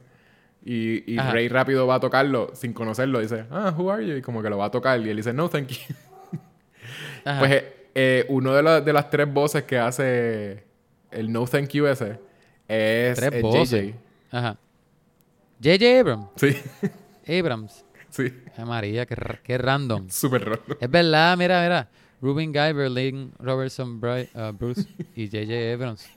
Y, y. Rey rápido va a tocarlo sin conocerlo. Dice, ah, who are you? Y como que lo va a tocar. Y él dice, no, thank you. ajá. Pues eh, eh, uno de, la- de las tres voces que hace el no thank you ese es, Tres es voces. JJ. Ajá. J.J. Abrams. Sí, Abrams. sí. Ay, María, qué, qué random. Súper raro. Es verdad, mira, mira. Ruben Guy, Berlin, Robertson, Bry- uh, Bruce y J.J. Abrams.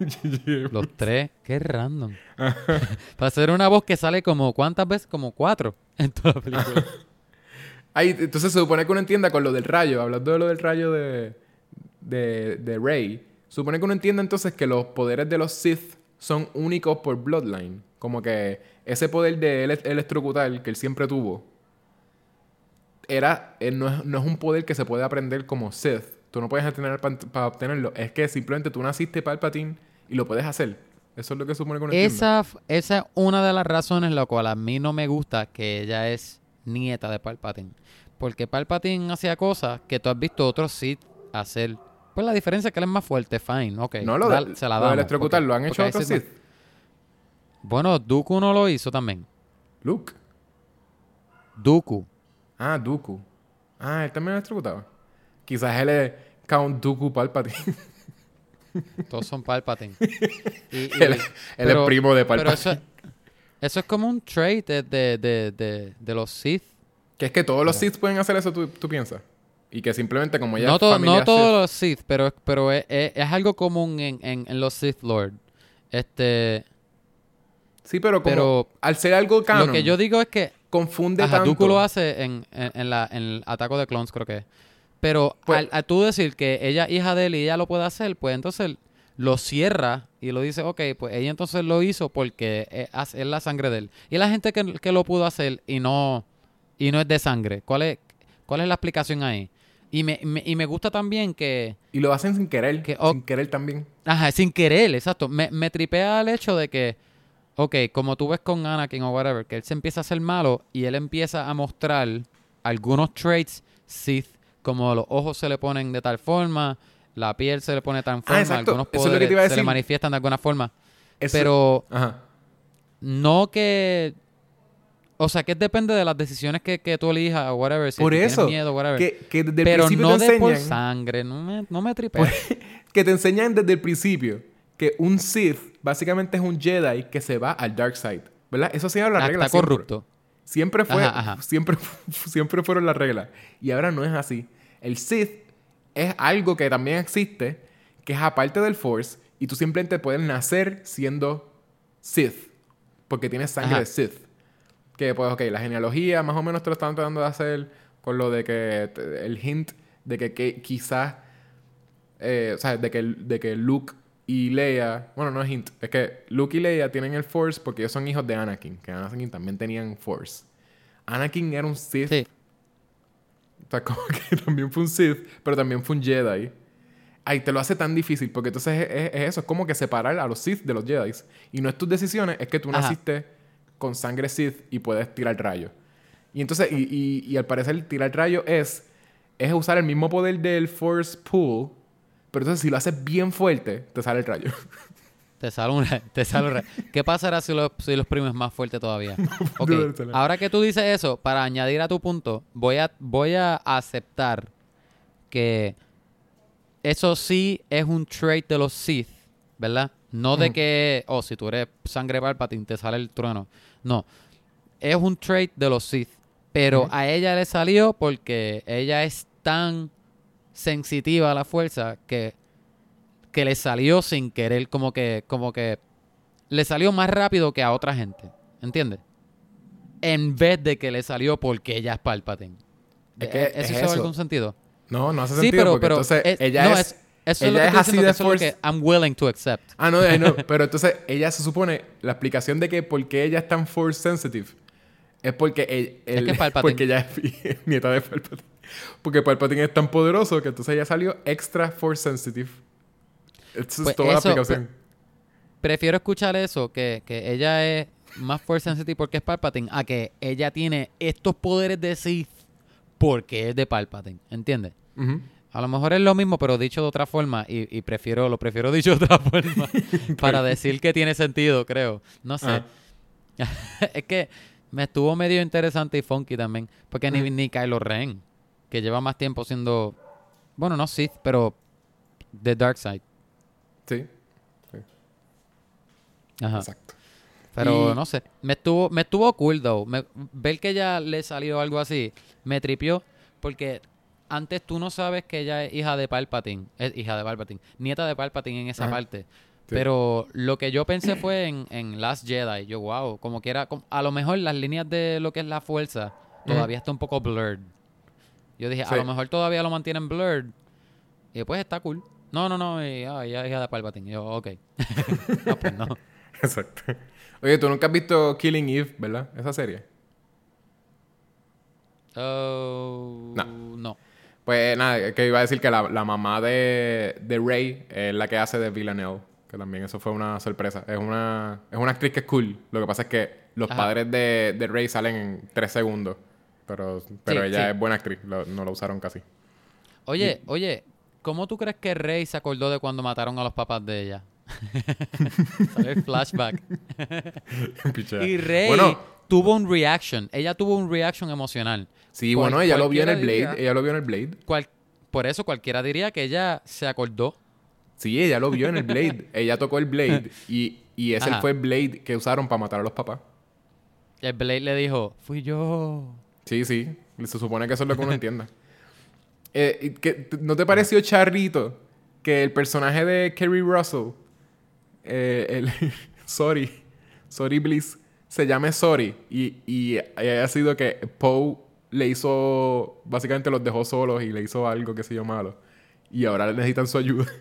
Los tres, qué random. Para hacer una voz que sale como, ¿cuántas veces? Como cuatro en toda la película. Ahí, entonces se supone que uno entienda con lo del rayo, hablando de lo del rayo de, de, de Rey, supone que uno entienda entonces que los poderes de los Sith son únicos por Bloodline. Como que ese poder de ele- electrocutar que él siempre tuvo, era, eh, no, es, no es un poder que se puede aprender como Sith. Tú no puedes tener para obtenerlo. Es que simplemente tú naciste Palpatine y lo puedes hacer. Eso es lo que supone que esa, esa es una de las razones la cual a mí no me gusta que ella es nieta de Palpatine. Porque Palpatine hacía cosas que tú has visto otros Sith hacer. Pues la diferencia es que él es más fuerte, fine, ok. No, lo, de, se la lo de damos, electrocutar porque- lo han hecho otros Sith Bueno, Dooku no lo hizo también. Luke. Dooku. Ah, Dooku. Ah, él también electrocutaba. Quizás él es Count Dooku Palpatine. Todos son Palpatine. Y- y- él, él pero- es primo de Pero Palpatine. eso, eso es como un trait de, de, de, de, los Sith. Que es que todos los Sith pueden hacer eso, ¿tú, tú piensas? Y que simplemente como ella No, to- no todos los Sith, pero, pero es, es- es algo común en, en, en los Sith Lord. Este, Sí, pero como pero al ser algo canon, lo que yo digo es que confunde ajá, tanto. Dooku lo hace en, en, en la, en el ataque de clones, creo que es. Pero Pues- al, al tú decir que ella es hija de él y ella lo puede hacer, pues entonces lo cierra y lo dice, ok, pues ella entonces lo hizo porque es, es- es la sangre de él. Y la gente que, que lo pudo hacer y no, y no es de sangre, ¿cuál es, cuál es la explicación ahí? Y me, me- y me gusta también que, Y lo hacen sin querer. Que- oh. sin querer también. Ajá, sin querer, exacto. Me, me tripea el hecho de que, ok, como tú ves con Anakin o whatever, que él se empieza a hacer malo y él empieza a mostrar algunos traits Sith, como los ojos se le ponen de tal forma, la piel se le pone de tal forma, Ah, exacto. algunos es poderes se le manifiestan de alguna forma. Eso- Pero Ajá. no que... O sea, que depende de las decisiones que, que tú elijas o whatever. Si Por eso. miedo, whatever. Que, que desde el pero principio no te de por enseñan... sangre. No me, no me tripea. que te enseñan desde el principio que un Sith básicamente es un Jedi que se va al dark side. ¿Verdad? Eso sí era la Ah, regla. está corrupto. Siempre fue, Ajá, ajá. siempre, siempre fueron las reglas. Y ahora no es así. El Sith es algo que también existe, que es aparte del Force, y tú simplemente puedes nacer siendo Sith, porque tienes sangre Ajá. de Sith. Que pues, ok, la genealogía más o menos te lo están tratando de hacer con lo de que el hint de que, que quizás, eh, o sea, de que, de que Luke y Leia, bueno, no es hint, es que Luke y Leia tienen el Force porque ellos son hijos de Anakin, que Anakin también tenían Force. Anakin era un Sith. Sí. O sea, como que también fue un Sith, pero también fue un Jedi. Ay, te lo hace tan difícil porque entonces es, es- es eso, es como que separar a los Sith de los Jedi. Y no es tus decisiones, es que tú Ajá. naciste con sangre Sith y puedes tirar rayo. Y entonces, y, y- y al parecer tirar rayo es, es usar el mismo poder del Force Pool, pero entonces si lo haces bien fuerte, te sale el rayo. Te sale un re- te sale un ¿Qué pasará si los, si los primes más fuerte todavía? Ahora que tú dices eso, para añadir a tu punto, voy a, voy a aceptar que eso sí es un trait de los Sith, ¿verdad? No de que, oh, si tú eres sangre Palpatine te sale el trueno. No, es un trait de los Sith, pero a ella le salió porque ella es tan sensitiva a la fuerza que que le salió sin querer, como que, como que le salió más rápido que a otra gente, ¿entiendes? En vez de que le salió porque ella es Palpatine. Es que ¿Eso es hizo eso. algún sentido? No, no hace Sí, sentido pero, porque pero entonces es- ella no, es... eso es ella lo que es así de es lo force- que I'm willing to accept. Ah, no, eh, no, pero entonces ella se supone, la explicación de que por qué ella es tan force sensitive es porque el, Es el- que Palpatine. porque ella es nieta de Palpatine. Porque Palpatine es tan poderoso que entonces ella salió extra force sensitive. Esa Pues es toda eso, la explicación. Prefiero escuchar eso, que, que ella es más force sensitive porque es Palpatine, a que ella tiene estos poderes de Sith porque es de Palpatine, ¿entiendes? A lo mejor es lo mismo, pero dicho de otra forma, y, y prefiero, lo prefiero dicho de otra forma, para decir que tiene sentido, creo. No sé. Ah. es que me estuvo medio interesante y funky también, porque ni, ni Kylo Ren, que lleva más tiempo siendo, bueno, no Sith, pero de Dark Side. Sí, Ajá. exacto. Pero Y- no sé, me estuvo, me estuvo cool, though. Me- ver que ya le salió algo así, me tripió, porque antes tú no sabes que ella es hija de Palpatine, es hija de Palpatine, nieta de Palpatine en esa Ajá. parte. Pero lo que yo pensé fue en, en Last Jedi. Yo, wow, como que era, como- a lo mejor las líneas de lo que es la fuerza todavía está un poco blurred. Yo dije, Sí. a lo mejor todavía lo mantienen blurred. Y después está cool. No, no, no, y, ah, ella es de Palpatine. Y yo, ok. ah, pues no. Exacto. Oye, tú nunca has visto Killing Eve, ¿verdad? Esa serie. Oh, No. no. Pues nada, que iba a decir que la, la mamá de, de Rey es la que hace de Villanelle. Que también eso fue una sorpresa. Es una, es una actriz que es cool. Lo que pasa es que los Ajá. padres de, de Rey salen en tres segundos. Pero, pero Sí, ella sí. es buena actriz. Lo- no la usaron casi. Oye, oye, ¿cómo tú crees que Rey se acordó de cuando mataron a los papás de ella? Sale el flashback. Y Rey Bueno, tuvo un reaction. Ella tuvo un reaction emocional. sí, cual- bueno, ella lo vio en el Blade. diría- Ella lo vio en el Blade. Cual- por eso cualquiera diría que ella se acordó. Sí, ella lo vio en el Blade. ella tocó el Blade. Y, y ese Ajá. fue el Blade que usaron para matar a los papás. El Blade le dijo, fui yo. Sí, sí. Se supone que eso es lo que uno entienda. Eh, ¿No te pareció charrito que el personaje de Kerry Russell, eh, el, Sorry, Sorry Bliss, se llame Sorry? Y, y haya sido que Poe le hizo, básicamente los dejó solos y le hizo algo que se yo malo. Y ahora necesitan su ayuda.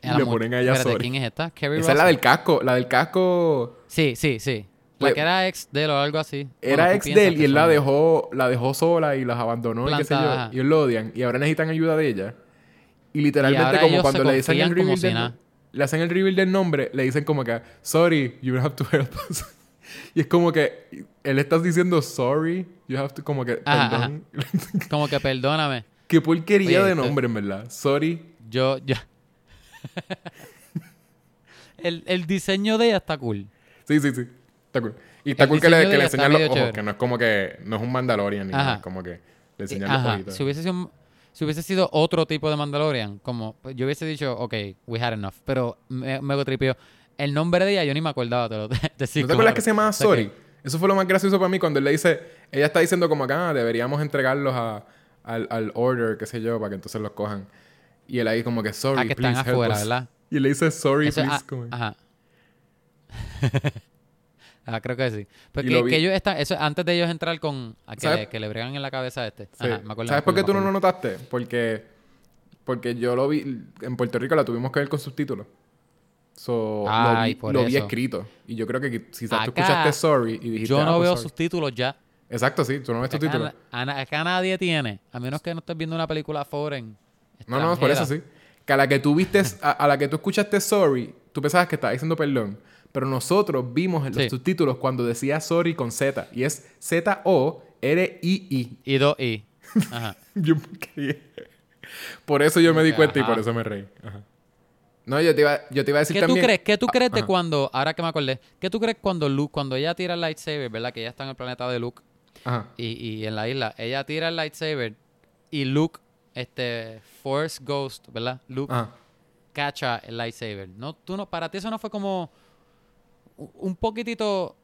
Y le ponen a ella Espérate, Sorry. ¿quién es esta? Esa es la del casco. La del casco Sí, sí, sí. La Pues- que era ex de él o algo así. Era Bueno, ex de él y él la dejó, la dejó sola y las abandonó y qué sé yo. Y ellos lo odian. Y ahora necesitan ayuda de ella. Y literalmente como cuando le dicen el reveal del nada. le hacen el reveal del nombre, le dicen como que sorry, you have to help us. y es como que él está diciendo sorry, you have to como que Ajá, perdón. Como que perdóname. Qué porquería Oye, de nombre, en verdad. Sorry. Yo, yo. el, el diseño de ella está cool. Sí, sí, sí. Está cool. Y está El cool que le, que le enseñan los ojos, chévere. que no es como que no es un Mandalorian ni nada, es como que le enseñan los ojitos. Si hubiese sido un- si hubiese sido otro tipo de Mandalorian, como pues, yo hubiese dicho, ok, we had enough. Pero me, me tripió. El nombre de ella yo ni me acordaba, te lo te decir, ¿No te acuerdas que se llamaba O sea Sorry? que- Eso fue lo más gracioso para mí cuando él le dice, ella está diciendo como acá, deberíamos entregarlos a, al, al order, qué sé yo, para que entonces los cojan. Y él ahí como que sorry, Ah, que están please help afuera, us". ¿verdad? Y le dice sorry, Eso- please. ah, como- ajá. Ah, creo que sí. Lo vi- que ellos están, eso antes de ellos entrar con a que, le, que le bregan en la cabeza a este. Sí. Ajá, me acuerdo, ¿Sabes me por qué tú no lo notaste? Porque, porque yo lo vi... En Puerto Rico la tuvimos que ver con subtítulos. So, lo Ay, vi, por lo vi escrito. Y yo creo que quizás tú Acá, escuchaste Sorry y dijiste... Yo "Ah, no pues veo sorry". subtítulos ya. Exacto, sí. Tú no ves subtítulos. acá nadie tiene, a menos que no estés viendo una película foreign. No, no, por eso sí. Que a la que tú viste, a, a la que tú escuchaste sorry, tú pensabas que estaba diciendo perdón. Pero nosotros vimos en los Sí. subtítulos cuando decía sorry con Z. Y es Z-O-R-I-I. Y dos I. Ajá. Yo. Por eso yo me di cuenta y por eso me reí. Ajá. No, yo te iba, yo te iba a decir ¿Qué tú también... crees? ¿Qué tú Ah, crees de cuando, ahora que me acordé, qué tú crees cuando Luke, cuando ella tira el lightsaber, ¿verdad? Que ella está en el planeta de Luke Ajá. y, y en la isla, ella tira el lightsaber y Luke, este, Force Ghost, ¿verdad? Luke Ajá. cacha el lightsaber. No, tú no, para ti eso no fue como un poquitito,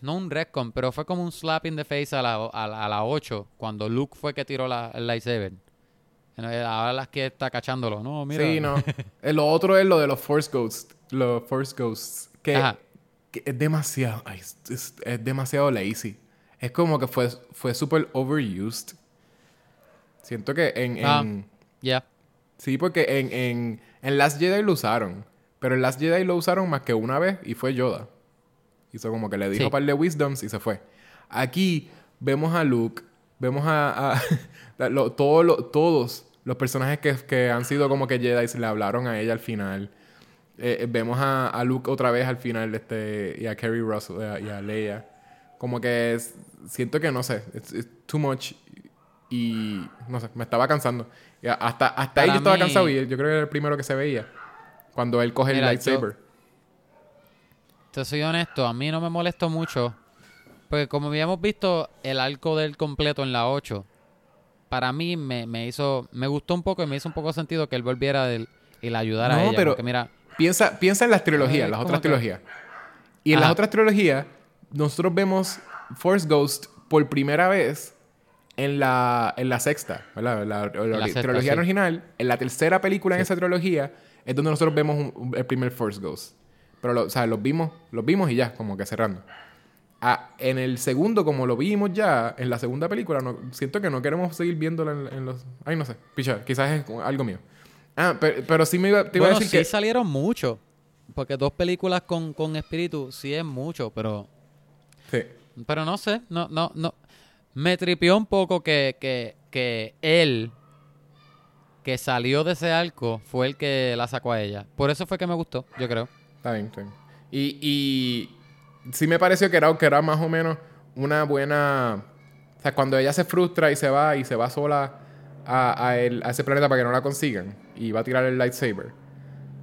no un retcon, pero fue como un slap in the face a la, a la, a la 8 cuando Luke fue que tiró la, el lightsaber. Eh, Ahora las que está cachándolo, no, mira. Sí, no. Eh, lo otro es lo de los Force Ghosts. Los Force Ghosts. Que, es demasiado... ay, es, es- es demasiado lazy. Es como que fue, fue súper overused. Siento que en... Ah. en- Ya. Sí, porque en, en, en Last Jedi lo usaron. Pero en Last Jedi lo usaron más que una vez y fue Yoda. Hizo como que le dijo Sí. un par de wisdoms y se fue. Aquí vemos a Luke, vemos a, a- lo- todo lo- todos los personajes que, que han sido como que Jedi se le hablaron a ella al final. Eh, eh, vemos a, a Luke otra vez al final este, y a Kerry Russell eh, y a Leia. Como que es- siento que no sé, it's, it's too much y no sé, me estaba cansando. Y hasta hasta ahí yo estaba mí- cansado y yo creo que era el primero que se veía cuando él coge Mira, el lightsaber. Te soy honesto, a mí no me molestó mucho. Porque como habíamos visto el arco del completo en la 8, para mí me, me hizo, me gustó un poco y me hizo un poco sentido que él volviera del, y la ayudara a No, ella. pero- porque mira, Piensa, piensa en las trilogías, Eh, las otras que- trilogías. Y en las Ajá. otras trilogías, nosotros vemos Force Ghost por primera vez en la, en la sexta, ¿verdad? La, la- la sexta, trilogía sí. original. En la tercera película en esa trilogía es donde nosotros vemos un- un- el primer Force Ghost. Pero, lo- o sea, los vimos, los vimos y ya, como que cerrando. Ah, en el segundo, como lo vimos ya, en la segunda película, no, siento que no queremos seguir viéndola en, en los... Ay, no sé, picha, quizás es algo mío. Ah, pero, pero sí me iba, te iba bueno, a decir sí que... salieron mucho. Porque dos películas con, con espíritu sí es mucho, pero Sí. pero no sé, no no no me tripió un poco que, que, que él que salió de ese arco fue el que la sacó a ella. Por eso fue que me gustó, yo creo. Está bien, está bien. Y, y sí me pareció que era, que era más o menos una buena... O sea, cuando ella se frustra y se va y se va sola a, a el- a ese planeta para que no la consigan y va a tirar el lightsaber.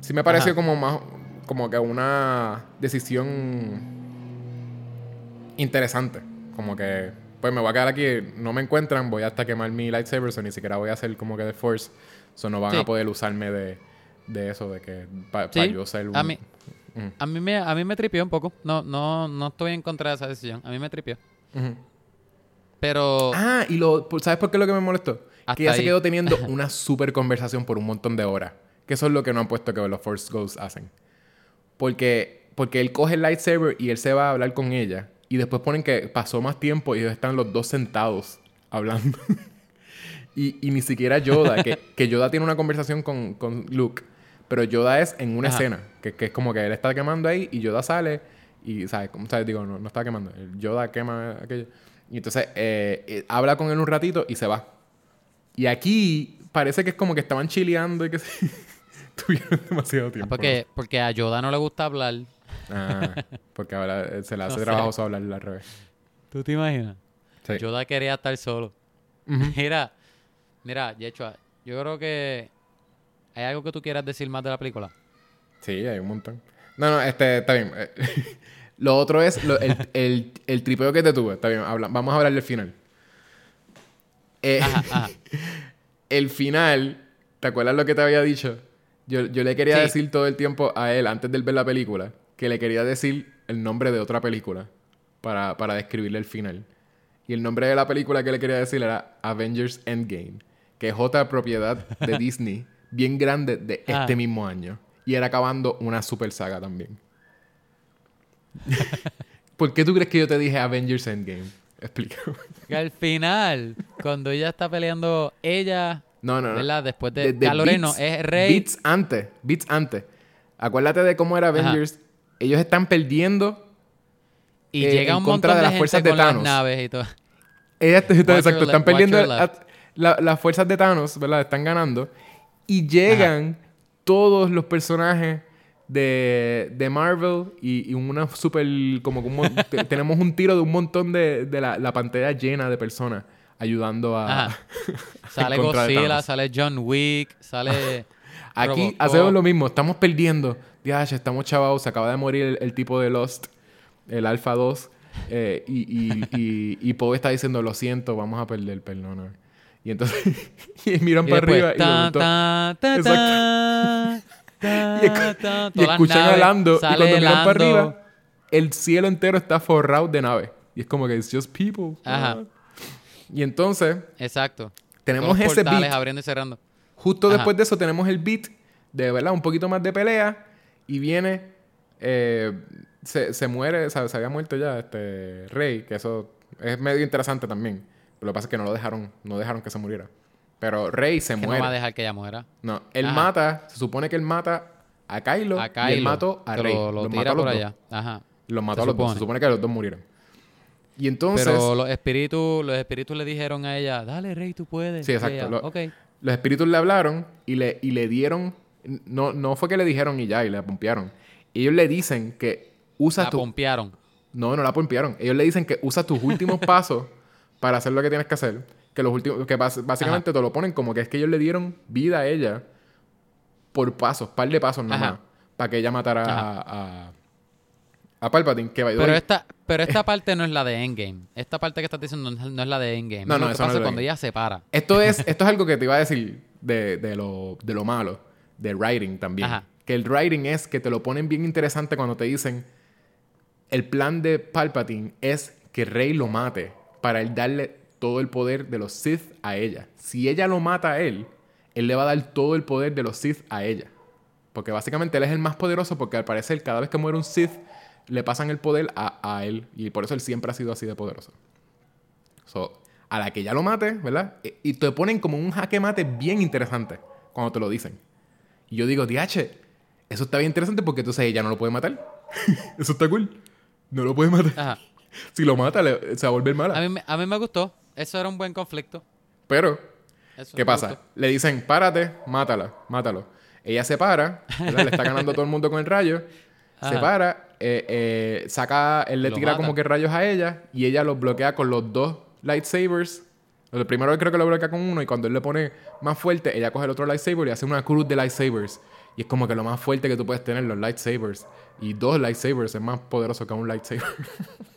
Sí me pareció Ajá. como más... Como que una decisión interesante. Como que, pues me voy a quedar aquí, no me encuentran, voy hasta quemar mi lightsaber, so ni siquiera voy a hacer como que de Force. So no van Sí. a poder usarme de, de eso, de que para Sí, yo ser un... a mí Mm. a mí me a mí me tripió un poco. No no no estoy en contra de esa decisión. A mí me tripió. Pero Ah, y lo, ¿sabes por qué es lo que me molestó? Hasta que ella se ahí. quedó teniendo una super conversación por un montón de horas. Que eso es lo que no han puesto que los Force Ghosts hacen. Porque, porque él coge el lightsaber y él se va a hablar con ella. Y después ponen que pasó más tiempo y ellos están los dos sentados hablando. y, y ni siquiera Yoda, que, que Yoda tiene una conversación con, con Luke. Pero Yoda es en una Ajá. escena. Que, que es como que él está quemando ahí y Yoda sale y, ¿sabes? Como, ¿sabes? Digo, no, no está quemando. El Yoda quema aquello. Y entonces eh, eh, habla con él un ratito y se va. Y aquí parece que es como que estaban chileando y que se... tuvieron demasiado tiempo. porque porque a Yoda no le gusta hablar. Ah, porque ahora se le hace No sé. trabajoso hablarle al revés. ¿Tú te imaginas? Sí. Yoda quería estar solo. Ujú. Mira, mira, Yechua, yo creo que hay algo que tú quieras decir más de la película. Sí, hay un montón. No, no, este, está bien. Lo otro es lo- el, el, el tripeo que te tuve. Está bien, habla- vamos a hablar del final. Eh, Ajá, ajá. el final, ¿te acuerdas lo que te había dicho? Yo, yo le quería Sí. decir todo el tiempo a él, antes de ver la película, que le quería decir el nombre de otra película para, para describirle el final. Y el nombre de la película que le quería decir era Avengers Endgame, que es otra propiedad de Disney bien grande de Ah. este mismo año. Y era acabando una super saga también. ¿Por qué tú crees que yo te dije Avengers Endgame? Explícame. Que al final, cuando ella está peleando, ella, No, no, no. ¿verdad? Después de, Caloreno, Beats- es rey. Beats antes, Beats antes. Acuérdate de cómo era Ajá. Avengers. Ellos están perdiendo. y eh, llega en un contra montón de de, las gente fuerzas de con las Thanos. naves y todo. Ellas, exacto, están perdiendo la- las fuerzas de Thanos, ¿verdad? Están ganando. Y llegan todos los personajes de, de Marvel y, y una super. Como que un tenemos un tiro de un montón de, de la, la pantalla llena de personas ayudando a. Sale Godzilla, sale John Wick, sale. Aquí Robocop. hacemos lo mismo, estamos perdiendo. Ya, estamos chavados, se acaba de morir el, el tipo de Lost, el Alpha 2. eh, y, y, y, y Poe está diciendo, lo siento, vamos a perder, perdona. Y entonces, y miran Y para después, arriba y, ta, ta, Exacto. ta, y, escu- y escuchan a naves, Lando. Y cuando miran para arriba, el cielo entero está forrado de naves. Y es como que it's just people. Ajá. Y entonces, Exacto. tenemos los ese beat. abriendo y cerrando. Justo Ajá. después de eso tenemos el beat de, ¿verdad? Un poquito más de pelea. Y viene... eh, se, se muere, o sea, se había muerto ya este Rey, que eso es medio interesante también. Lo que pasa es que no lo dejaron, no dejaron que se muriera. Pero Rey se muere. no va a dejar que ella muera. No, él Ajá. mata, se supone que él mata a Kylo, A y él Kylo. mató a Rey. Lo, lo los tira mató a los por dos. allá. Ajá. Los mató Se a los dos. supone. Se supone que los dos murieron. Y entonces, Pero los espíritus, los espíritus le dijeron a ella, dale, Rey, tú puedes. Sí, exacto. ella, Lo- ok. los espíritus le hablaron y le, y le dieron. No, no fue que le dijeron y ya, y la pompearon. Ellos le dicen que usa La tu. pompearon. No, no la pompearon. Ellos le dicen que usa tus últimos pasos para hacer lo que tienes que hacer. Que los últimos. Que básicamente te lo ponen como que es que ellos le dieron vida a ella por pasos, par de pasos nada Ajá. más. Para que ella matara Ajá. a, a. a Palpatine. Que Pero esta, pero esta parte no es la de Endgame. Esta parte que estás diciendo no es, no es la de Endgame. No, Es no, que eso no pasa es de cuando ella se para. Esto es, esto es algo que te iba a decir de, de lo, de lo malo, de writing también. Ajá. Que el writing es que te lo ponen bien interesante cuando te dicen el plan de Palpatine es que Rey lo mate para él darle todo el poder de los Sith a ella. Si ella lo mata a él, él le va a dar todo el poder de los Sith a ella. Porque básicamente él es el más poderoso porque al parecer cada vez que muere un Sith le pasan el poder a, a él y por eso él siempre ha sido así de poderoso. So, a la que ya lo mate, ¿verdad? E- Y te ponen como un jaque mate bien interesante cuando te lo dicen. Y yo digo, DH, eso está bien interesante porque entonces ella no lo puede matar. eso está cool. No lo puede matar. Ajá. Si lo mata, le- se va a volver mala. A mí, me- a mí me gustó. Eso era un buen conflicto. Pero, Eso ¿qué pasa? gustó. Le dicen, párate, mátala, mátalo. Ella se para, le está ganando a todo el mundo con el rayo. Se para, eh, eh, saca, él le Lo tira mata. como que rayos a ella y ella los bloquea con los dos lightsabers. El primero creo que lo bloquea con uno y cuando él le pone más fuerte, ella coge el otro lightsaber y hace una cruz de lightsabers. Y es como que lo más fuerte que tú puedes tener, los lightsabers. Y dos lightsabers es más poderoso que un lightsaber.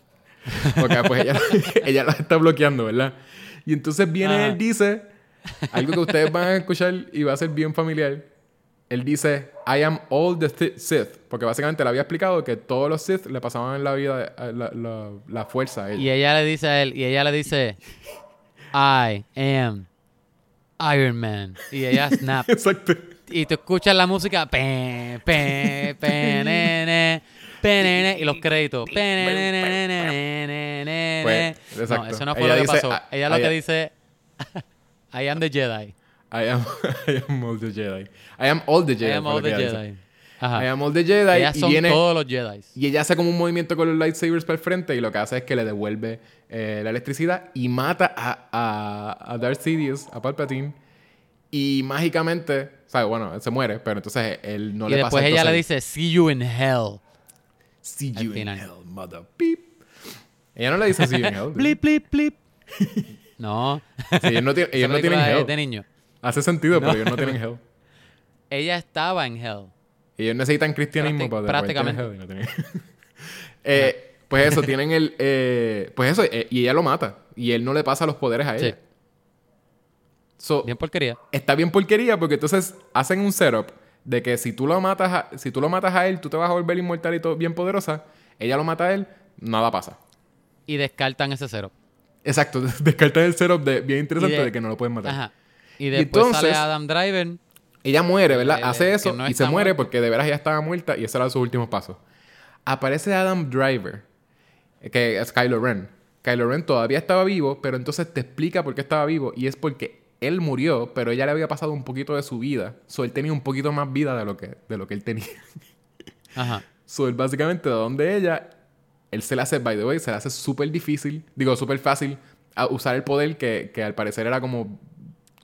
Porque pues ella, ella la está bloqueando, ¿verdad? Y entonces viene Ajá. él dice algo que ustedes van a escuchar y va a ser bien familiar. Él dice, I am all the Sith. Porque básicamente le había explicado que todos los Sith le pasaban en la vida la, la- la fuerza a él. Y ella le dice a él, y ella le dice, I am Iron Man. Y ella snap. Exacto. y tú escuchas la música, pe, pe, pe, nene, y los créditos. Pues, No, exacto. eso no fue Ella lo que dice, pasó. "Ah, ella lo que dice, I am the Jedi. I am, I am all the Jedi. I am all the Jedi. I am all the. Jedi. Ajá. I am all the Jedi. Ellas y son viene, todos los Jedi. Y ella hace como un movimiento con los lightsabers para el frente y lo que hace es que le devuelve eh, la electricidad y mata a, a, a Darth Sidious, a Palpatine. Y mágicamente, o sea, bueno, él se muere, pero entonces él no y le después pasa ella le dice, see you in hell. See you in hell, mother beep. Ella no le dice see you in hell. Blip, blip, blip. no. Sí, ellos no, tienen- ellos no hell. de niño. Hace sentido, No. pero ellos no tienen hell. Ella estaba en hell. Ellos necesitan cristianismo Prácti- para prácticamente. hell y no tienen- Eh, Pues eso, tienen el... eh, pues eso, eh, y ella lo mata. Y él no le pasa los poderes a Sí. ella. So, Bien porquería. está bien porquería porque entonces hacen un setup de que si tú lo matas a, si tú lo matas a él, tú te vas a volver inmortal y todo bien poderosa. Ella lo mata a él, nada pasa. Y descartan ese cero. Exacto, descartan el setup de bien interesante de- de, que no lo pueden matar. Ajá. Y después entonces- sale Adam Driver. Ella muere, ¿verdad? Hace eso no y se muere porque de veras ella estaba muerta y ese era sus últimos pasos. Aparece Adam Driver que es Kylo Ren. Kylo Ren todavía estaba vivo, pero entonces te explica por qué estaba vivo y es porque él murió, pero ella le había pasado un poquito de su vida. So él tenía un poquito más vida de lo que, de lo que él tenía. Ajá. So él básicamente de donde ella, él se le hace, by the way, se le hace súper difícil, digo, súper fácil a usar el poder que, que al parecer era como...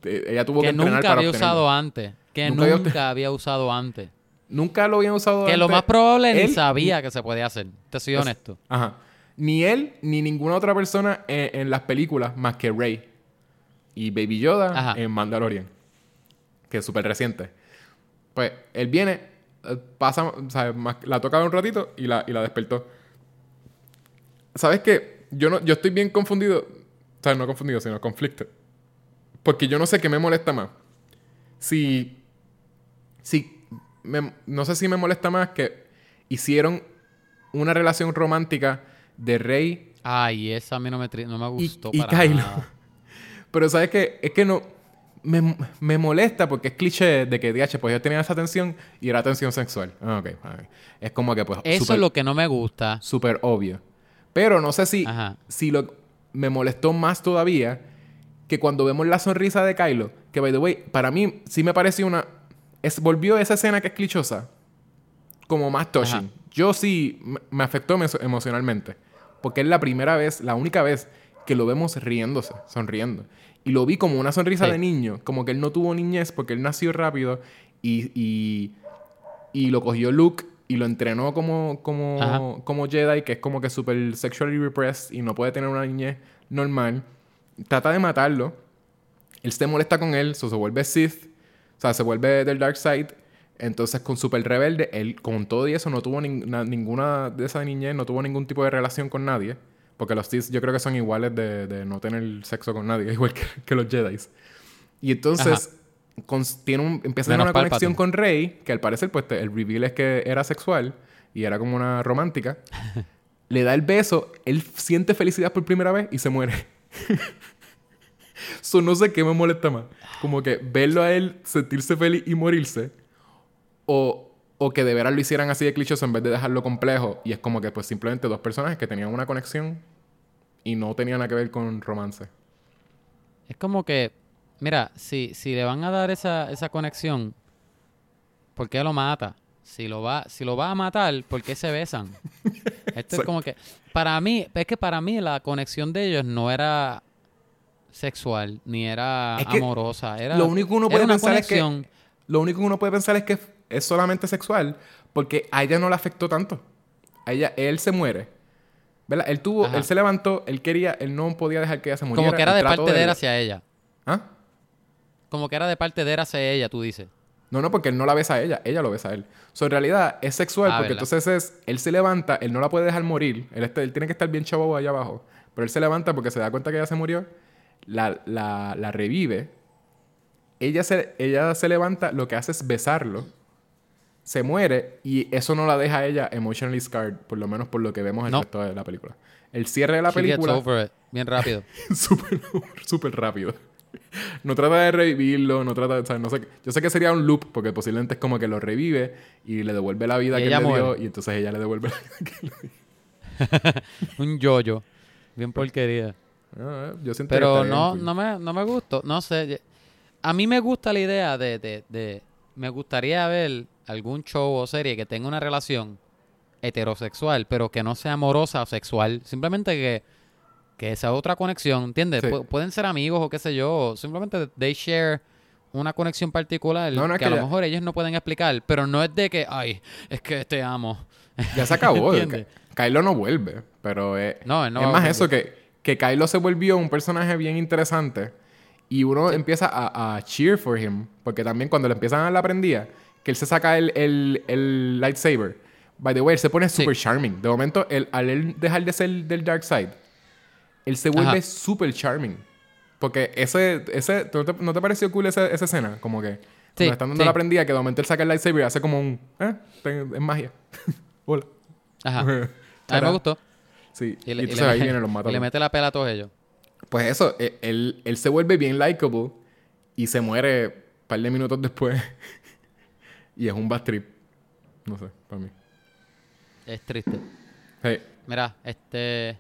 eh, ella tuvo que, Que entrenar nunca para había obtenerlo. usado antes. Que Nunca nunca, había había, usado antes. Nunca lo habían usado Que lo más probable ni Él- sabía que se podía hacer. Te soy Es- honesto. Ajá. Ni él, ni ninguna otra persona en, en las películas más que Rey y Baby Yoda Ajá. en Mandalorian, que es súper reciente. Pues él viene, eh, pasa, o sea, la toca un ratito y la, y la despertó. ¿Sabes qué? Yo, no, yo estoy bien confundido, o sea, no confundido, sino conflicto. Porque yo no sé qué me molesta más. Si. Si. me- no sé si me molesta más que hicieron una relación romántica de Rey Ay, esa a mí no me, no me y, gustó y para Kylo. nada. Pero ¿sabes qué? Es que no... Me, me molesta porque es cliché de que, DH, pues ellos tenían esa tensión y era tensión sexual. Ah, ok, ok. Es como que, pues, Eso súper- es lo que no me gusta. súper obvio. Pero no sé si, Ajá. si lo me molestó más todavía que cuando vemos la sonrisa de Kylo, que by the way, para mí sí me pareció una es, volvió esa escena que es clichosa como más touching. Ajá. Yo sí me, afectó me- emocionalmente, porque es la primera vez, la única vez que lo vemos riéndose, sonriendo. Y lo vi como una sonrisa Sí. de niño, como que él no tuvo niñez porque él nació rápido y, y, y lo cogió Luke y lo entrenó como, como, Ajá. como Jedi, que es como que super sexually repressed y no puede tener una niñez normal. Trata de matarlo. Él se molesta con él, so se vuelve Sith, o sea, se vuelve del Dark Side. Entonces, con super rebelde, él con todo y eso no tuvo nin- na- ninguna de esa niñez, no tuvo ningún tipo de relación con nadie. Porque los Sith yo creo que son iguales de, de no tener sexo con nadie, igual que, que los Jedi. Y entonces con- tiene un, empieza a tener Menos una conexión con Rey, que al parecer, pues te- el reveal es que era sexual y era como una romántica. Le da el beso, él siente felicidad por primera vez y se muere. so, no sé qué me molesta más. Como que verlo a él sentirse feliz y morirse. O, o que de veras lo hicieran así de clichoso en vez de dejarlo complejo. Y es como que pues simplemente dos personajes que tenían una conexión y no tenían nada que ver con romance. Es como que, mira, si, si le van a dar esa, esa conexión, ¿por qué lo mata? Si lo va, si lo va a matar, ¿por qué se besan? Esto es como que, para mí, es que para mí la conexión de ellos no era sexual, ni era Es que amorosa, era, lo único que uno puede pensar es que-. Lo único que uno puede pensar es que es solamente sexual porque a ella no le afectó tanto. A ella, él se muere. ¿Verdad? Él tuvo, Ajá. él se levantó, él quería, él no podía dejar que ella se muriera. como que era de parte de él hacia ella. ¿Ah? Como que era de parte de él hacia ella, tú dices. No, no, porque él no la besa a ella, ella lo besa a él. So, en realidad es sexual Ah, porque ¿verdad? entonces es, él se levanta, él no la puede dejar morir, él, está- él tiene que estar bien chavo allá abajo, pero él se levanta porque se da cuenta que ella se murió, la, la, la revive, ella se, ella se levanta, lo que hace es besarlo, se muere y eso no la deja a ella emotionally scarred, por lo menos por lo que vemos en el resto de la película. El cierre de la She gets película over it, bien rápido. súper súper rápido. No trata de revivirlo, no trata de... o sea, no sé, yo sé que sería un loop, porque posiblemente es como que lo revive y le devuelve la vida Y que ella le dio, y entonces ella le devuelve la vida que le dio. Un yoyo. Bien porquería. Ah, yo siento que Pero estaría no, bien no me, no me gustó. No sé. A mí me gusta la idea de, de, de- Me gustaría ver algún show o serie que tenga una relación heterosexual, pero que no sea amorosa o sexual. Simplemente que, que esa otra conexión, ¿entiendes? Sí. Pu- pueden ser amigos o qué sé yo. o Simplemente they share una conexión particular No, no, es que, a lo mejor ellos no pueden explicar. Pero no es de que, ay, es que te amo. Ya se acabó. Kylo no vuelve, pero es, No, no es a más eso que, que Kylo se volvió un personaje bien interesante y uno empieza a, a cheer for him, porque también cuando le empiezan a la prendida, que él se saca el, el, el lightsaber, by the way, él se pone Sí. super charming. De momento, él, al él dejar de ser del dark side, él se vuelve Ajá. super charming. Porque ese, ese ¿no te, no te pareció cool esa, esa escena? Como que Sí, cuando están dando sí. la prendida, que de momento él saca el lightsaber y hace como un, eh, es magia. Hola. Ajá. A mí me gustó. Sí, y, Y le, y entonces le ahí vienen los y mata. le mete la pela a todos ellos. Pues eso, e- él, él se vuelve bien likable y se muere un par de minutos después. y es un bad trip. No sé, para mí. Es triste. Hey, Mira, este.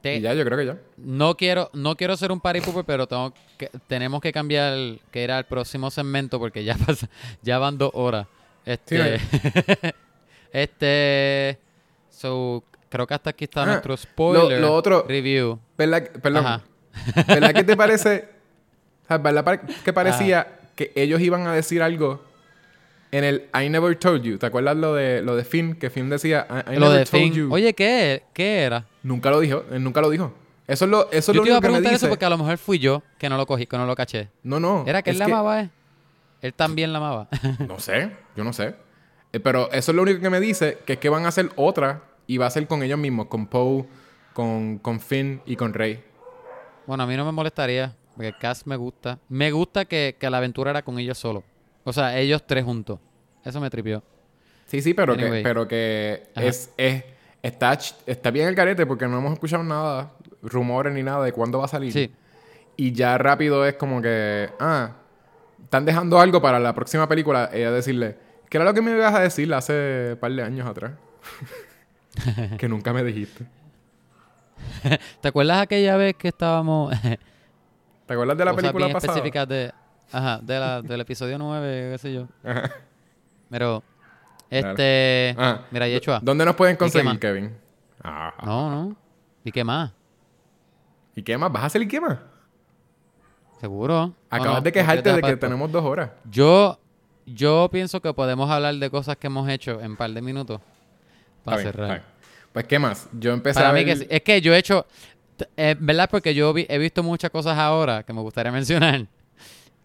te- y ya, yo creo que ya. no quiero, no quiero ser un party pooper, pero tengo que, tenemos que cambiar que era el próximo segmento porque ya pasa, ya van dos horas. Este, este, so, creo que hasta aquí está Ah, nuestro spoiler lo otro- review. ¿Verdad? Perdón. Ajá. ¿Verdad que te parece? ¿Verdad que parecía que ellos iban a decir algo en el I never told you? ¿Te acuerdas lo de lo de Finn? Que Finn decía I, I Lo never de told Finn. you. Oye, ¿qué, ¿qué era? Nunca lo dijo. Él nunca lo dijo. Eso es lo, eso es Yo lo te iba a único que me preguntar dice. eso porque a lo mejor fui yo que no lo cogí, que no lo caché. No, no. ¿Era que es él la amaba, eh? Él también la amaba. No sé. Yo no sé. Eh, Pero eso es lo único que me dice. Que es que van a hacer otra. Y va a ser con ellos mismos. Con Poe, con, con Finn y con Rey. bueno, a mí no me molestaría, porque el cast me gusta. Me gusta que, que la aventura era con ellos solos. O sea, ellos tres juntos. Eso me tripió. Sí, sí, pero que, pero que Ajá. es, es está, está bien el carete porque no hemos escuchado nada, rumores ni nada de cuándo va a salir. Sí. Y ya rápido es como que, ah, están dejando algo para la próxima película. Ella decirle, ¿qué era lo que me ibas a decir hace un par de años atrás? que nunca me dijiste. ¿Te acuerdas aquella vez que estábamos... ¿Te acuerdas de la película pasada? específicas de... Ajá, de la, del episodio 9, qué sé yo. Ajá. Pero, Claro. este... Ah, Mira, Yechua. ¿Dónde nos pueden conseguir? Kevin? Ah, No, no. ¿Y qué más? ¿Y qué más? ¿Vas a hacer y qué más? ¿Seguro? ¿O Acabas no? de ¿O quejarte de que tenemos dos horas. Yo, yo pienso que podemos hablar de cosas que hemos hecho en un par de minutos. Para bien, cerrar. Pues, ¿qué más? Yo empecé Para a mí que. Es que yo he hecho... eh, ¿Verdad? Porque yo vi- he visto muchas cosas ahora que me gustaría mencionar.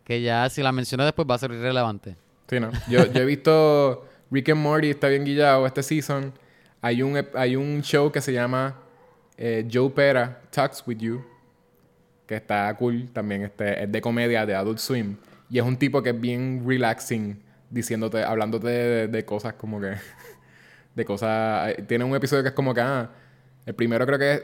Que ya si las menciono después va a ser irrelevante. Sí, no. Yo, yo he visto Rick and Morty, está bien guillado este season. Hay un, hay un show que se llama eh, Joe Pera Talks With You, que está cool también. Este, es de comedia, de Adult Swim. Y es un tipo que es bien relaxing, diciéndote, hablándote de, de cosas como que... de cosas... eh, Tiene un episodio que es como que... Ah, el primero creo que es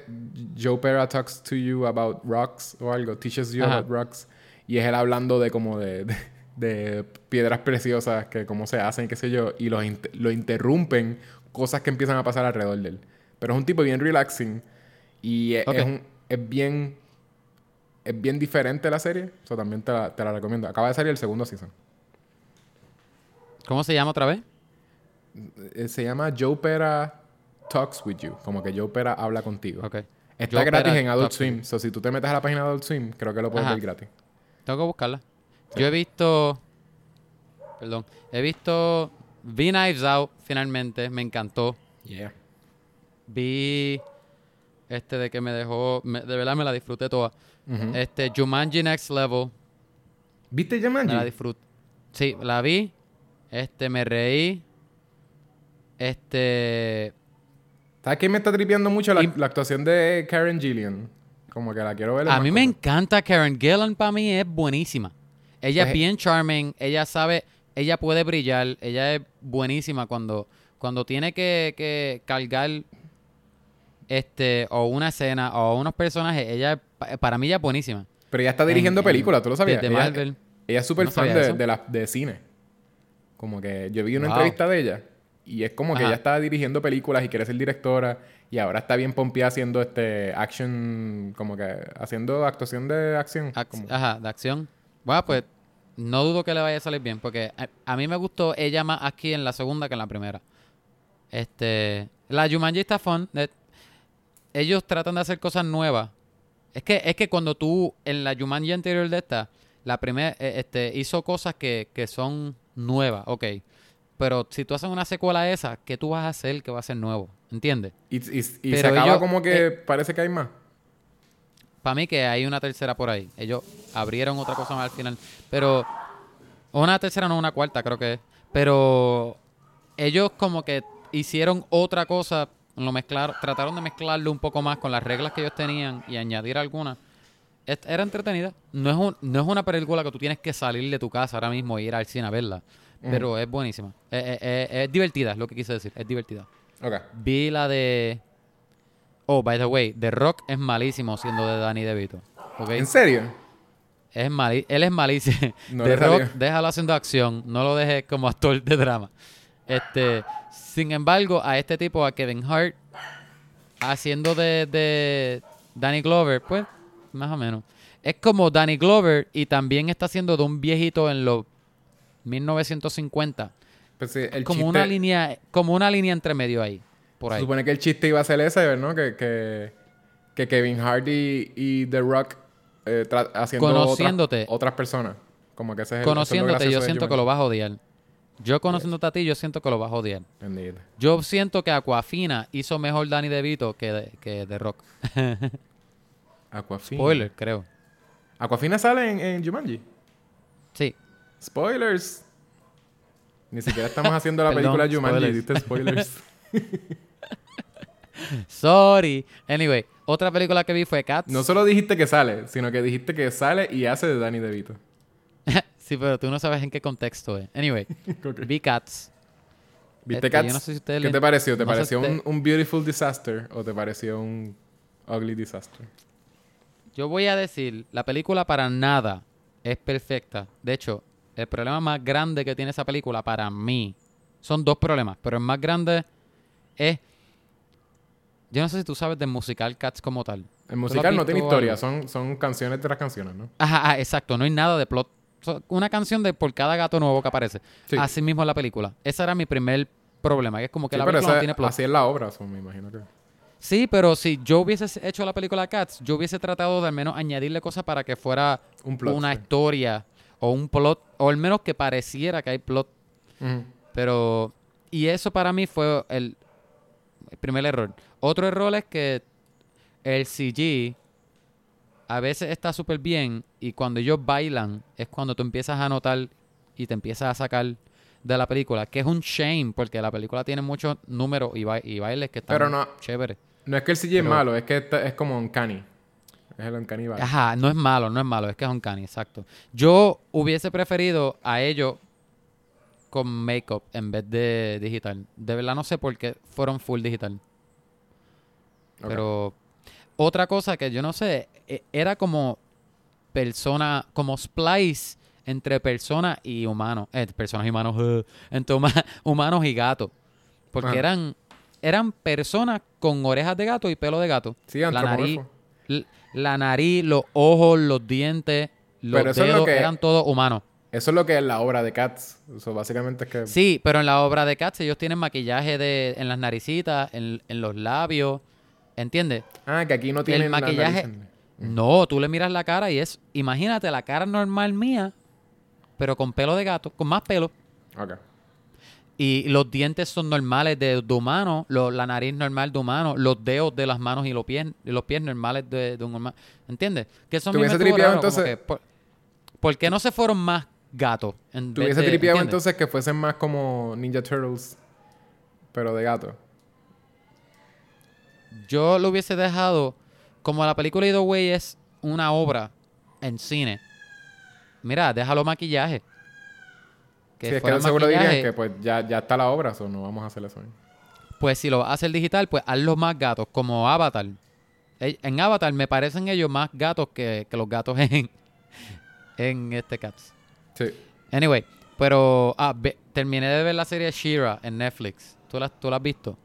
Joe Pera Talks to You About Rocks o algo. Teaches You Ajá. About Rocks. Y es él hablando de como de, de, de piedras preciosas, que cómo se hacen, qué sé yo. Y los inter- lo interrumpen cosas que empiezan a pasar alrededor de él. Pero es un tipo bien relaxing. Y es, es un- es bien... Es bien diferente la serie. Eso también te la, te la recomiendo. Acaba de salir el segundo season. ¿Cómo se llama otra vez? Eh, Se llama Joe Pera Talks With You. Como que Joe Pera habla contigo. Está Joe gratis Pera en Adult Talks Swim. So, si tú te metes a la página de Adult Swim, creo que lo puedes Ajá. ver gratis. Tengo que buscarla. Yo he visto. Perdón. He visto. Vi Knives Out finalmente. Me encantó. Yeah. Vi. Este de que me dejó. me- de verdad me la disfruté toda. Este. Jumanji Next Level. ¿Viste Me la Jumanji? disfruté. Sí, la vi. Este, me reí. Este. ¿Sabes qué me está tripeando mucho? La, Y- la actuación de Karen Gillian. Como que la quiero ver. A mí me encanta Karen Gillan, para mí es buenísima. Ella Pues- es bien charming, ella sabe, ella puede brillar, ella es buenísima cuando, cuando tiene que, que cargar este o una escena o unos personajes, ella pa- para mí ella es buenísima. Pero ella está dirigiendo En- en- películas, ¿tú lo sabías? desde ella, Marvel. ella es súper No fan de, de, la- de cine. Como que yo vi una Wow. entrevista de ella y es como que Ajá. ella está dirigiendo películas y quiere ser directora y ahora está bien pompeada haciendo este action, como que haciendo actuación de acción. Ac- como- Ajá, de acción. Bueno, pues no dudo que le vaya a salir bien, porque a, a mí me gustó ella más aquí en la segunda que en la primera. Este, la Jumanji está fun. eh, ellos tratan de hacer cosas nuevas. Es que es que cuando tú en la Jumanji anterior de esta, la primera eh, este hizo cosas que, que son nuevas, ok. Pero si tú haces una secuela a esa, ¿qué tú vas a hacer que va a ser nuevo? ¿Entiendes? Y, y- y se acaba ellos- como que eh, parece que hay más. Para mí que hay una tercera por ahí. Ellos abrieron otra cosa más al final. Pero una tercera, no una cuarta, creo que es. Pero ellos como que hicieron otra cosa, lo mezclaron, trataron de mezclarlo un poco más con las reglas que ellos tenían y añadir algunas. Era entretenida. No es, un- no es una película que tú tienes que salir de tu casa ahora mismo e ir al cine a verla. Pero es buenísima. Es, es- es- divertida, es lo que quise decir. Es divertida. Ok. Vi la de. Oh, by the way, The Rock es malísimo siendo de Danny DeVito. ¿En serio? Es mali él es malísimo. No The Rock, déjalo haciendo acción. No lo dejes como actor de drama. Este, sin embargo, a este tipo, a Kevin Hart, haciendo de, de Danny Glover, pues, más o menos. Es como Danny Glover y también está haciendo de un viejito en los 1950. Pues sí, el como chiste- una línea, como una línea entre medio ahí. Por Se ahí. supone que el chiste iba a ser ese, ¿no? Que, que, que Kevin Hardy y The Rock eh, haciendo otras- Conociéndote. Otras, personas. Como que ese es el es Conociéndote, yo siento que lo vas a odiar. Yo conociéndote a ti, yo siento que lo vas a odiar. Indeed. Yo siento que Aquafina hizo mejor Danny DeVito que de, que The Rock. Aquafina. Spoiler, creo. Aquafina sale en, en Jumanji. Sí. Spoilers. Ni siquiera estamos haciendo la Perdón, película Jumanji. Diste spoilers. Sorry. Anyway, otra película que vi fue Cats. no solo dijiste que sale, sino que dijiste que sale y hace de Danny DeVito. sí, pero tú no sabes en qué contexto es. Anyway, vi Cats. ¿Viste Este, Cats? yo no sé si ustedes ¿Qué le- te pareció? ¿Te no pareció un beautiful disaster o te pareció un ugly disaster? Yo voy a decir, la película para nada es perfecta. De hecho, el problema más grande que tiene esa película para mí son dos problemas, pero el más grande es yo no sé si tú sabes del musical Cats como tal. El ¿Tú lo musical no tiene historia, algo? son, son canciones de las canciones, ¿no? Ajá, ah, exacto, no hay nada de plot. Una canción de por cada gato nuevo que aparece. Sí. Así mismo es la película. Ese era mi primer problema, que es como que Sí, la película no tiene plot. así es la obra, so, me imagino que... Sí, pero si yo hubiese hecho la película Cats, yo hubiese tratado de al menos añadirle cosas para que fuera Un plot, una sí. historia o un plot, o al menos que pareciera que hay plot. Pero, y eso para mí fue el, el primer error. Otro error es que el CG a veces está súper bien y cuando ellos bailan es cuando tú empiezas a notar y te empiezas a sacar de la película, que es un shame porque la película tiene muchos números y, ba- y bailes que están Pero no- chéveres. No es que el CG es malo, es que es como uncanny. Es el uncanny valley. Ajá, no es malo, no es malo, es que es un cani, exacto. Yo hubiese preferido a ellos con make-up en vez de digital. De verdad no sé por qué fueron full digital. Pero otra cosa que yo no sé, e- era como persona, como splice entre personas y humanos, eh, personas y humanos, eh, entre huma- humanos y gatos. Porque Ajá. eran eran personas con orejas de gato y pelo de gato. Sí, la nariz, la nariz, los ojos, los dientes, los Pero eso es lo dedos, que- eran todos humanos. Eso es lo que es la obra de Cats. Eso básicamente es que... Sí, pero en la obra de Cats ellos tienen maquillaje de, en las naricitas, en, en los labios, ¿entiendes? Ah, que aquí no tienen el la maquillaje. No, tú le miras la cara y es, imagínate la cara normal mía, pero con pelo de gato, con más pelo. Ok. Y los dientes son normales de, de humano, lo- la nariz normal de humano, los dedos de las manos y los pies, los pies normales de, de un humano. ¿Entiendes? Que eso a ¿Te mí me hubiese estuvo tripeado, entonces? que, por, ¿por qué no se fueron más gatos? En ¿Tú vez hubiese de- tripeado entonces que fuesen más como Ninja Turtles, pero de gato? Yo lo hubiese dejado, como la película Either Way es una obra en cine. Mira, déjalo maquillaje. Que sí, es que seguro maquillaje, dirían que pues ya, ya está la obra, o no vamos a hacer eso. Pues si lo vas a hacer digital, pues hazlo más gatos, como Avatar. En Avatar me parecen ellos más gatos que, que los gatos en, en este Cats. Sí. Anyway, pero ah, ve- terminé de ver la serie Shira en Netflix. ¿Tú la, ¿Tú la has visto?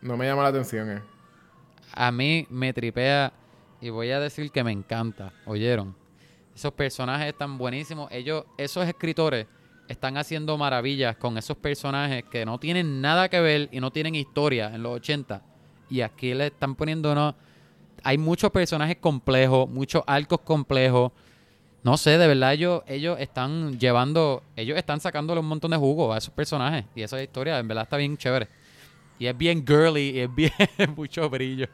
No me llama la atención, eh. A mí me tripea y voy a decir que me encanta. ¿Oyeron? Esos personajes están buenísimos. Ellos, esos escritores, están haciendo maravillas con esos personajes que no tienen nada que ver y no tienen historia en los 80. Y aquí le están poniendo unos... Hay muchos personajes complejos, muchos arcos complejos. No sé, de verdad ellos, ellos están llevando... Ellos están sacándole un montón de jugo a esos personajes. Y esa historia, en verdad, está bien chévere. Y es bien girly y es bien... mucho brillo.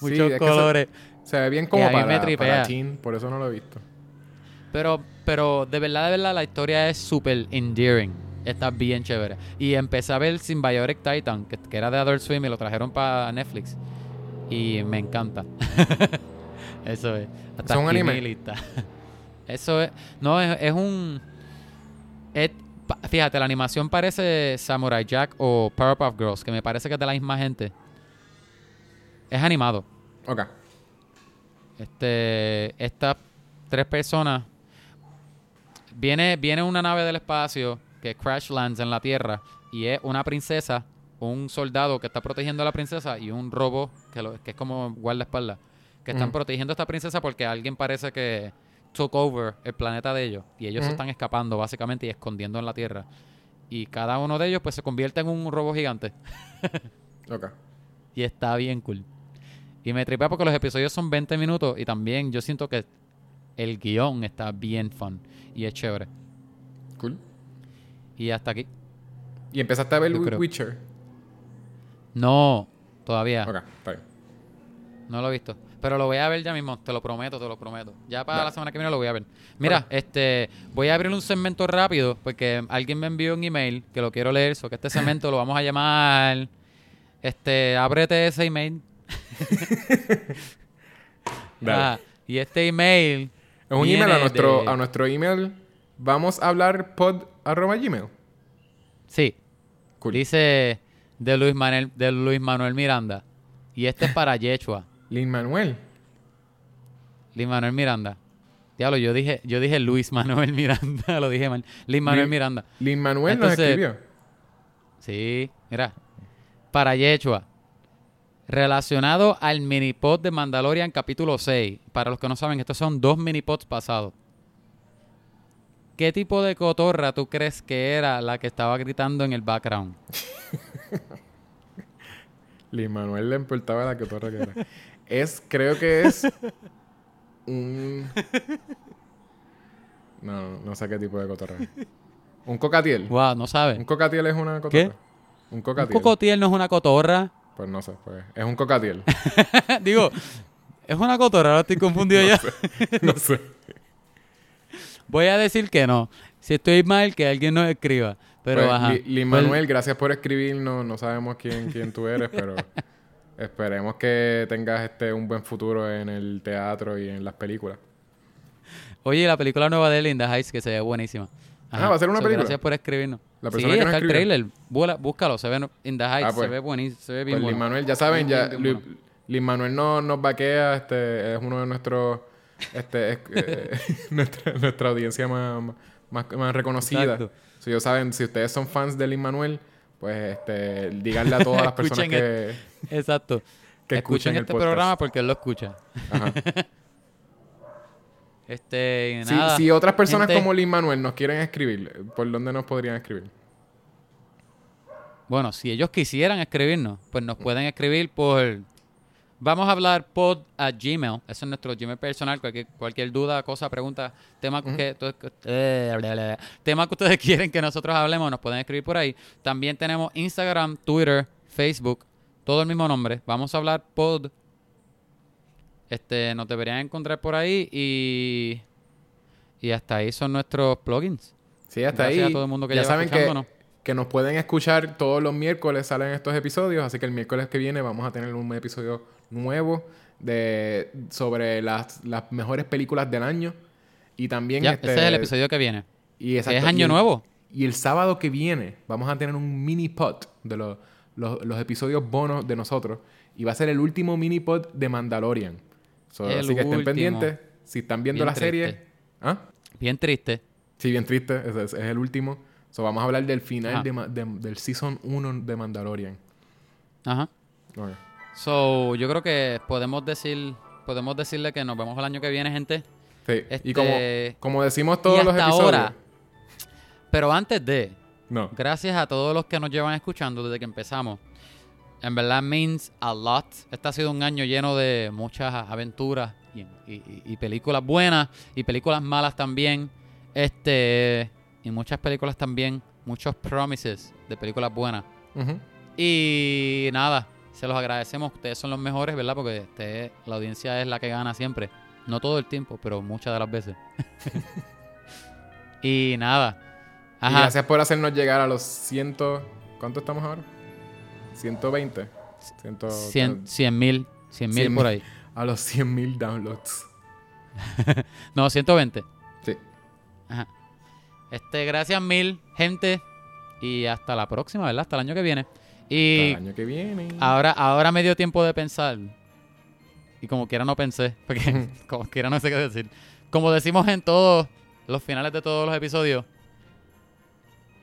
Muchos colores. Se ve bien como para, para teen, por eso no lo he visto. Pero, pero de verdad, de verdad, la historia es súper endearing. Está bien chévere. Y empecé a ver Symbiotic Titan, que, que era de Adult Swim y lo trajeron para Netflix. Y me encanta. Eso es. Hasta ¿Es un anime? Eso es. No, es, es un. es- fíjate, la animación parece Samurai Jack o Powerpuff Girls, que me parece que es de la misma gente. Es animado. Ok. Este, estas tres personas viene viene una nave del espacio que crash lands en la Tierra y es una princesa un soldado que está protegiendo a la princesa y un robo que, lo- que es como guardaespaldas, que están Ujú. protegiendo a esta princesa porque alguien parece que took over el planeta de ellos y ellos se Ujú. están escapando básicamente y escondiendo en la tierra. Y cada uno de ellos pues se convierte en un robo gigante Ok. y está bien cool. Y me tripea porque los episodios son 20 minutos y también yo siento que el guion está bien fun y es chévere. Cool. Y hasta aquí. ¿Y empezaste a ver Yo creo. Witcher? No, todavía. Ok, está bien. No lo he visto. Pero lo voy a ver ya mismo, te lo prometo, te lo prometo. Ya para Dale. la semana que viene lo voy a ver. Mira, este, voy a abrir un segmento rápido porque alguien me envió un email que lo quiero leer, so que este segmento lo vamos a llamar este, ábrete ese email. Ah, y este email Es un email a nuestro, de- a nuestro email. Vamos a hablar pod arroba gmail. Sí, Cool. dice de Luis Manuel de Luis Manuel Miranda. Y este es para Yechua. Lin Manuel. Luis Manuel Miranda. Diablo, yo dije, yo dije Luis Manuel Miranda, lo dije mal. Luis Manuel Lin- Miranda. Lin Manuel nos Entonces- escribió. Sí, mira. Para Yechua. Relacionado al minipod de Mandalorian capítulo 6. Para los que no saben, estos son dos minipods pasados. ¿Qué tipo de cotorra tú crees que era la que estaba gritando en el background? Lin Manuel le importaba la que torre que era. Es, creo que es un... No, no, sé qué tipo de cotorra es. ¿Un cocatiel? Wow, no ¿Un sabes. cocatiel es una cotorra? ¿Qué? ¿Un Un cocatiel? cocotiel no es una cotorra. Pues no sé, pues es un cocatiel. Digo, es una cotorra, ahora estoy confundido ya. no sé. Voy a decir que no. Si estoy mal, que alguien nos escriba. Pero Pues, ajá. Pues, Manuel, gracias por escribirnos. No sabemos quién, quién tú eres, pero esperemos que tengas este un buen futuro en el teatro y en las películas. Oye, la película nueva de Linda Heights, que se ve buenísima. Ah, ¿va a ser una So, película? Gracias por escribirnos. La sí, persona que nos está el trailer. Búscalo, se ve In the Heights, Ah, pues. se ve buenísimo, se ve bien Pues Lin bueno. Manuel, ya saben, ya bueno. Lin Manuel no, nos vaquea, este, es uno de nuestros, este, es- eh, nuestra, nuestra audiencia más, más, más reconocida. Si ellos saben, si ustedes son fans de Lin Manuel, pues este, díganle a todas las personas que, Exacto. que escuchen, escuchen este podcast. programa porque él lo escucha. Ajá. Este, Si, nada. si otras personas gente- como Lin Manuel nos quieren escribir, ¿por dónde nos podrían escribir? Bueno, si ellos quisieran escribirnos, pues nos pueden escribir por... Vamos a hablar pod a Gmail. Ese es nuestro Gmail personal. Cualquier, cualquier duda, cosa, pregunta, tema que, eh, bla, bla, bla. tema que ustedes quieren que nosotros hablemos, nos pueden escribir por ahí. También tenemos Instagram, Twitter, Facebook, todo el mismo nombre. Vamos a hablar pod. Este, nos deberían encontrar por ahí y... Y hasta ahí son nuestros plugins. Sí, hasta Gracias ahí. a todo el mundo que ya saben que, que nos pueden escuchar todos los miércoles, salen estos episodios, así que el miércoles que viene vamos a tener un episodio nuevo de sobre las, las mejores películas del año. Y también Ya, este, ese es el episodio que viene. y Es exacto, año y el- nuevo. Y el sábado que viene vamos a tener un mini pod de los, los, los episodios bonos de nosotros. Y va a ser el último mini pod de Mandalorian. So, así que estén pendientes. Si están viendo Bien la serie. ¿Ah? Bien triste. Sí, bien triste. Es, es el último. So, vamos a hablar del final de de- del Season 1 de Mandalorian. Ajá. Ok. So, yo creo que podemos decir, podemos decirle que nos vemos el año que viene, gente. Sí. Este- Y como, como decimos todos y los hasta episodios. ahora. Pero antes de, No. gracias a todos los que nos llevan escuchando desde que empezamos. En verdad means a lot. Este ha sido un año lleno de muchas aventuras y, y- y películas buenas y películas malas también. Este y muchas películas también, muchos promises de películas buenas. Y nada, se los agradecemos. Ustedes son los mejores, ¿verdad? Porque este- la audiencia es la que gana siempre. No todo el tiempo, pero muchas de las veces. y nada. Y gracias por hacernos llegar a los ciento... ¿Cuánto estamos ahora? 120. Ciento- 100 100 mil. 100 mil 100 por ahí. A los 100.000 downloads. No, 120. Sí. Ajá. Este, gracias mil, gente. Y hasta la próxima, ¿verdad? Hasta el año que viene. Y Hasta el año que viene. ahora, ahora me dio tiempo de pensar. Y como quiera no pensé. Porque como quiera no sé qué decir. Como decimos en todos los finales de todos los episodios.